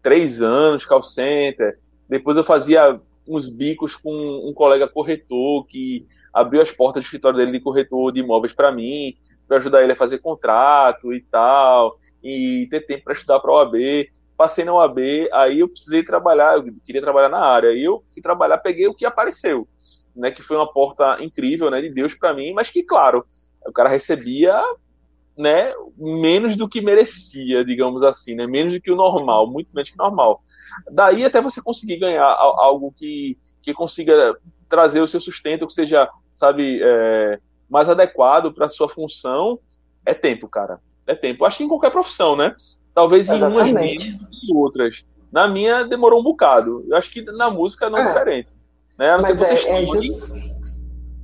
três anos, call center. Depois eu fazia uns bicos com um colega corretor que abriu as portas do escritório dele de corretor de imóveis para mim, para ajudar ele a fazer contrato e tal, e ter tempo para estudar para a OAB. Passei na OAB, aí eu precisei trabalhar, eu queria trabalhar na área, aí eu fui trabalhar, peguei o que apareceu, né, que foi uma porta incrível, né, de Deus para mim, mas que, claro, o cara recebia né, menos do que merecia, digamos assim, né, menos do que o normal, muito menos que o normal. Daí até você conseguir ganhar algo que, que consiga trazer o seu sustento, que seja sabe, é, mais adequado para sua função, é tempo, cara. É tempo. Acho que em qualquer profissão, né? Talvez em umas menos do que outras. Na minha demorou um bocado. Eu acho que na música não é, é diferente. Né? A não ser que você é, é, just,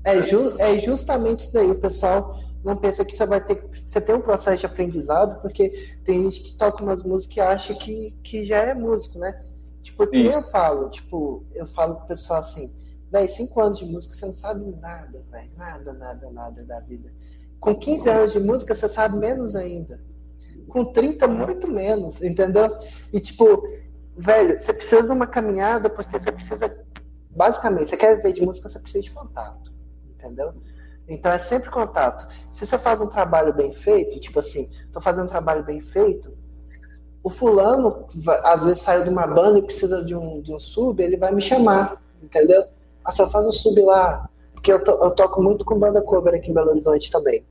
é, ju, é justamente isso daí. O pessoal não pensa que você vai ter você tem um processo de aprendizado, porque tem gente que toca umas músicas e acha que, que já é músico, né? Tipo, que eu falo, tipo, eu falo pro pessoal assim, Véi, cinco anos de música, você não sabe nada, velho. Nada, nada, nada da vida. Com 15 anos de música, você sabe menos ainda. Com 30, muito menos, entendeu? E, tipo, velho, você precisa de uma caminhada porque você precisa. Basicamente, você quer viver de música, você precisa de contato, entendeu? Então é sempre contato. Se você faz um trabalho bem feito, tipo assim, tô fazendo um trabalho bem feito, o fulano às vezes saiu de uma banda e precisa de um, de um sub, ele vai me chamar, entendeu? Ah, só faz um sub lá. Porque eu, to, eu toco muito com banda cover aqui em Belo Horizonte também.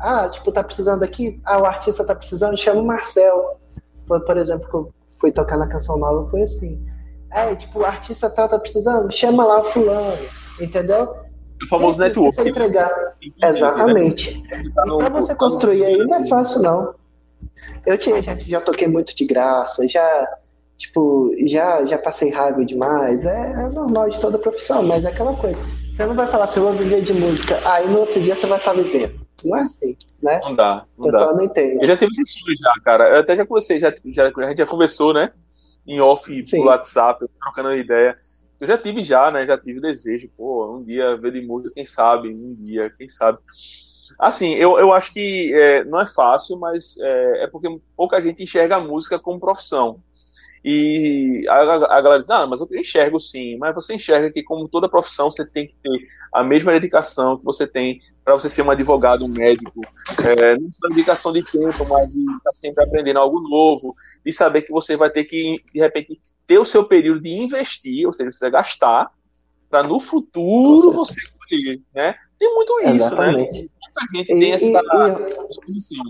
Ah, tipo, tá precisando aqui? Ah, o artista tá precisando, chama o Marcel. Por, por exemplo, que eu fui tocar na canção nova, foi assim. É, tipo, o artista tá, tá precisando, chama lá o fulano, entendeu? O famoso network. Você entregar. Exatamente. Né? Tá e pra você construir aí não é fácil, não. Eu tinha, já, já toquei muito de graça, já Tipo, já, já passei raiva demais. É, é normal de toda profissão, mas é aquela coisa. Você não vai falar assim, eu vou viver de música, aí no outro dia você vai estar vivendo. Não é assim, né? Não dá. Não o pessoal dá. não entende. Eu já teve esse já, cara. Eu até já conversei, já, já, a gente já conversou, né? Em off Sim. WhatsApp, trocando ideia. Eu já tive já, né? Já tive desejo, pô, um dia ver de música, quem sabe, um dia, quem sabe. Assim, eu, eu acho que é, não é fácil, mas é, é, porque pouca gente enxerga a música como profissão. E a, a, galera diz, ah, mas eu enxergo sim, mas você enxerga que, como toda profissão, você tem que ter a mesma dedicação que você tem para você ser um advogado, um médico, é, não só dedicação de tempo, mas de estar tá sempre aprendendo algo novo, e saber que você vai ter que, de repente, ter o seu período de investir, ou seja, você vai gastar, para no futuro você colher, né? Tem muito isso, né? Exatamente. né? Muita gente e, tem essa disposição.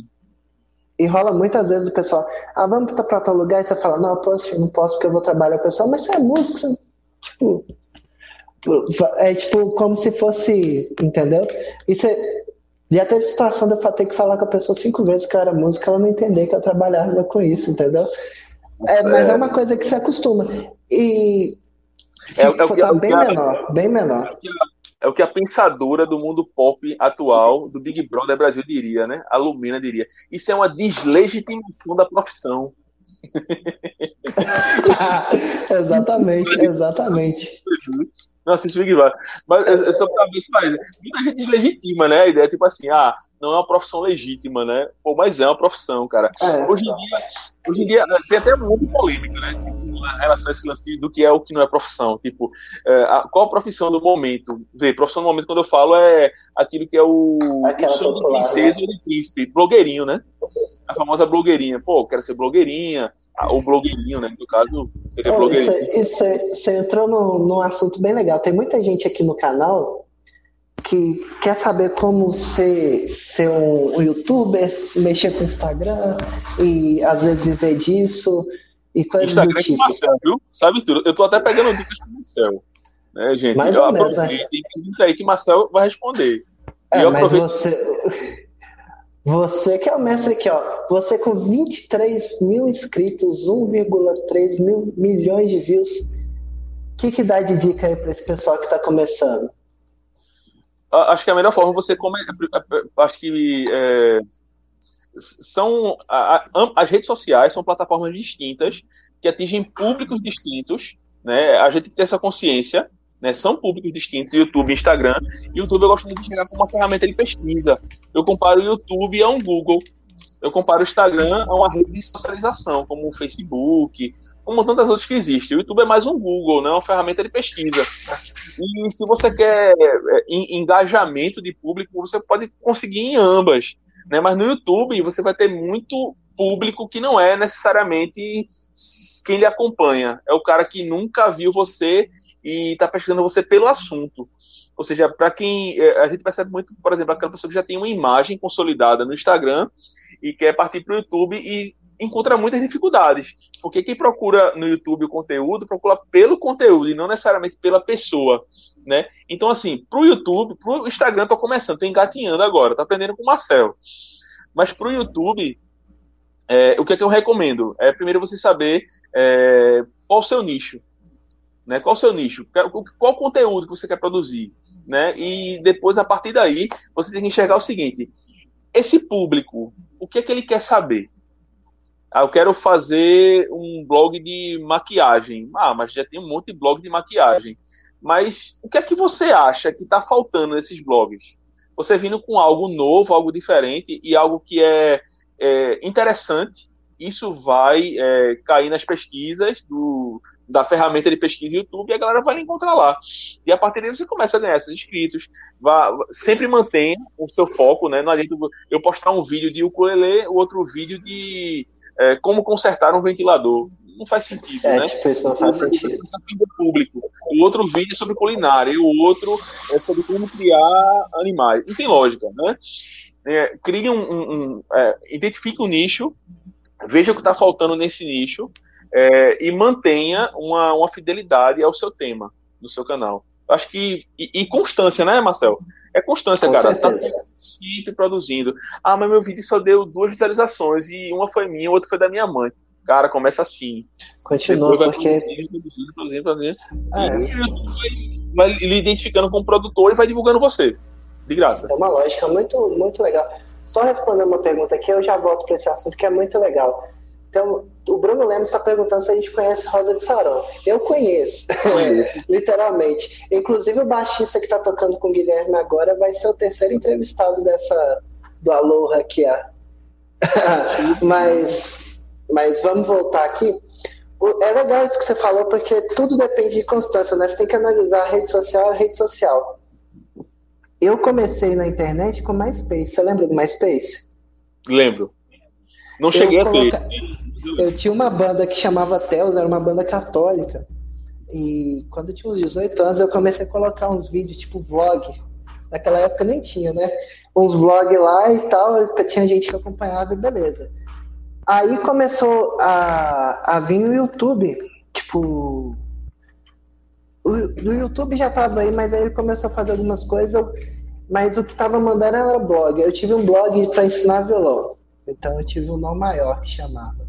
E, rola muitas vezes o pessoal, ah, vamos para tal lugar, e você fala, não, eu posso, não posso porque eu vou trabalhar. O pessoal, mas você é músico, você... tipo, é tipo como se fosse, entendeu? E você, já teve situação de eu ter que falar com a pessoa cinco vezes que eu era música, ela não entender que eu trabalhava com isso, entendeu? É, mas é uma coisa que se acostuma. E é, é, tá bem menor, bem menor. É o que a pensadora do mundo pop atual, do Big Brother Brasil, diria, né? A Lumina diria. Isso é uma deslegitimação da profissão. exatamente, exatamente. Não assiste Big Brother. Mas é só pra se faz. Muita gente deslegitima, né? A ideia é tipo assim, ah, não é uma profissão legítima, né? Pô, mas é uma profissão, cara. É, hoje, em dia, hoje em dia tem até muito polêmica, né? Tipo, em relação a esse lance do que é o que não é profissão. Tipo, é, a, qual a profissão do momento? Vê, profissão do momento, quando eu falo, é aquilo que é o, de princesa né? ou de príncipe, blogueirinho, né? A famosa blogueirinha. Pô, quero ser blogueirinha, o blogueirinho, né? No caso, seria blogueirinho. Isso, você entrou num, num assunto bem legal. Tem muita gente aqui no canal que quer saber como ser, ser um, um youtuber, mexer com o Instagram e às vezes viver disso e coisas Instagram do é tipo. com Marcel, viu? Sabe tudo. Eu tô até pegando dicas com o Marcel. Né, gente? Mais eu aproveito e pergunta aí que Marcel vai responder. É, mas aproveito... você... Você que é o mestre aqui, ó. Você com 23 mil inscritos, 1,3 mil milhões de views. O que, que dá de dica aí para esse pessoal que está começando? Acho que a melhor forma você come... acho que é... são as redes sociais são plataformas distintas que atingem públicos distintos, né? A gente tem que ter essa consciência né? São públicos distintos, YouTube Instagram. YouTube eu gosto de chegar como uma ferramenta de pesquisa. Eu comparo o YouTube a um Google. Eu comparo o Instagram a uma rede de socialização, como o Facebook, como tantas outras que existem. O YouTube é mais um Google, né? uma ferramenta de pesquisa. E se você quer é, engajamento de público, você pode conseguir em ambas. Né? Mas no YouTube você vai ter muito público que não é necessariamente quem lhe acompanha. É o cara que nunca viu você e está pesquisando você pelo assunto. Ou seja, para quem. É, a gente percebe muito, por exemplo, aquela pessoa que já tem uma imagem consolidada no Instagram e quer partir para o YouTube e encontra muitas dificuldades. Porque quem procura no YouTube o conteúdo, procura pelo conteúdo e não necessariamente pela pessoa. Né? Então, assim, para o YouTube, para o Instagram, estou começando, estou engatinhando agora, estou aprendendo com o Marcel. Mas para o YouTube, é, o que é que eu recomendo? É primeiro você saber é, qual o seu nicho. Né? Qual o seu nicho? Qual o conteúdo que você quer produzir? Né? E depois, a partir daí, você tem que enxergar o seguinte: esse público, o que é que ele quer saber? Ah, eu quero fazer um blog de maquiagem. Ah, mas já tem um monte de blog de maquiagem. Mas o que é que você acha que está faltando nesses blogs? Você vindo com algo novo, algo diferente e algo que é, é interessante, isso vai é, cair nas pesquisas do, da ferramenta de pesquisa YouTube e a galera vai encontrar lá. E a partir daí você começa a ganhar seus inscritos. Vá, sempre mantenha o seu foco, né? Não adianta eu postar um vídeo de ukulele, o outro vídeo de é, como consertar um ventilador. Não faz sentido, é, né? Tipo, isso não faz sentido. público. O outro vídeo é sobre culinária e o outro é sobre como criar animais. Não tem lógica, né? É, crie um, um, um é, identifique o um nicho, veja o que está faltando nesse nicho é, e mantenha uma, uma fidelidade ao seu tema do seu canal. Acho que. E, e constância, né, Marcel? É constância, Com cara. Tá sempre, sempre, produzindo. Ah, mas meu vídeo só deu duas visualizações e uma foi minha, outra foi da minha mãe. Cara, começa assim. Continua, porque. Produzindo, produzindo, produzindo, produzindo. Ah, e é. vai, vai lhe identificando como produtor e vai divulgando você. De graça. É uma lógica muito, muito legal. Só responder uma pergunta aqui, eu já volto para esse assunto que é muito legal. Então, o Bruno Lemos está perguntando se a gente conhece Rosa de Saron. Eu conheço, conheço. literalmente. Inclusive, o baixista que está tocando com o Guilherme agora vai ser o terceiro entrevistado dessa do Aloha aqui. mas, mas vamos voltar aqui. É legal isso que você falou, porque tudo depende de constância, né? Você tem que analisar a rede social a rede social. Eu comecei na internet com MySpace. Você lembra do MySpace? Lembro. Não cheguei coloca... a ter. Eu tinha uma banda que chamava Telos, era uma banda católica. E quando eu tinha uns 18 anos, eu comecei a colocar uns vídeos tipo vlog. Naquela época nem tinha, né? Uns vlogs lá e tal, tinha gente que acompanhava e beleza. Aí começou a, a vir o YouTube, tipo. O, o YouTube já tava aí, mas aí ele começou a fazer algumas coisas, mas o que tava mandando era blog. Eu tive um blog para ensinar violão. Então eu tive um nome maior que chamava.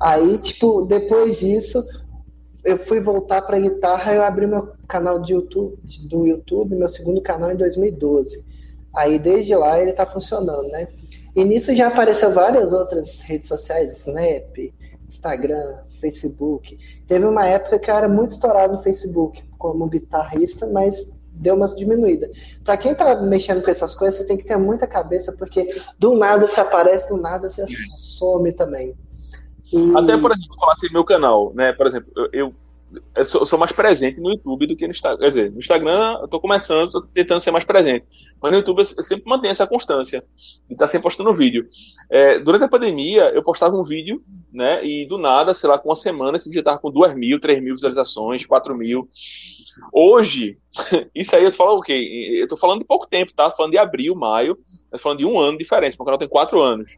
Aí, tipo, depois disso, eu fui voltar para guitarra, eu abri meu canal de YouTube, do YouTube, meu segundo canal em 2012. Aí desde lá ele está funcionando, né? E nisso já apareceu várias outras redes sociais, Snap, Instagram, Facebook. Teve uma época que eu era muito estourado no Facebook como guitarrista, mas deu uma diminuída. Para quem tá mexendo com essas coisas, você tem que ter muita cabeça, porque do nada você aparece, do nada você some também. E... Até, por exemplo, falar assim, meu canal, né? Por exemplo, eu, sou, eu sou, mais presente no YouTube do que no Instagram. Quer dizer, no Instagram eu tô começando, tô tentando ser mais presente. Mas no YouTube eu sempre mantenho essa constância de estar tá sempre postando vídeo. É, durante a pandemia, eu postava um vídeo, né? E do nada, sei lá, com uma semana, esse vídeo tava com 2 mil, 3 mil visualizações, 4 mil. Hoje, isso aí eu tô falando o quê? Eu tô falando de pouco tempo, tá? Falando de abril, maio, eu tô falando de um ano de diferença, o canal tem 4 anos.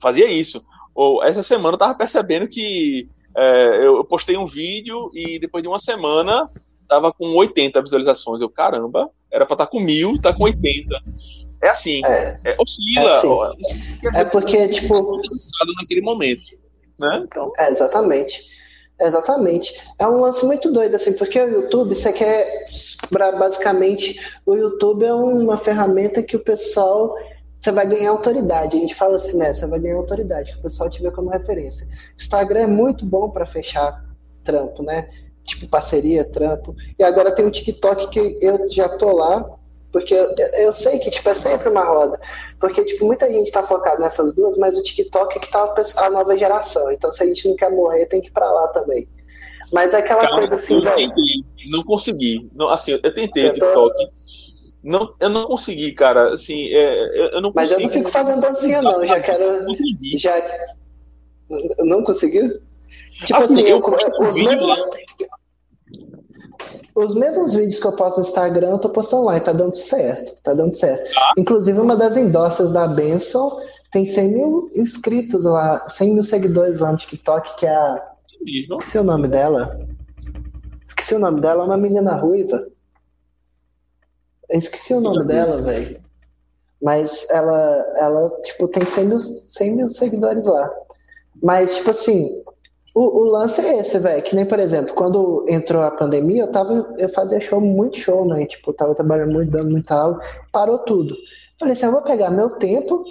Fazia isso ou essa semana eu tava percebendo que é, eu postei um vídeo e depois de uma semana tava com 80 visualizações. Eu, caramba, era pra estar tá com mil, tá com 80. É assim, é, é oscila. É, assim. é porque, tipo. Tá naquele momento. Né? Então... É, exatamente. Exatamente. É um lance muito doido, assim, porque o YouTube, você quer. Basicamente, o YouTube é uma ferramenta que o pessoal você vai ganhar autoridade. A gente fala assim, né? Você vai ganhar autoridade, que o pessoal te vê como referência. Instagram é muito bom para fechar trampo, né? Tipo parceria, trampo. E agora tem o TikTok que eu já tô lá, porque eu, eu sei que tipo, é sempre uma roda. Porque tipo, muita gente tá focada nessas duas, mas o TikTok é que tá a nova geração. Então se a gente não quer morrer, tem que ir pra lá também. Mas é aquela Cara, coisa assim, eu tentei, não consegui. Não, assim, eu tentei o TikTok. Não, eu não consegui, cara. Assim, é, eu não Mas consigo. Mas eu não fico fazendo dancinha, não. Já quero. Entendi. Já. Não conseguiu? Tipo assim, assim eu posto um vídeo mesmos... lá. Os mesmos vídeos que eu posto no Instagram, eu tô postando lá e tá dando certo. Tá dando certo. Ah. Inclusive, uma das endossas da Benson tem 100 mil inscritos lá, 100 mil seguidores lá no TikTok, que é a. Esqueci o nome dela. Esqueci o nome dela, é uma menina ruiva. Eu esqueci o nome dela, velho. Mas ela, ela, tipo, tem 100 mil, 100 mil seguidores lá. Mas, tipo assim, o, o lance é esse, velho. Que nem, por exemplo, quando entrou a pandemia, eu tava, eu fazia show, muito show, né? Tipo, tava trabalhando muito, dando muita aula, parou tudo. Falei assim, eu vou pegar meu tempo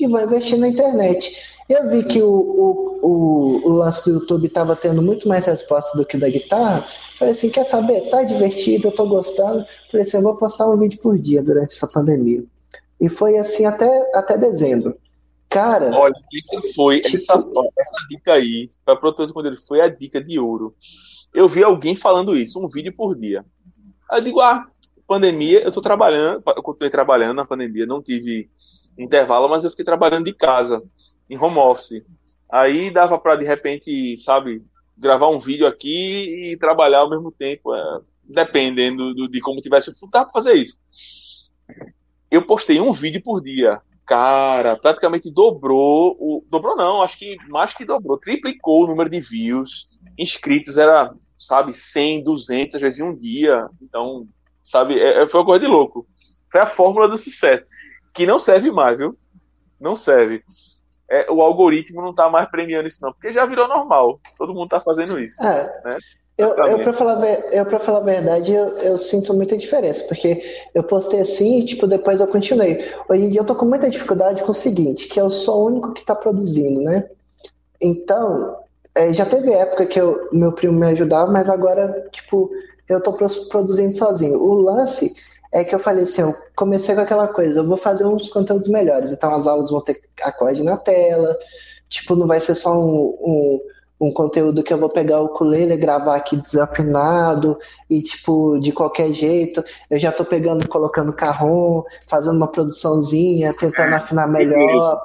e vou investir na internet. Eu vi que o, o, o, o lance do YouTube tava tendo muito mais resposta do que o da guitarra. Falei assim, quer saber? Tá divertido, eu tô gostando. Falei assim, eu vou postar um vídeo por dia durante essa pandemia. E foi assim até, até dezembro. Cara. Olha, essa foi, tipo... essa, essa dica aí, para produtor quando ele foi a dica de ouro. Eu vi alguém falando isso, um vídeo por dia. Aí eu digo, ah, pandemia, eu tô trabalhando, eu continuei trabalhando na pandemia, não tive intervalo, mas eu fiquei trabalhando de casa, em home office. Aí dava para de repente, sabe, gravar um vídeo aqui e trabalhar ao mesmo tempo, é, dependendo do, de como tivesse o futuro, pra fazer isso. Eu postei um vídeo por dia. Cara, praticamente dobrou, o, dobrou não, acho que mais que dobrou, triplicou o número de views, inscritos era, sabe, 100, 200, às vezes em um dia. Então, sabe, é, é, foi uma coisa de louco. Foi a fórmula do sucesso, que não serve mais, viu? Não serve é, o algoritmo não está mais premiando isso, não, porque já virou normal. Todo mundo está fazendo isso. É. Né? Eu, eu para falar, eu, pra falar a verdade, eu, eu, sinto muita diferença, porque eu postei assim e, tipo, depois eu continuei. Hoje em dia eu tô com muita dificuldade com o seguinte, que eu sou o único que está produzindo, né? Então, é, já teve época que eu, meu primo me ajudava, mas agora, tipo, eu tô produzindo sozinho. O lance é que eu falei assim, eu comecei com aquela coisa, eu vou fazer uns conteúdos melhores, então as aulas vão ter acorde na tela, tipo, não vai ser só um, um, um conteúdo que eu vou pegar o ukulele, gravar aqui desafinado e, tipo, de qualquer jeito, eu já tô pegando, colocando carrom, fazendo uma produçãozinha, tentando afinar melhor,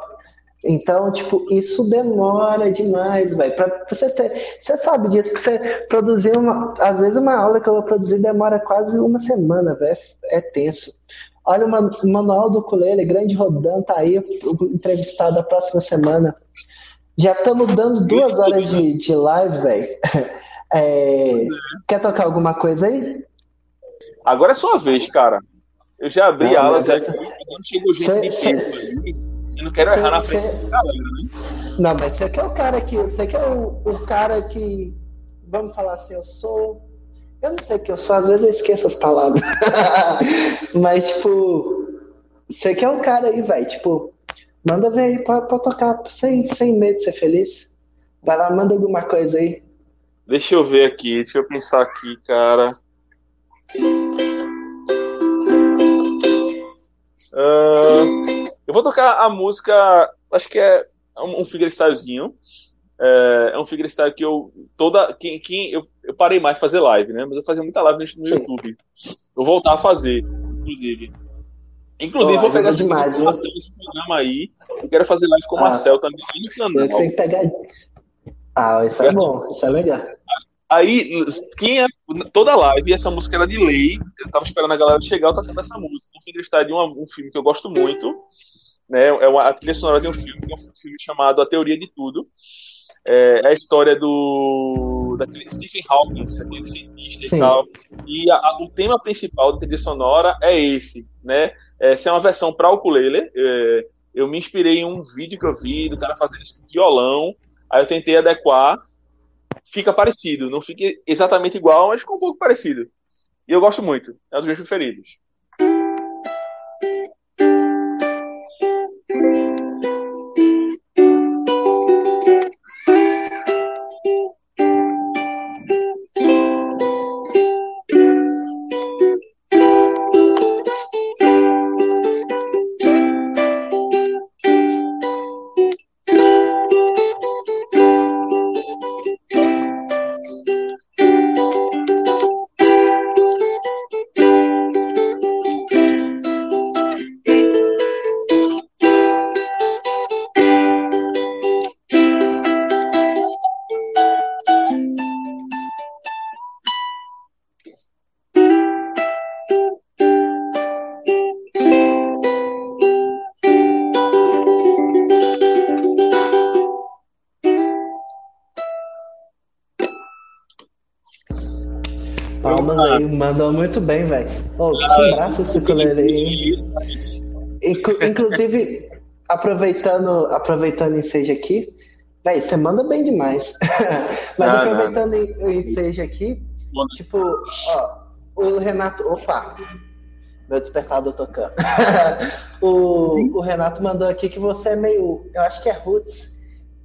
Então, tipo, isso demora demais, velho. Pra você ter. Você sabe disso, que você produzir uma. Às vezes uma aula que eu vou produzir demora quase uma semana, velho. É tenso. Olha o manual do ukulele, grande Rodan, tá aí, entrevistado a próxima semana. Já estamos dando duas horas de, de live, velho. É, quer tocar alguma coisa aí? Agora é sua vez, cara. Eu já abri não, alas aqui, quando chegou gente cê, de cê... quero errar na frente desse galera, né? Não, mas você que é o cara que. Você que é o, o cara que. Vamos falar assim, eu sou. Eu não sei o que eu sou, às vezes eu esqueço as palavras. mas, tipo. Você que é o cara aí, velho. Tipo, manda ver aí pra, pra tocar sem, sem medo de ser feliz. Vai lá, manda alguma coisa aí. Deixa eu ver aqui, deixa eu pensar aqui, cara. Uh, eu vou tocar a música, acho que é um fingerstylezinho. É, é um fingerstyle que eu toda quem, quem eu, eu parei mais de fazer live, né? Mas eu fazia muita live no. YouTube. Eu voltar a fazer, inclusive. Inclusive, oh, vou pegar demais, esse programa aí. Eu quero fazer live com o ah, Marcel também no canal. Eu tenho que pegar ah, isso é bom, isso é legal. Aí, quem é, toda live, essa música era de lei, eu tava esperando a galera chegar, eu tocando essa música. Um Fingerstyle de um, um filme que eu gosto muito, né? É uma, a trilha sonora de um filme, um filme chamado A Teoria de Tudo. É, é a história do daquele Stephen Hawking, aquele cientista Sim. e tal. E a, a, o tema principal da trilha sonora é esse, né? Essa é uma versão para ukulele. É, eu me inspirei em um vídeo que eu vi do cara fazendo isso com violão Aí eu tentei adequar, fica parecido. Não fica exatamente igual, mas fica um pouco parecido. E eu gosto muito. É um dos meus preferidos. Mandou muito bem, velho. Oh, que braço esse ukulele aí. Inclusive, aproveitando, aproveitando o ensejo aqui, velho, você manda bem demais. Mas ah, aproveitando o ensejo aqui, tipo, ó, o Renato. Opa! Meu despertador tocando. o, o Renato mandou aqui que você é meio. Eu acho que é Roots.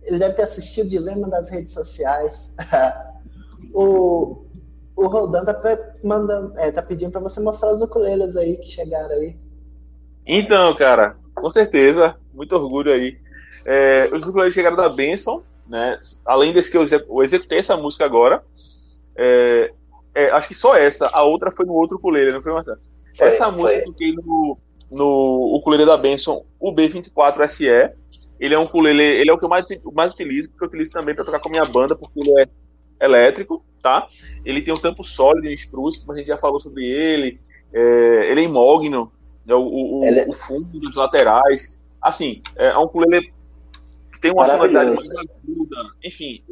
Ele deve ter assistido o Dilema das redes sociais. o, o Rodan tá mandando, é, tá pedindo para você mostrar os ukuleles aí que chegaram aí. Então, cara, com certeza, muito orgulho aí. É, os ukuleles chegaram da Benson, né? Além desse que eu, eu executei essa música agora, é, é, acho que só essa, a outra foi no outro ukulele, não foi, Marcelo? Foi, essa música eu toquei no, no ukulele da Benson, o B24 SE. Ele é um ukulele, ele é o que eu mais, mais utilizo, porque eu utilizo também para tocar com a minha banda, porque ele é elétrico, tá? Ele tem um tampo sólido em spruce, como a gente já falou sobre ele. É, ele é imógno, é o, o, ele... É o fundo dos laterais. Assim, é um ukulele que tem uma sonoridade mais aguda. Enfim,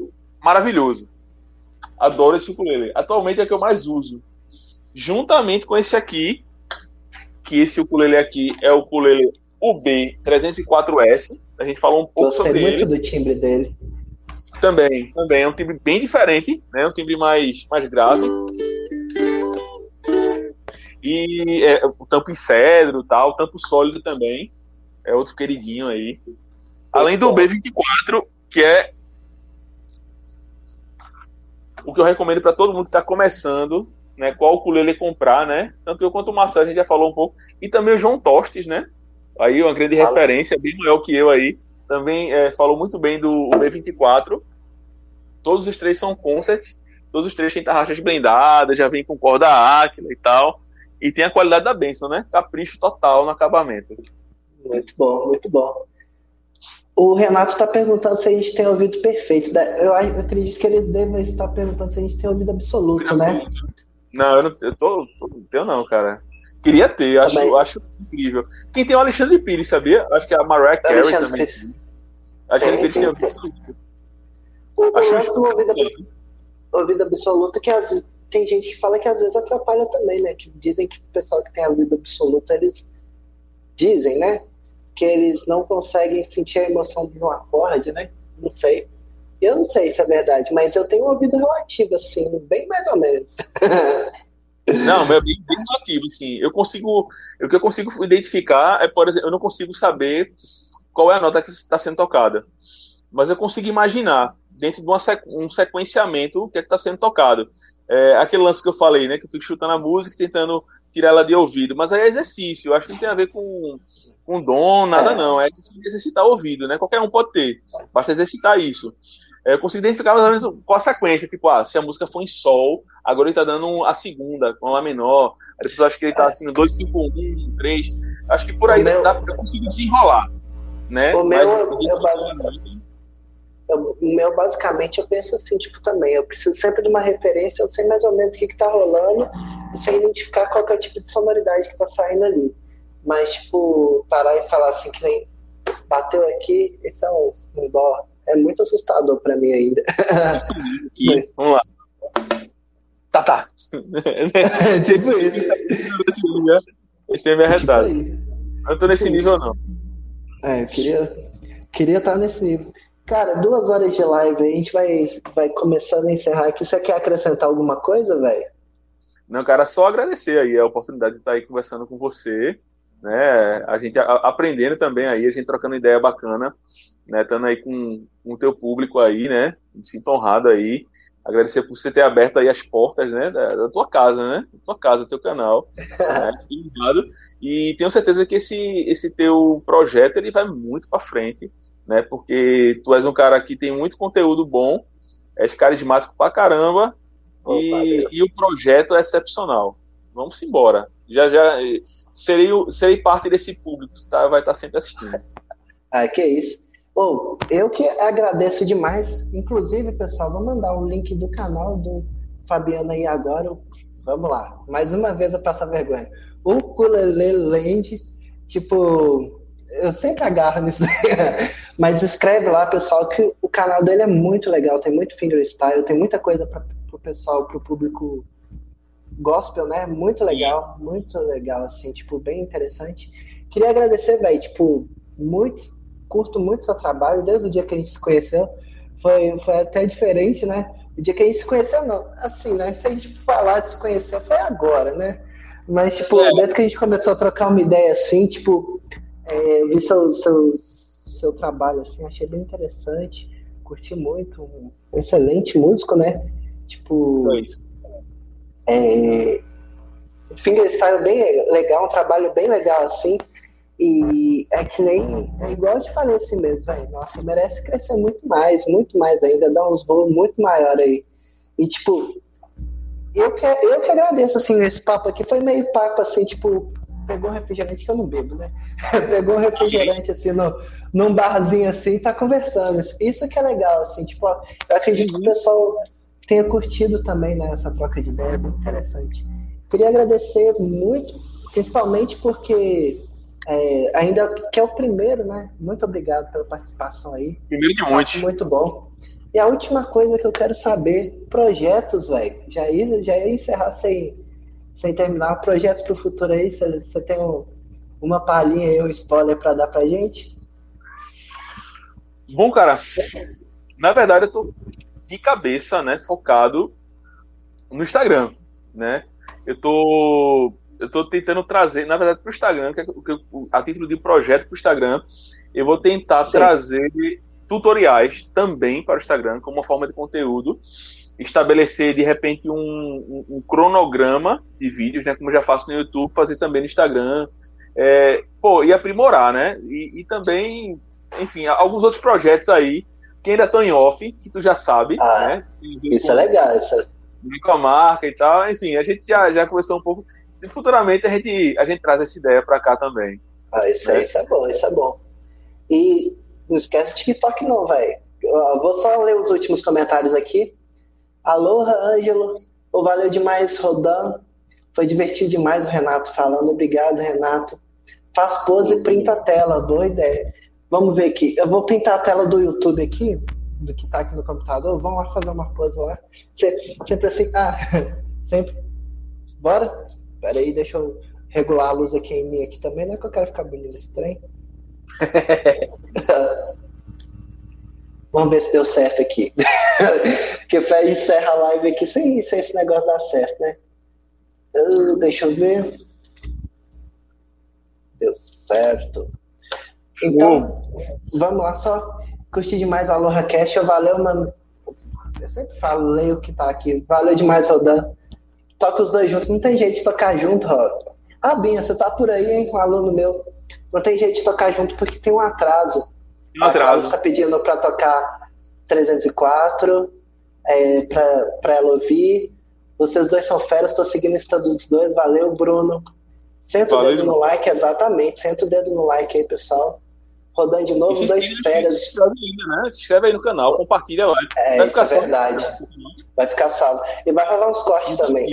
maravilhoso. Adoro esse ukulele. Atualmente é o que eu mais uso. Juntamente com esse aqui, que esse ukulele aqui é o ukulele UB304S. A gente falou um pouco Gostei sobre muito ele. do timbre dele. Também, também. É um timbre bem diferente, né? Um timbre mais, mais grave. E é, o tampo em cedro tal, o tampo sólido também. É outro queridinho aí. Além do B24, que é o que eu recomendo para todo mundo que está começando, né? Qual ukulele comprar, né? Tanto eu quanto o Marcelo, a gente já falou um pouco. E também o João Tostes, né? Aí uma grande referência, bem maior que eu aí também é, falou muito bem do B24. Todos os três são concert, todos os três têm tarraxas blindadas, já vem com corda áquila e tal. E tem a qualidade da Benção, né? Capricho total no acabamento. Muito bom, muito bom. O Renato está perguntando se a gente tem ouvido perfeito. Eu acredito que ele deve estar perguntando se a gente tem ouvido absoluto, né? Não, eu não eu tô, tô, não tenho não, cara. Queria ter, acho, acho incrível. Quem tem o Alexandre Pires, sabia? Acho que a Mariah Carey Alexandre também. Pires. Alexandre Pires tem absoluto. Eu acho do ouvido, absoluto, ouvido absoluto que às, tem gente que fala que às vezes atrapalha também, né? Que dizem que o pessoal que tem ouvido absoluto, eles dizem, né? que eles não conseguem sentir a emoção de um acorde, né? Não sei. Eu não sei se é verdade, mas eu tenho um ouvido relativo, assim, bem mais ou menos. Não, é bem, bem relativo, assim. Eu consigo. O que eu consigo identificar é, por exemplo, eu não consigo saber qual é a nota que está sendo tocada. Mas eu consigo imaginar, dentro de uma, um sequenciamento, o que é que está sendo tocado. É, aquele lance que eu falei, né? Que eu fico chutando a música e tentando tirar ela de ouvido. Mas aí é exercício. Eu acho que não tem a ver com com dom, nada é. não. É exercitar o ouvido, né? Qualquer um pode ter. Basta exercitar isso. É, eu consigo identificar mais ou menos qual a sequência. Tipo, ah, se a música for em sol, agora ele tá dando a segunda, com Lá menor. Aí depois acho que ele tá é. assim, 2, 5, 1, 3. Acho que por aí meu... dá, eu consigo desenrolar. Né? O meu, Mas, eu, basicamente, eu, o meu, basicamente, eu penso assim, tipo, também, eu preciso sempre de uma referência, eu sei mais ou menos o que, que tá rolando, e sei identificar qual é o tipo de sonoridade que tá saindo ali. Mas, tipo, parar e falar assim que nem bateu aqui, esse é um, um dó. É muito assustador pra mim ainda. Aqui, vamos lá. Tá, tá. tipo isso. Esse é me arretado. Tipo eu tô nesse nível, não. É, eu queria, queria estar nesse nível. Cara, duas horas de live, a gente vai, vai começando a encerrar aqui. Você quer acrescentar alguma coisa, velho? Não, cara, só agradecer aí a oportunidade de estar aí conversando com você né? A gente a, aprendendo também aí, a gente trocando ideia bacana, né? Estando aí com, com o teu público aí, né? Me sinto honrado aí. Agradecer por você ter aberto aí as portas, né? Da, da tua casa, né? Da tua casa, teu canal. né? E tenho certeza que esse, esse teu projeto ele vai muito para frente, né? Porque tu és um cara que tem muito conteúdo bom, és carismático pra caramba e, e o projeto é excepcional. Vamos embora. Já já serei, serei parte desse público que tá, vai estar tá sempre assistindo. Ah, que isso. Bom, eu que agradeço demais. Inclusive, pessoal, vou mandar o link do canal do Fabiano aí agora. Vamos lá. Mais uma vez eu passo a vergonha. O Kuleleland, tipo, eu sempre agarro nisso. Mas escreve lá, pessoal, que o canal dele é muito legal. Tem muito fingerstyle, tem muita coisa para o pessoal, para o público gospel, né? Muito legal, muito legal, assim, tipo, bem interessante. Queria agradecer, velho, tipo, muito, curto muito seu trabalho, desde o dia que a gente se conheceu. Foi, foi até diferente, né? O dia que a gente se conheceu, não, assim, né? Se a gente falar de se conhecer, foi agora, né? Mas, tipo, é. desde que a gente começou a trocar uma ideia assim, tipo, é, vi seu, seu, seu trabalho, assim, achei bem interessante, curti muito, um excelente músico, né? Tipo, foi é, fingerstyle bem legal, um trabalho bem legal assim. E é que nem. É igual eu te falei assim mesmo, velho. Nossa, merece crescer muito mais, muito mais ainda, dar uns voos muito maior aí. E tipo, eu que, eu que agradeço, assim, esse papo aqui. Foi meio papo assim, tipo, pegou um refrigerante que eu não bebo, né? pegou um refrigerante assim no, num barzinho assim e tá conversando. Isso que é legal, assim, tipo, eu acredito que o pessoal tenha curtido também né, essa troca de ideia, muito interessante. Queria agradecer muito, principalmente porque é, ainda que é o primeiro, né? Muito obrigado pela participação aí. Primeiro de muitos. Muito bom. E a última coisa que eu quero saber, projetos, velho. Já ia, já ia encerrar sem, sem terminar. Projetos para o futuro aí, você tem um, uma palhinha aí, um spoiler para dar pra gente? Bom, cara, na verdade eu tô de cabeça, né, focado no Instagram, né? Eu tô eu tô tentando trazer, na verdade, para o Instagram, que é, a título de projeto para o Instagram, eu vou tentar Sim. trazer tutoriais também para o Instagram como uma forma de conteúdo, estabelecer de repente um, um, um cronograma de vídeos, né, como eu já faço no YouTube, fazer também no Instagram, é, pô, e aprimorar, né? E, e também, enfim, alguns outros projetos aí que ainda estão em off, que tu já sabe, ah, né? Isso com, é legal, isso é... Com a marca e tal, enfim, a gente já, já conversou um pouco. E futuramente a gente, a gente traz essa ideia para cá também. Ah, isso, né? é, isso é bom, isso é bom. E não esquece o TikTok não, velho. Vou só ler os últimos comentários aqui. Aloha, Ângelo. Oh, valeu demais, Rodan. Foi divertido demais o Renato falando. Obrigado, Renato. Faz pose e printa a tela. Boa ideia. Vamos ver aqui. Eu vou printar a tela do YouTube aqui, do que tá aqui no computador. Vamos lá fazer uma pose lá. Sempre assim. Ah, sempre. Bora? Pera aí, deixa eu regular a luz aqui em mim aqui também. Não é que eu quero ficar bonito esse trem. Vamos ver se deu certo aqui. Porque encerra a live aqui sem, sem esse negócio dar certo, né? Uh, deixa eu ver. Deu certo. Então, vamos lá só. Curti demais o Aloha Cash. Valeu, mano. Eu sempre falo, leio o que tá aqui. Valeu demais, Rodan. Toca os dois juntos. Não tem jeito de tocar junto, Rodan. Ah, Binha, você tá por aí, hein? Um aluno meu. Não tem jeito de tocar junto porque tem um atraso. Tem um atraso. está pedindo para tocar 304, é, para ela ouvir. Vocês dois são feras, estou seguindo o estado dos dois. Valeu, Bruno. Senta Valeu, o dedo no like, exatamente. Senta o dedo no like aí, pessoal. Rodando de novo, dois feras. Se inscreve, ainda, né? se inscreve aí no canal, compartilha lá. É, vai ficar é verdade. Vai ficar salvo. E vai rolar uns cortes também.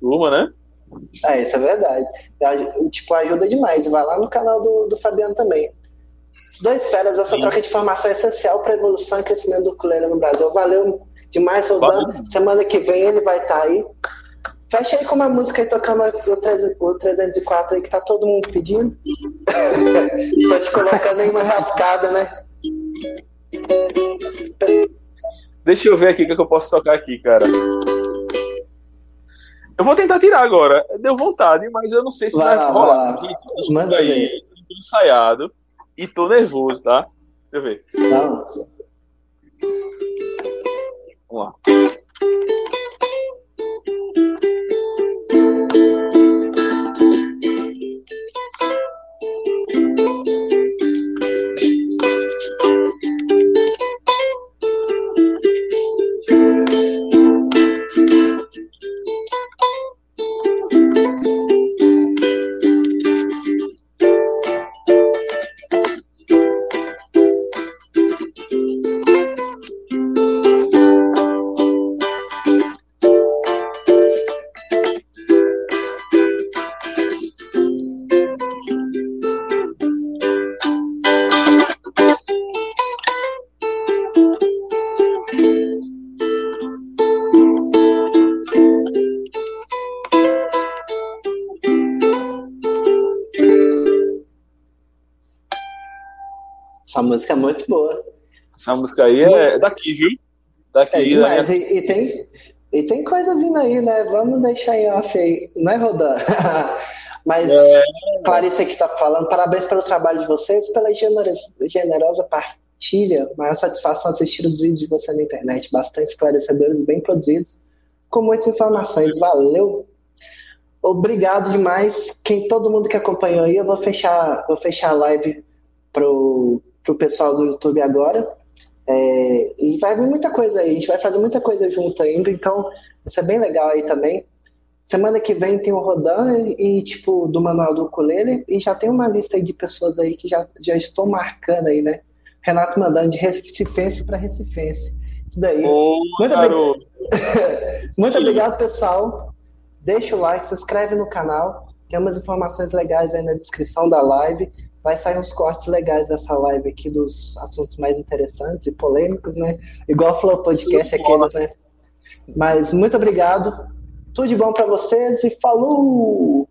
Turma, né? É, isso é verdade. Tipo, ajuda demais. Vai lá no canal do, do Fabiano também. Dois feras, essa Sim. troca de informação é essencial para a evolução e crescimento do ukulele no Brasil. Valeu demais, Rodan. Semana que vem ele vai estar tá aí. Fecha aí com uma música aí tocando o 304 aí que tá todo mundo pedindo. Tô te colocando em uma rascada, né? Deixa eu ver aqui o que eu posso tocar aqui, cara. Eu vou tentar tirar agora. Deu vontade, mas eu não sei se vai, vai rolar. Gente, Manda aí. aí. Tô ensaiado e tô nervoso, tá? Deixa eu ver. Não. Vamos lá. Música é muito boa. Essa música aí é daqui, viu? Daqui. É demais. Né? E, e, tem, e tem coisa vindo aí, né? Vamos deixar em off aí. Não é, Rodan? Mas, é... Clarice aqui tá falando, parabéns pelo trabalho de vocês, pela generosa partilha. Maior satisfação assistir os vídeos de você na internet. Bastante esclarecedores, bem produzidos, com muitas informações. Valeu! Obrigado demais. Quem todo mundo que acompanhou aí, eu vou fechar, vou fechar a live pro para o pessoal do YouTube agora. É, e vai vir muita coisa aí, a gente vai fazer muita coisa junto ainda, então isso é bem legal aí também. Semana que vem tem o Rodan e, tipo, do Manual do Ukulele, e já tem uma lista aí de pessoas aí que já, já estou marcando aí, né? Renato mandando de Recifense para Recifense. Isso daí. Muito, obrigado. muito obrigado, pessoal. Deixa o like, se inscreve no canal. Tem umas informações legais aí na descrição da live vai sair uns cortes legais dessa live aqui dos assuntos mais interessantes e polêmicos, né? Igual falou o podcast aqueles, né? Mas muito obrigado. Tudo de bom para vocês e falou!